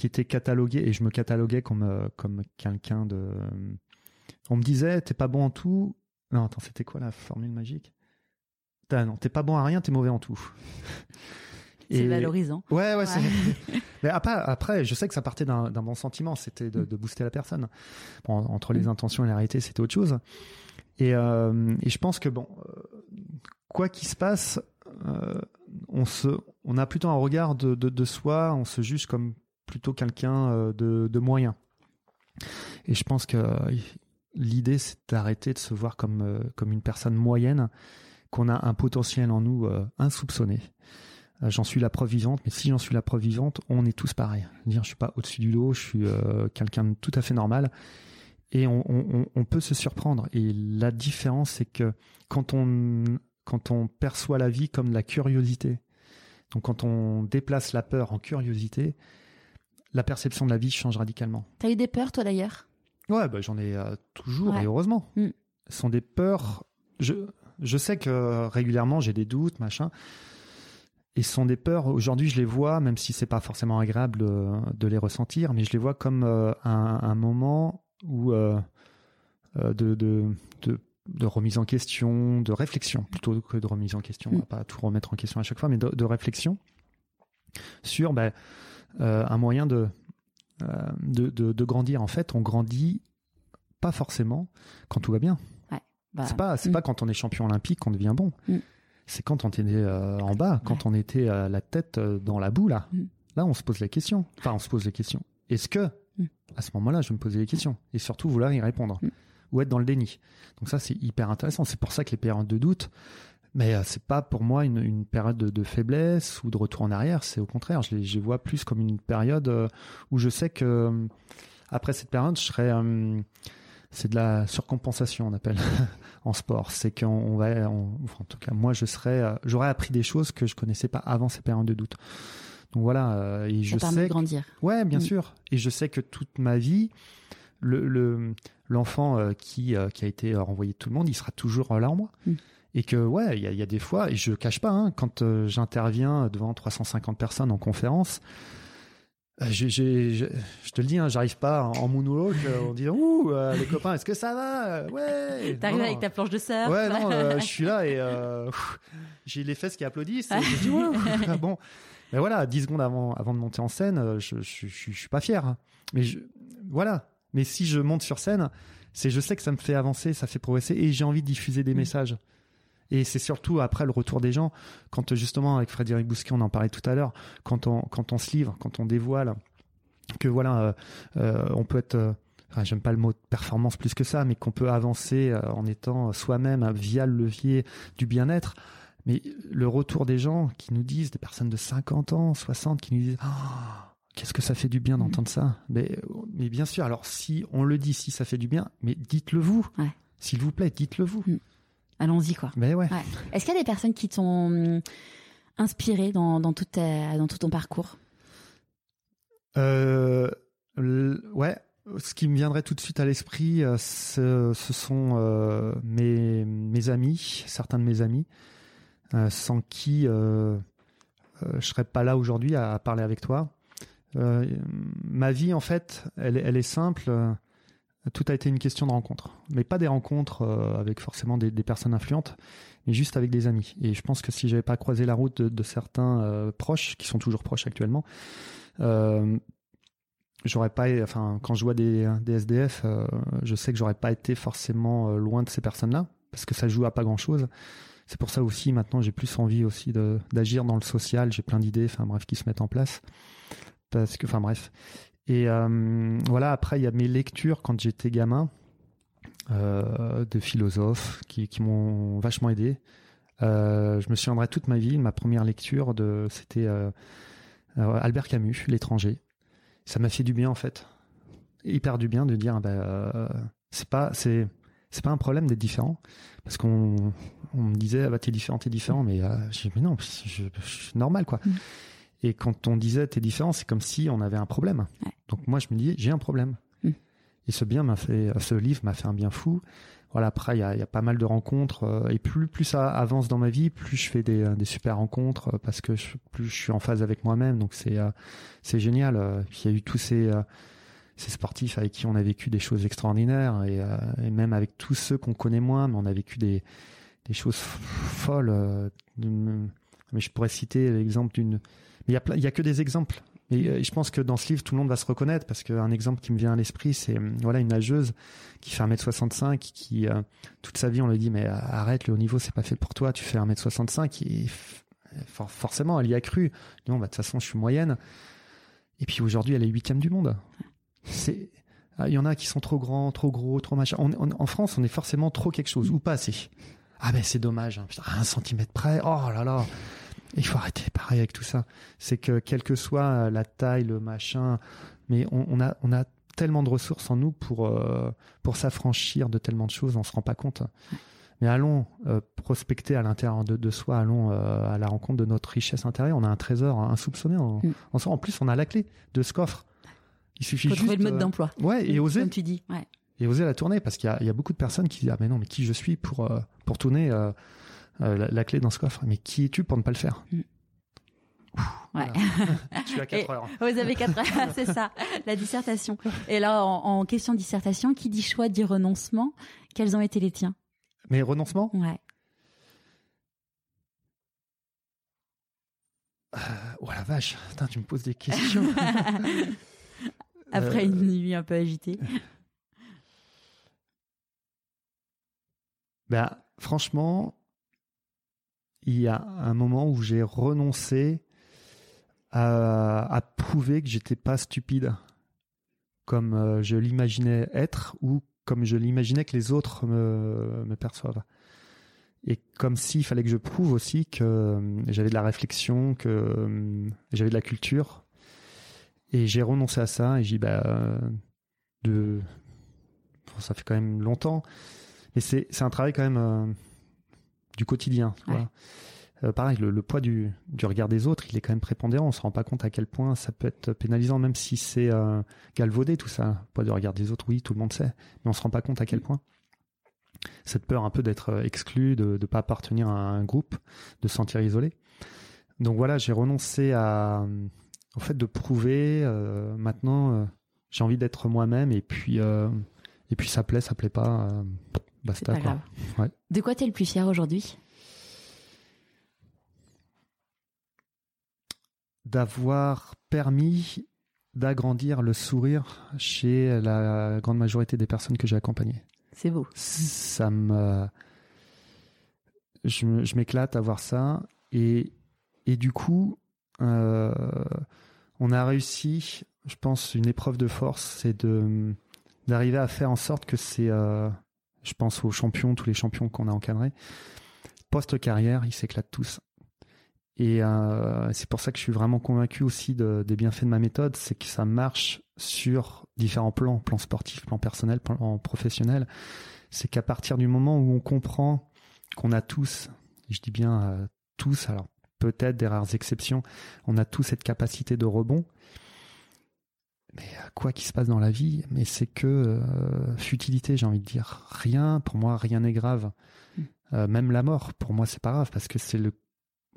qui était catalogué et je me cataloguais comme euh, comme quelqu'un de on me disait t'es pas bon en tout non attends c'était quoi la formule magique? Non t'es pas bon à rien t'es mauvais en tout. C'est valorisant. Ouais ouais, mais après après je sais que ça partait d'un bon sentiment c'était de, booster la personne. Bon, entre les mm. intentions et la réalité c'était autre chose. Et, euh, et je pense que bon euh, quoi qu'il se passe on se on a plutôt un regard de, de, de soi on se juge comme plutôt quelqu'un euh, de, de, moyen. Et je pense que euh, l'idée, c'est d'arrêter de se voir comme, euh, comme une personne moyenne, qu'on a un potentiel en nous insoupçonné. J'en suis la preuve vivante, mais si j'en suis la preuve vivante, on est tous pareils. Dire, je suis pas au-dessus du lot, je suis quelqu'un de tout à fait normal, et on, on, on, peut se surprendre. Et la différence, c'est que quand on quand on perçoit la vie comme de la curiosité, donc quand on déplace la peur en curiosité, la perception de la vie change radicalement. T'as eu des peurs, toi, d'ailleurs? Ouais, bah, j'en ai euh, toujours, et heureusement. Mm. Ce sont des peurs. Je, je sais que régulièrement, j'ai des doutes, machin. Et ce sont des peurs, aujourd'hui, je les vois, même si c'est pas forcément agréable de, les ressentir, mais je les vois comme euh, un, moment où, euh, de, de, de, remise en question, de réflexion, plutôt que de remise en question. On va pas tout remettre en question à chaque fois, mais de, réflexion sur. Euh, un moyen euh, de, de, grandir. En fait, on grandit pas forcément quand tout va bien. Bah, c'est pas c'est mm. pas quand on est champion olympique qu'on devient bon. Mm. C'est quand on était euh, en bas, quand on était à la tête dans la boue là. Mm. Là, on se pose la question. Enfin, on se pose la question. Est-ce que à ce moment-là, je me posais les questions et surtout vouloir y répondre ou être dans le déni? Donc ça, c'est hyper intéressant. C'est pour ça que les périodes de doute, mais euh, c'est pas pour moi une, une période de, de, faiblesse ou de retour en arrière. C'est au contraire, je les, je vois plus comme une période euh, où je sais que euh, après cette période, je serai c'est de la surcompensation on appelle en sport. C'est qu'on va en tout cas moi je serais j'aurais appris des choses que je connaissais pas avant ces périodes de doute. Donc voilà et je sais de grandir. Ouais bien mm. sûr. Et je sais que toute ma vie le l'enfant qui qui a été renvoyé de tout le monde il sera toujours là en moi. Mm et que ouais, il y a, y a, des fois, et je cache pas, hein, quand euh, j'interviens devant 350 personnes en conférence, euh, je te le dis, hein, j'arrive pas en, monologue euh, en disant ouh les copains, est-ce que ça va Ouais. T'arrives avec ta planche de surf. Ouais, non, je suis là et j'ai les fesses qui applaudissent. Et je dis ouais, bon. Mais voilà, 10 secondes avant avant de monter en scène, je je, je, suis pas fier. Hein. Mais je, voilà. Mais si je monte sur scène, c'est je sais que ça me fait avancer, ça fait progresser et j'ai envie de diffuser des mm. messages. Et c'est surtout après le retour des gens, quand justement avec Frédéric Bousquet, on en parlait tout à l'heure, quand on, quand on se livre, quand on dévoile, que voilà, euh, euh on peut être, euh, enfin, j'aime pas le mot performance plus que ça, mais qu'on peut avancer en étant soi-même via le levier du bien-être. Mais le retour des gens qui nous disent, des personnes de 50 ans, 60, qui nous disent, ah, qu'est-ce que ça fait du bien d'entendre ça? Mais, mais bien sûr, alors si on le dit, si ça fait du bien, mais dites-le vous. S'il vous plaît, dites-le vous. Mmh allons-y quoi. Mais ouais. Est-ce qu'il y a des personnes qui t'ont hum, inspiré dans, dans, tout dans tout ton parcours? Euh, Ouais. Ce qui me viendrait tout de suite à l'esprit, euh, ce, sont euh, mes, mes amis, certains de mes amis, sans qui je serais pas là aujourd'hui à, parler avec toi. ma vie, en fait, elle, elle est simple tout a été une question de rencontre. Mais pas des rencontres euh, avec forcément des, personnes influentes, mais juste avec des amis. Et je pense que si j'avais pas croisé la route de, certains euh, proches, qui sont toujours proches actuellement, euh, j'aurais pas, enfin, quand je vois des, des SDF, je sais que j'aurais pas été forcément loin de ces personnes-là, parce que ça joue à pas grand-chose. C'est pour ça aussi, maintenant, j'ai plus envie aussi d'agir dans le social. J'ai plein d'idées, enfin bref, qui se mettent en place. Parce que, enfin bref. Et euh, voilà, après, il y a mes lectures quand j'étais gamin euh, de philosophes qui, m'ont vachement aidé. Euh, je me souviendrai toute ma vie, ma première lecture, c'était Albert Camus, l'étranger. Ça m'a fait du bien en fait, hyper du bien de dire bah, c'est pas un problème d'être différent parce qu'on on me disait ah bah t'es différent t'es différent mais mais non je, normal quoi mm. Et quand on disait t'es différent c'est comme si on avait un problème. Donc moi je me dis j'ai un problème. Mm. et ce bien m'a fait ce livre m'a fait un bien fou. Voilà après il y a, y a, pas mal de rencontres euh, et plus plus ça avance dans ma vie plus je fais des, des super rencontres euh, parce que je, plus je suis en phase avec moi-même. Donc c'est euh, c'est génial il y a eu tous ces ces sportifs avec qui on a vécu des choses extraordinaires et, et même avec tous ceux qu'on connaît moins mais on a vécu des des choses folles mais je pourrais citer l'exemple d'une il y a il y a que des exemples et euh, je pense que dans ce livre, tout le monde va se reconnaître parce qu'un exemple qui me vient à l'esprit, c'est euh, voilà une nageuse qui fait 1m65, qui euh, toute sa vie on lui dit mais arrête le haut niveau, c'est pas fait pour toi, tu fais 1m65 et forcément elle y a cru. Non, bah de toute façon je suis moyenne. Et puis aujourd'hui elle est huitième du monde. C'est ah, il y en a qui sont trop grands, trop gros, trop machin. en France, on est forcément trop quelque chose ou pas assez. Ah ben c'est dommage, hein. un centimètre près. Oh là là. Il faut arrêter pareil avec tout ça. C'est que quelle que soit la taille, le machin, mais on, a on a tellement de ressources en nous pour euh, pour s'affranchir de tellement de choses, on se rend pas compte. Mais allons euh, prospecter à l'intérieur de, soi, allons euh, à la rencontre de notre richesse intérieure. On a un trésor insoupçonné. En, mm. en, plus, on a la clé de ce coffre. Il suffit Faut juste trouver le mode d'emploi. Ouais, et oser. Comme tu dis. Ouais. Et oser la tourner parce qu'il y, y a, beaucoup de personnes qui disent ah mais non mais qui je suis pour pour tourner euh, la, clé dans ce coffre. Mais qui es-tu pour ne pas le faire mm. Ouais. tu as 4 heures. Vous avez 4 heures, c'est ça, la dissertation. Et là, en, question de dissertation, qui dit choix dit renoncement Quels ont été les tiens Mes renoncements Ouais. Euh, oh la vache, tu me poses des questions. Après une nuit un peu agitée. Ben, franchement, il y a un moment où j'ai renoncé à, prouver que j'étais pas stupide comme euh, je l'imaginais être ou comme je l'imaginais que les autres me, perçoivent. Et comme s'il fallait que je prouve aussi que euh, j'avais de la réflexion, que euh, j'avais de la culture. Et j'ai renoncé à ça et j'ai dit, bah, de, ça fait quand même longtemps. Mais c'est, c'est un travail quand même du quotidien. Euh, pareil, le, poids du, du, regard des autres, il est quand même prépondérant. On se rend pas compte à quel point ça peut être pénalisant, même si c'est euh, galvaudé tout ça. Le poids du regard des autres, oui, tout le monde sait, mais on se rend pas compte à quel point. Cette peur un peu d'être euh, exclu, de ne pas appartenir à un groupe, de se sentir isolé. Donc voilà, j'ai renoncé à, au fait de prouver. Euh, maintenant, j'ai envie d'être moi-même et puis et puis ça plaît, ça plaît pas Basta, quoi. De quoi t'es le plus fier aujourd'hui? D'avoir permis d'agrandir le sourire chez la grande majorité des personnes que j'ai accompagnées. C'est beau. Ça me, je, m'éclate à voir ça et et du coup, euh, on a réussi, je pense, une épreuve de force, c'est de d'arriver à faire en sorte que c'est euh, je pense aux champions, tous les champions qu'on a encadrés. Post-carrière, ils s'éclatent tous. Et euh, c'est pour ça que je suis vraiment convaincu aussi de, des bienfaits de ma méthode, c'est que ça marche sur différents plans, plan sportif, plan personnel, plan professionnel. C'est qu'à partir du moment où on comprend qu'on a tous, je dis bien euh, tous, alors peut-être des rares exceptions, on a tous cette capacité de rebond, mais euh, quoi qu'il se passe dans la vie, mais c'est que euh, futilité, j'ai envie de dire. Rien, pour moi, rien n'est grave. Mm. Euh, même la mort, pour moi, c'est pas grave parce que c'est le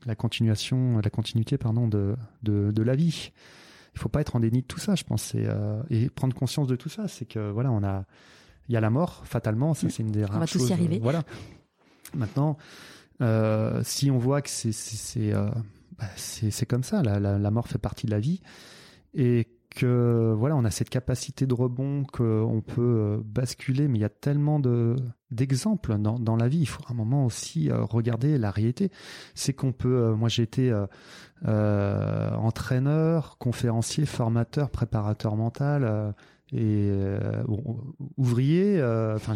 la continuation, la continuité, pardon, de de, de la vie. Il faut pas être en déni de tout ça, je pense, et, et prendre conscience de tout ça, c'est que voilà, on a, il y a la mort, fatalement, ça mm. c'est une des rares on va choses. Tous y arriver. voilà. Maintenant, si on voit que c'est c'est bah, c'est comme ça, la, la, la mort fait partie de la vie et que voilà, on a cette capacité de rebond qu'on peut euh, basculer, mais il y a tellement de d'exemples dans, dans la vie. Il faut un moment aussi euh, regarder la réalité. C'est qu'on peut. Euh, moi, j'ai été entraîneur, conférencier, formateur, préparateur mental et ouvrier. Enfin,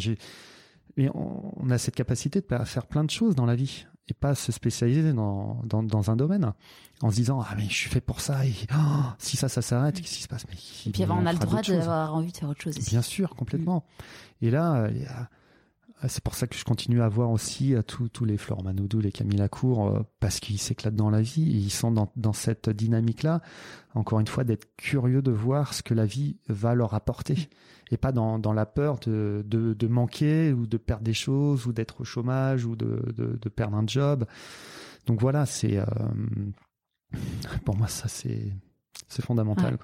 on, a cette capacité de faire plein de choses dans la vie. Et pas se spécialiser dans, dans, dans, un domaine en se disant ah mais je suis fait pour ça et oh, si ça ça s'arrête qu'est-ce qui se passe? Mais et puis on, on a le droit d'avoir envie de faire autre chose aussi. bien sûr complètement et là c'est pour ça que je continue à voir aussi à tous tous les Florent Manodou, les Camille Lacour, euh, parce qu'ils s'éclatent dans la vie. Et ils sont dans, dans cette dynamique-là, encore une fois, d'être curieux de voir ce que la vie va leur apporter. Et pas dans, dans la peur de, de, de manquer ou de perdre des choses ou d'être au chômage ou de, de, de perdre un job. Donc voilà, c'est... Euh, pour moi, ça, c'est c'est fondamental.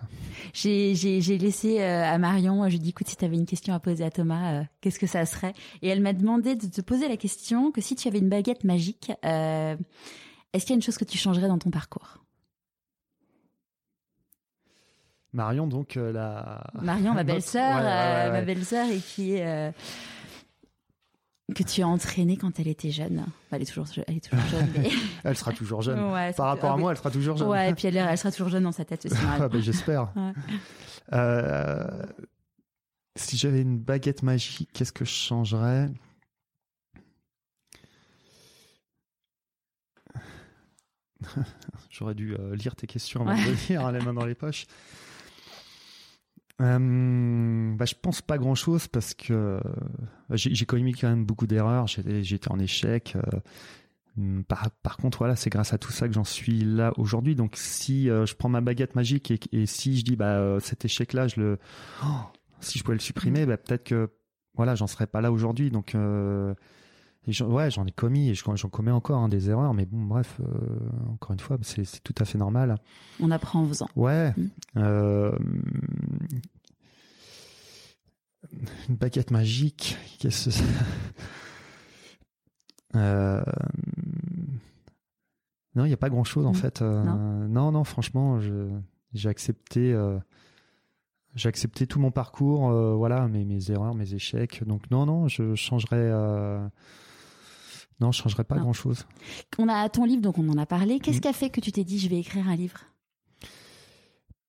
J'ai laissé euh, à Marion, je lui ai dit, écoute, si tu avais une question à poser à Thomas, euh, qu'est-ce que ça serait? Et elle m'a demandé de te poser la question que si tu avais une baguette magique, euh, est-ce qu'il y a une chose que tu changerais dans ton parcours? Marion, donc la... Marion, ma belle-sœur, ma belle-sœur, et qui est que tu as entraîné quand elle était jeune. Elle est toujours, elle est toujours jeune. elle sera toujours jeune. Par rapport à moi, elle sera toujours jeune. Ouais, et puis elle, elle sera toujours jeune dans sa tête aussi. ah, ben, J'espère. Euh, si j'avais une baguette magique, qu'est-ce que je changerais? J'aurais dû euh, lire tes questions avant de lire, hein, les mains dans les poches. Euh, bah, je pense pas grand chose parce que euh, j'ai commis quand même beaucoup d'erreurs. J'étais en échec. Euh, par, par, contre, voilà, c'est grâce à tout ça que j'en suis là aujourd'hui. Donc, si euh, je prends ma baguette magique et, et si je dis, bah, cet échec-là, je le, oh, si je pouvais le supprimer, bah, peut-être que, voilà, j'en serais pas là aujourd'hui. Donc, ouais, j'en ai commis et j'en commets encore hein, des erreurs, mais bon, bref, encore une fois, c'est tout à fait normal. On apprend en faisant. Ouais. Mmh. Euh, une baguette magique. Qu'est-ce que c'est? Euh... Non, il n'y a pas grand-chose en mm. fait. Euh, non. non. franchement, j'ai accepté, euh, j'ai accepté tout mon parcours, euh, voilà, mes, mes erreurs, mes échecs. Donc non, non, je changerais. Non, je changerais pas grand-chose. On a ton livre, donc on en a parlé. Qu'est-ce mm. qui a fait que tu t'es dit, je vais écrire un livre?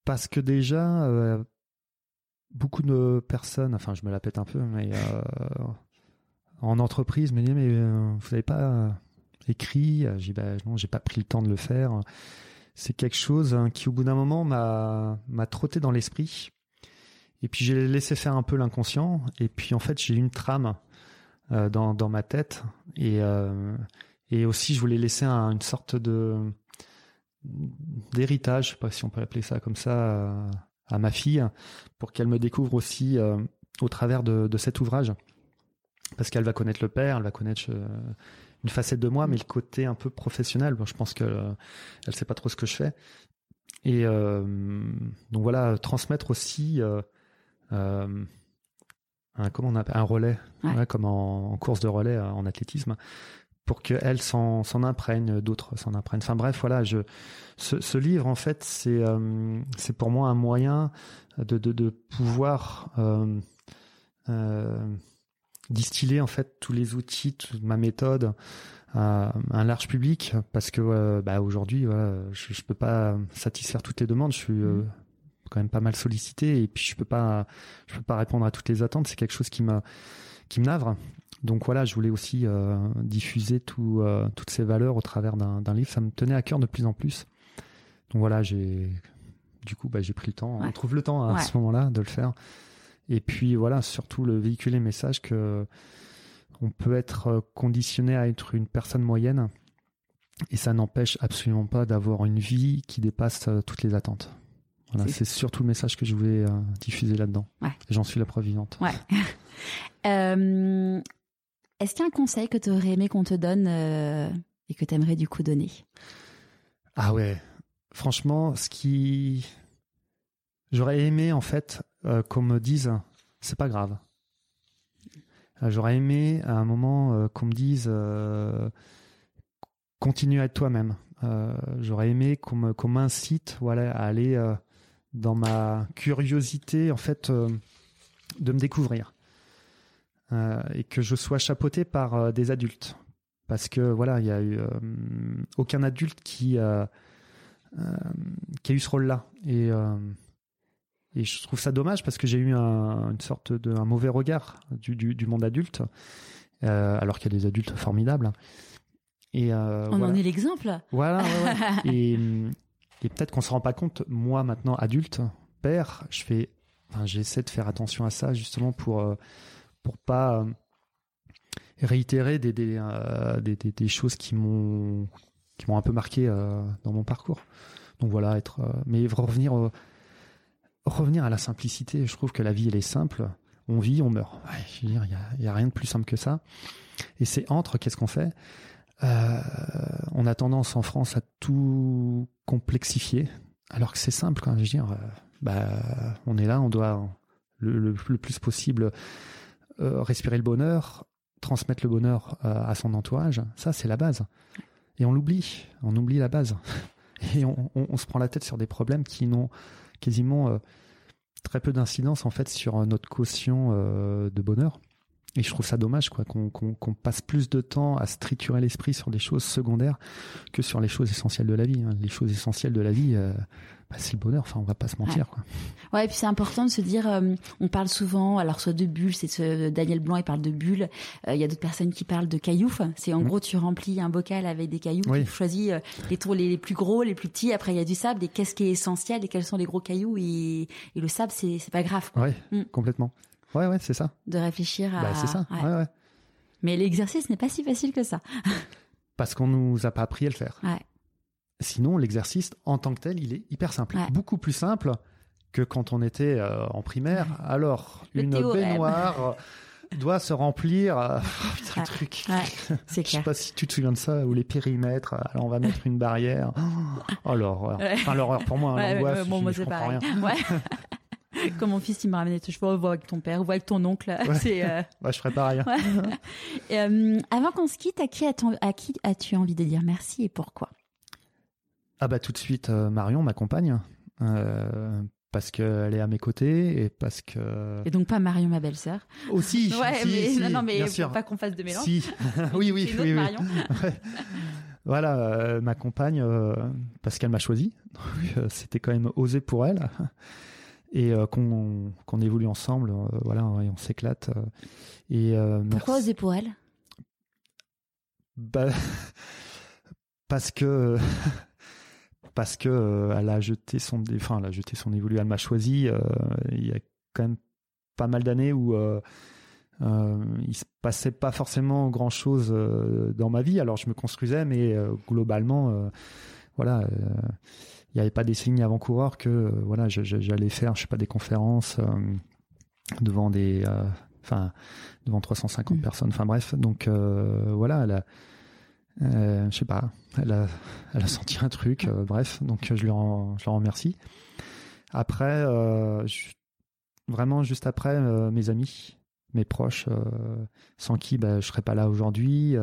Parce que déjà, beaucoup de personnes, enfin je me la pète un peu, mais euh, en entreprise me disent mais euh, vous n'avez pas écrit? J'ai bah, non, j'ai pas pris le temps de le faire. C'est quelque chose hein, qui au bout d'un moment m'a m'a trotté dans l'esprit. Et puis j'ai laissé faire un peu l'inconscient. Et puis en fait j'ai une trame euh, dans dans ma tête et et aussi je voulais laisser une sorte de d'héritage, je sais pas si on peut appeler ça comme ça à ma fille pour qu'elle me découvre aussi euh, au travers de, de, cet ouvrage. Parce qu'elle va connaître le père, elle va connaître euh, une facette de moi, mais le côté un peu professionnel, je pense qu'elle euh, elle sait pas trop ce que je fais. Et donc voilà, transmettre aussi un, comment on appelle, un relais, comme en, en, course de relais en athlétisme, pour qu'elle s'en, s'en imprègne, d'autres s'en imprègnent. Enfin bref, voilà, je, ce, ce livre en fait, c'est, euh, c'est pour moi un moyen de, de, de pouvoir euh, euh, distiller en fait tous les outils, toute ma méthode à un large public, parce que bah, aujourd'hui, voilà, je, je peux pas satisfaire toutes les demandes. Je suis mmh. Quand même pas mal sollicité et puis je peux pas, je peux pas répondre à toutes les attentes. C'est quelque chose qui m'a qui me navre donc voilà, je voulais aussi euh, diffuser tout, euh, toutes ces valeurs au travers d'un livre. Ça me tenait à cœur de plus en plus. Donc voilà, j'ai du coup bah, j'ai pris le temps. On trouve le temps à ce moment-là de le faire. Et puis voilà, surtout le véhiculer le message que on peut être conditionné à être une personne moyenne et ça n'empêche absolument pas d'avoir une vie qui dépasse euh, toutes les attentes. Voilà, c'est surtout le message que je voulais diffuser là-dedans. Ouais. J'en suis la preuve vivante. Ouais. Est-ce qu'il y a un conseil que tu aurais aimé qu'on te donne euh, et que tu aimerais du coup donner? Ah ouais, franchement, ce qui. J'aurais aimé en fait euh, qu'on me dise c'est pas grave. Euh, j'aurais aimé à un moment qu'on me dise continue à être toi-même. J'aurais aimé qu'on m'incite voilà, à aller dans ma curiosité en fait de me découvrir. Euh, et que je sois chapeauté par euh, des adultes. Parce que voilà, il y a eu euh, aucun adulte qui, qui a eu ce rôle-là. Et, et je trouve ça dommage parce que j'ai eu un, une sorte de un mauvais regard du, du, du monde adulte, alors qu'il y a des adultes formidables. Et euh, On voilà. en est l'exemple. Voilà, ouais, ouais. et, et peut-être qu'on se rend pas compte. Moi, maintenant, adulte, père, je fais, j'essaie de faire attention à ça justement pour euh, pour pas euh, réitérer euh, des, des, choses qui m'ont qui m'ont un peu marqué euh, dans mon parcours. Donc voilà, être, mais revenir revenir à la simplicité. Je trouve que la vie elle est simple. On vit, on meurt. Il y a, rien de plus simple que ça. Et c'est entre, qu'est-ce qu'on fait? On a tendance en France à tout complexifier, alors que c'est simple. Quand je veux dire, euh, bah, on est là, on doit le, plus possible euh, respirer le bonheur, transmettre le bonheur euh, à son entourage. Ça, c'est la base. Et on l'oublie. On oublie la base. Et on, se prend la tête sur des problèmes qui n'ont quasiment très peu d'incidence en fait sur notre quotient de bonheur. Et je trouve ça dommage quoi qu'on passe plus de temps à se triturer l'esprit sur des choses secondaires que sur les choses essentielles de la vie. hein. Les choses essentielles de la vie, euh, bah, c'est le bonheur. Enfin, on va pas se mentir. Quoi. Ouais, et puis c'est important de se dire, euh, on parle souvent, alors soit de bulles, c'est ce, Daniel Blanc, il parle de bulles. Euh, Il y a d'autres personnes qui parlent de cailloux. C'est en Mhm. gros, tu remplis un bocal avec des cailloux, Oui. tu choisis les tours les, les plus gros, les plus petits. Après, il y a du sable. Et qu'est-ce qui est essentiel et quels sont les gros cailloux et, et le sable, c'est pas grave quoi, Ouais, Mm. complètement. Ouais, ouais, c'est ça. de réfléchir à. Bah, c'est ça. ouais. Ouais, ouais. Mais l'exercice n'est pas si facile que ça. Parce qu'on nous a pas appris à le faire. Ouais. Sinon, l'exercice en tant que tel, il est hyper simple. Beaucoup plus simple que quand on était euh, en primaire. Alors, Le une théorème. baignoire euh, doit se remplir. euh, oh, putain, le truc. C'est Je sais clair. pas si tu te souviens de ça, ou les périmètres. Alors, on va mettre une barrière. Oh, l'horreur. Enfin, l'horreur pour moi, hein, l'angoisse. bon, je- moi je comprends pareil. rien. Comme mon fils, il m'a ramené des cheveux, vois avec ton père, vois avec ton oncle. Ouais. C'est. euh, Ouais, je ferais pareil. hein. Ouais. Euh, avant qu'on se quitte, à qui as-tu à qui as-tu envie de dire merci et pourquoi? Ah bah tout de suite, euh, Marion, ma compagne. euh, parce qu'elle est à mes côtés et parce que Et donc pas Marion, ma belle-sœur. aussi ouais, si, mais si, non, non, mais faut pas qu'on fasse de mélange. si oui oui C'est une autre oui, oui. Marion. Voilà, euh, ma compagne, euh, parce qu'elle m'a choisi. Euh, C'était quand même osé pour elle. Et euh, qu'on évolue ensemble, euh, voilà, et on s'éclate. euh, et Pourquoi merci. pour elle Bah, parce que parce que elle a jeté son, enfin, elle a jeté son évolué, elle m'a choisi. il y a quand même pas mal d'années où euh, il se passait pas forcément grand chose dans ma vie. Alors je me construisais, mais euh, globalement, voilà, il n'y avait pas des signes avant-coureurs que euh, voilà, j'allais faire, je sais pas, des conférences euh, devant des, euh, enfin, devant 350 Mm. personnes. Enfin bref, donc voilà, elle a, je sais pas, elle a, elle a senti un truc. bref, donc je lui en, je la remercie. Après, je- vraiment juste après, mes amis, mes proches, sans qui bah, je serais pas là aujourd'hui.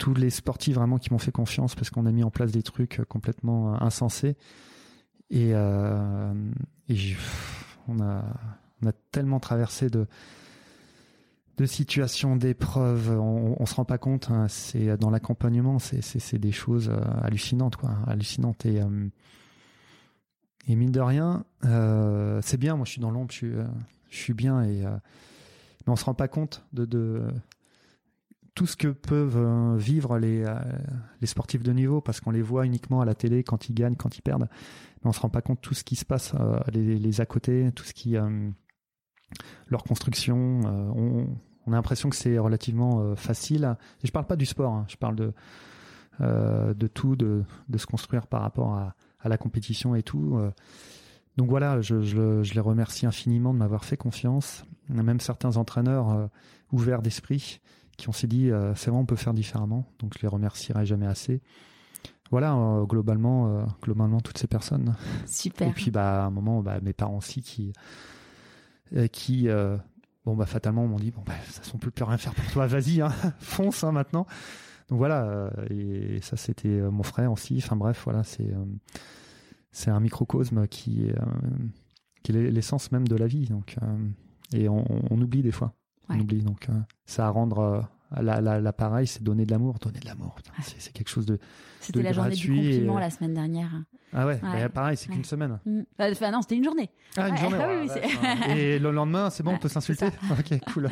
Euh, tous les sportifs vraiment qui m'ont fait confiance parce qu'on a mis en place des trucs complètement euh, insensés. Et, euh, on a, on a tellement traversé de, de situations, d'épreuves, on, on se rend pas compte. hein, c'est dans l'accompagnement, c'est, c'est, c'est des choses euh, hallucinantes, quoi, hallucinantes. Et, euh, et mine de rien, euh, c'est bien. Moi, je suis dans l'ombre, je suis, euh, je suis bien. Et euh, mais on se rend pas compte de tout ce que peuvent euh, vivre les, euh, les sportifs de niveau parce qu'on les voit uniquement à la télé quand ils gagnent, quand ils perdent. Mais on se rend pas compte de tout ce qui se passe, euh, les, à côté, tout ce qui leur construction. on, a l'impression que c'est relativement facile. Et je parle pas du sport, hein, je parle de de tout, de, de se construire par rapport à, à la compétition et tout. Donc voilà, je, je, les remercie infiniment de m'avoir fait confiance. Même certains entraîneurs ouverts d'esprit qui ont s'est dit euh, c'est vrai on peut faire différemment. Donc je les remercierai jamais assez. Voilà euh, globalement euh, globalement toutes ces personnes. Super. Et puis bah à un moment bah, mes parents aussi qui qui bon bah fatalement m'ont dit bon bah ça on peut plus rien faire pour toi vas-y hein, fonce hein, maintenant. Donc voilà et ça c'était mon frère aussi. Enfin bref voilà c'est c'est un microcosme qui est qui est l'essence même de la vie donc et on, on oublie des fois on oublie donc euh, ça à rendre euh, la- la- l'appareil c'est donner de l'amour donner de l'amour c'est quelque chose de C'était la journée du compliment la semaine dernière. ah ouais, bah, pareil c'est qu'une semaine Mm. Enfin non, c'était une journée. ah, une journée, ah. Et le lendemain, c'est bon, on peut s'insulter Ok, cool.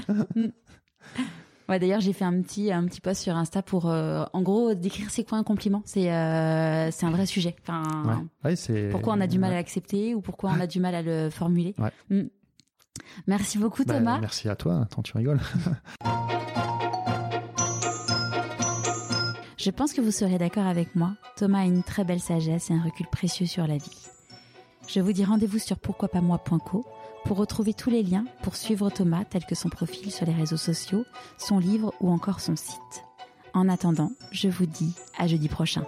Ouais, d'ailleurs, j'ai fait un petit, un petit post sur Insta pour, euh, en gros, décrire c'est quoi un compliment. C'est, euh, c'est un vrai sujet. Enfin, ouais. pourquoi on a du mal à l'accepter ou pourquoi on a du mal à le formuler. Mm. Merci beaucoup, bah, Thomas. merci à toi. Attends, tu rigoles. Je pense que vous serez d'accord avec moi. Thomas a une très belle sagesse et un recul précieux sur la vie. Je vous dis rendez-vous sur pourquoipasmoi.co pour retrouver tous les liens pour suivre Thomas tels que son profil sur les réseaux sociaux, son livre ou encore son site. En attendant, je vous dis à jeudi prochain.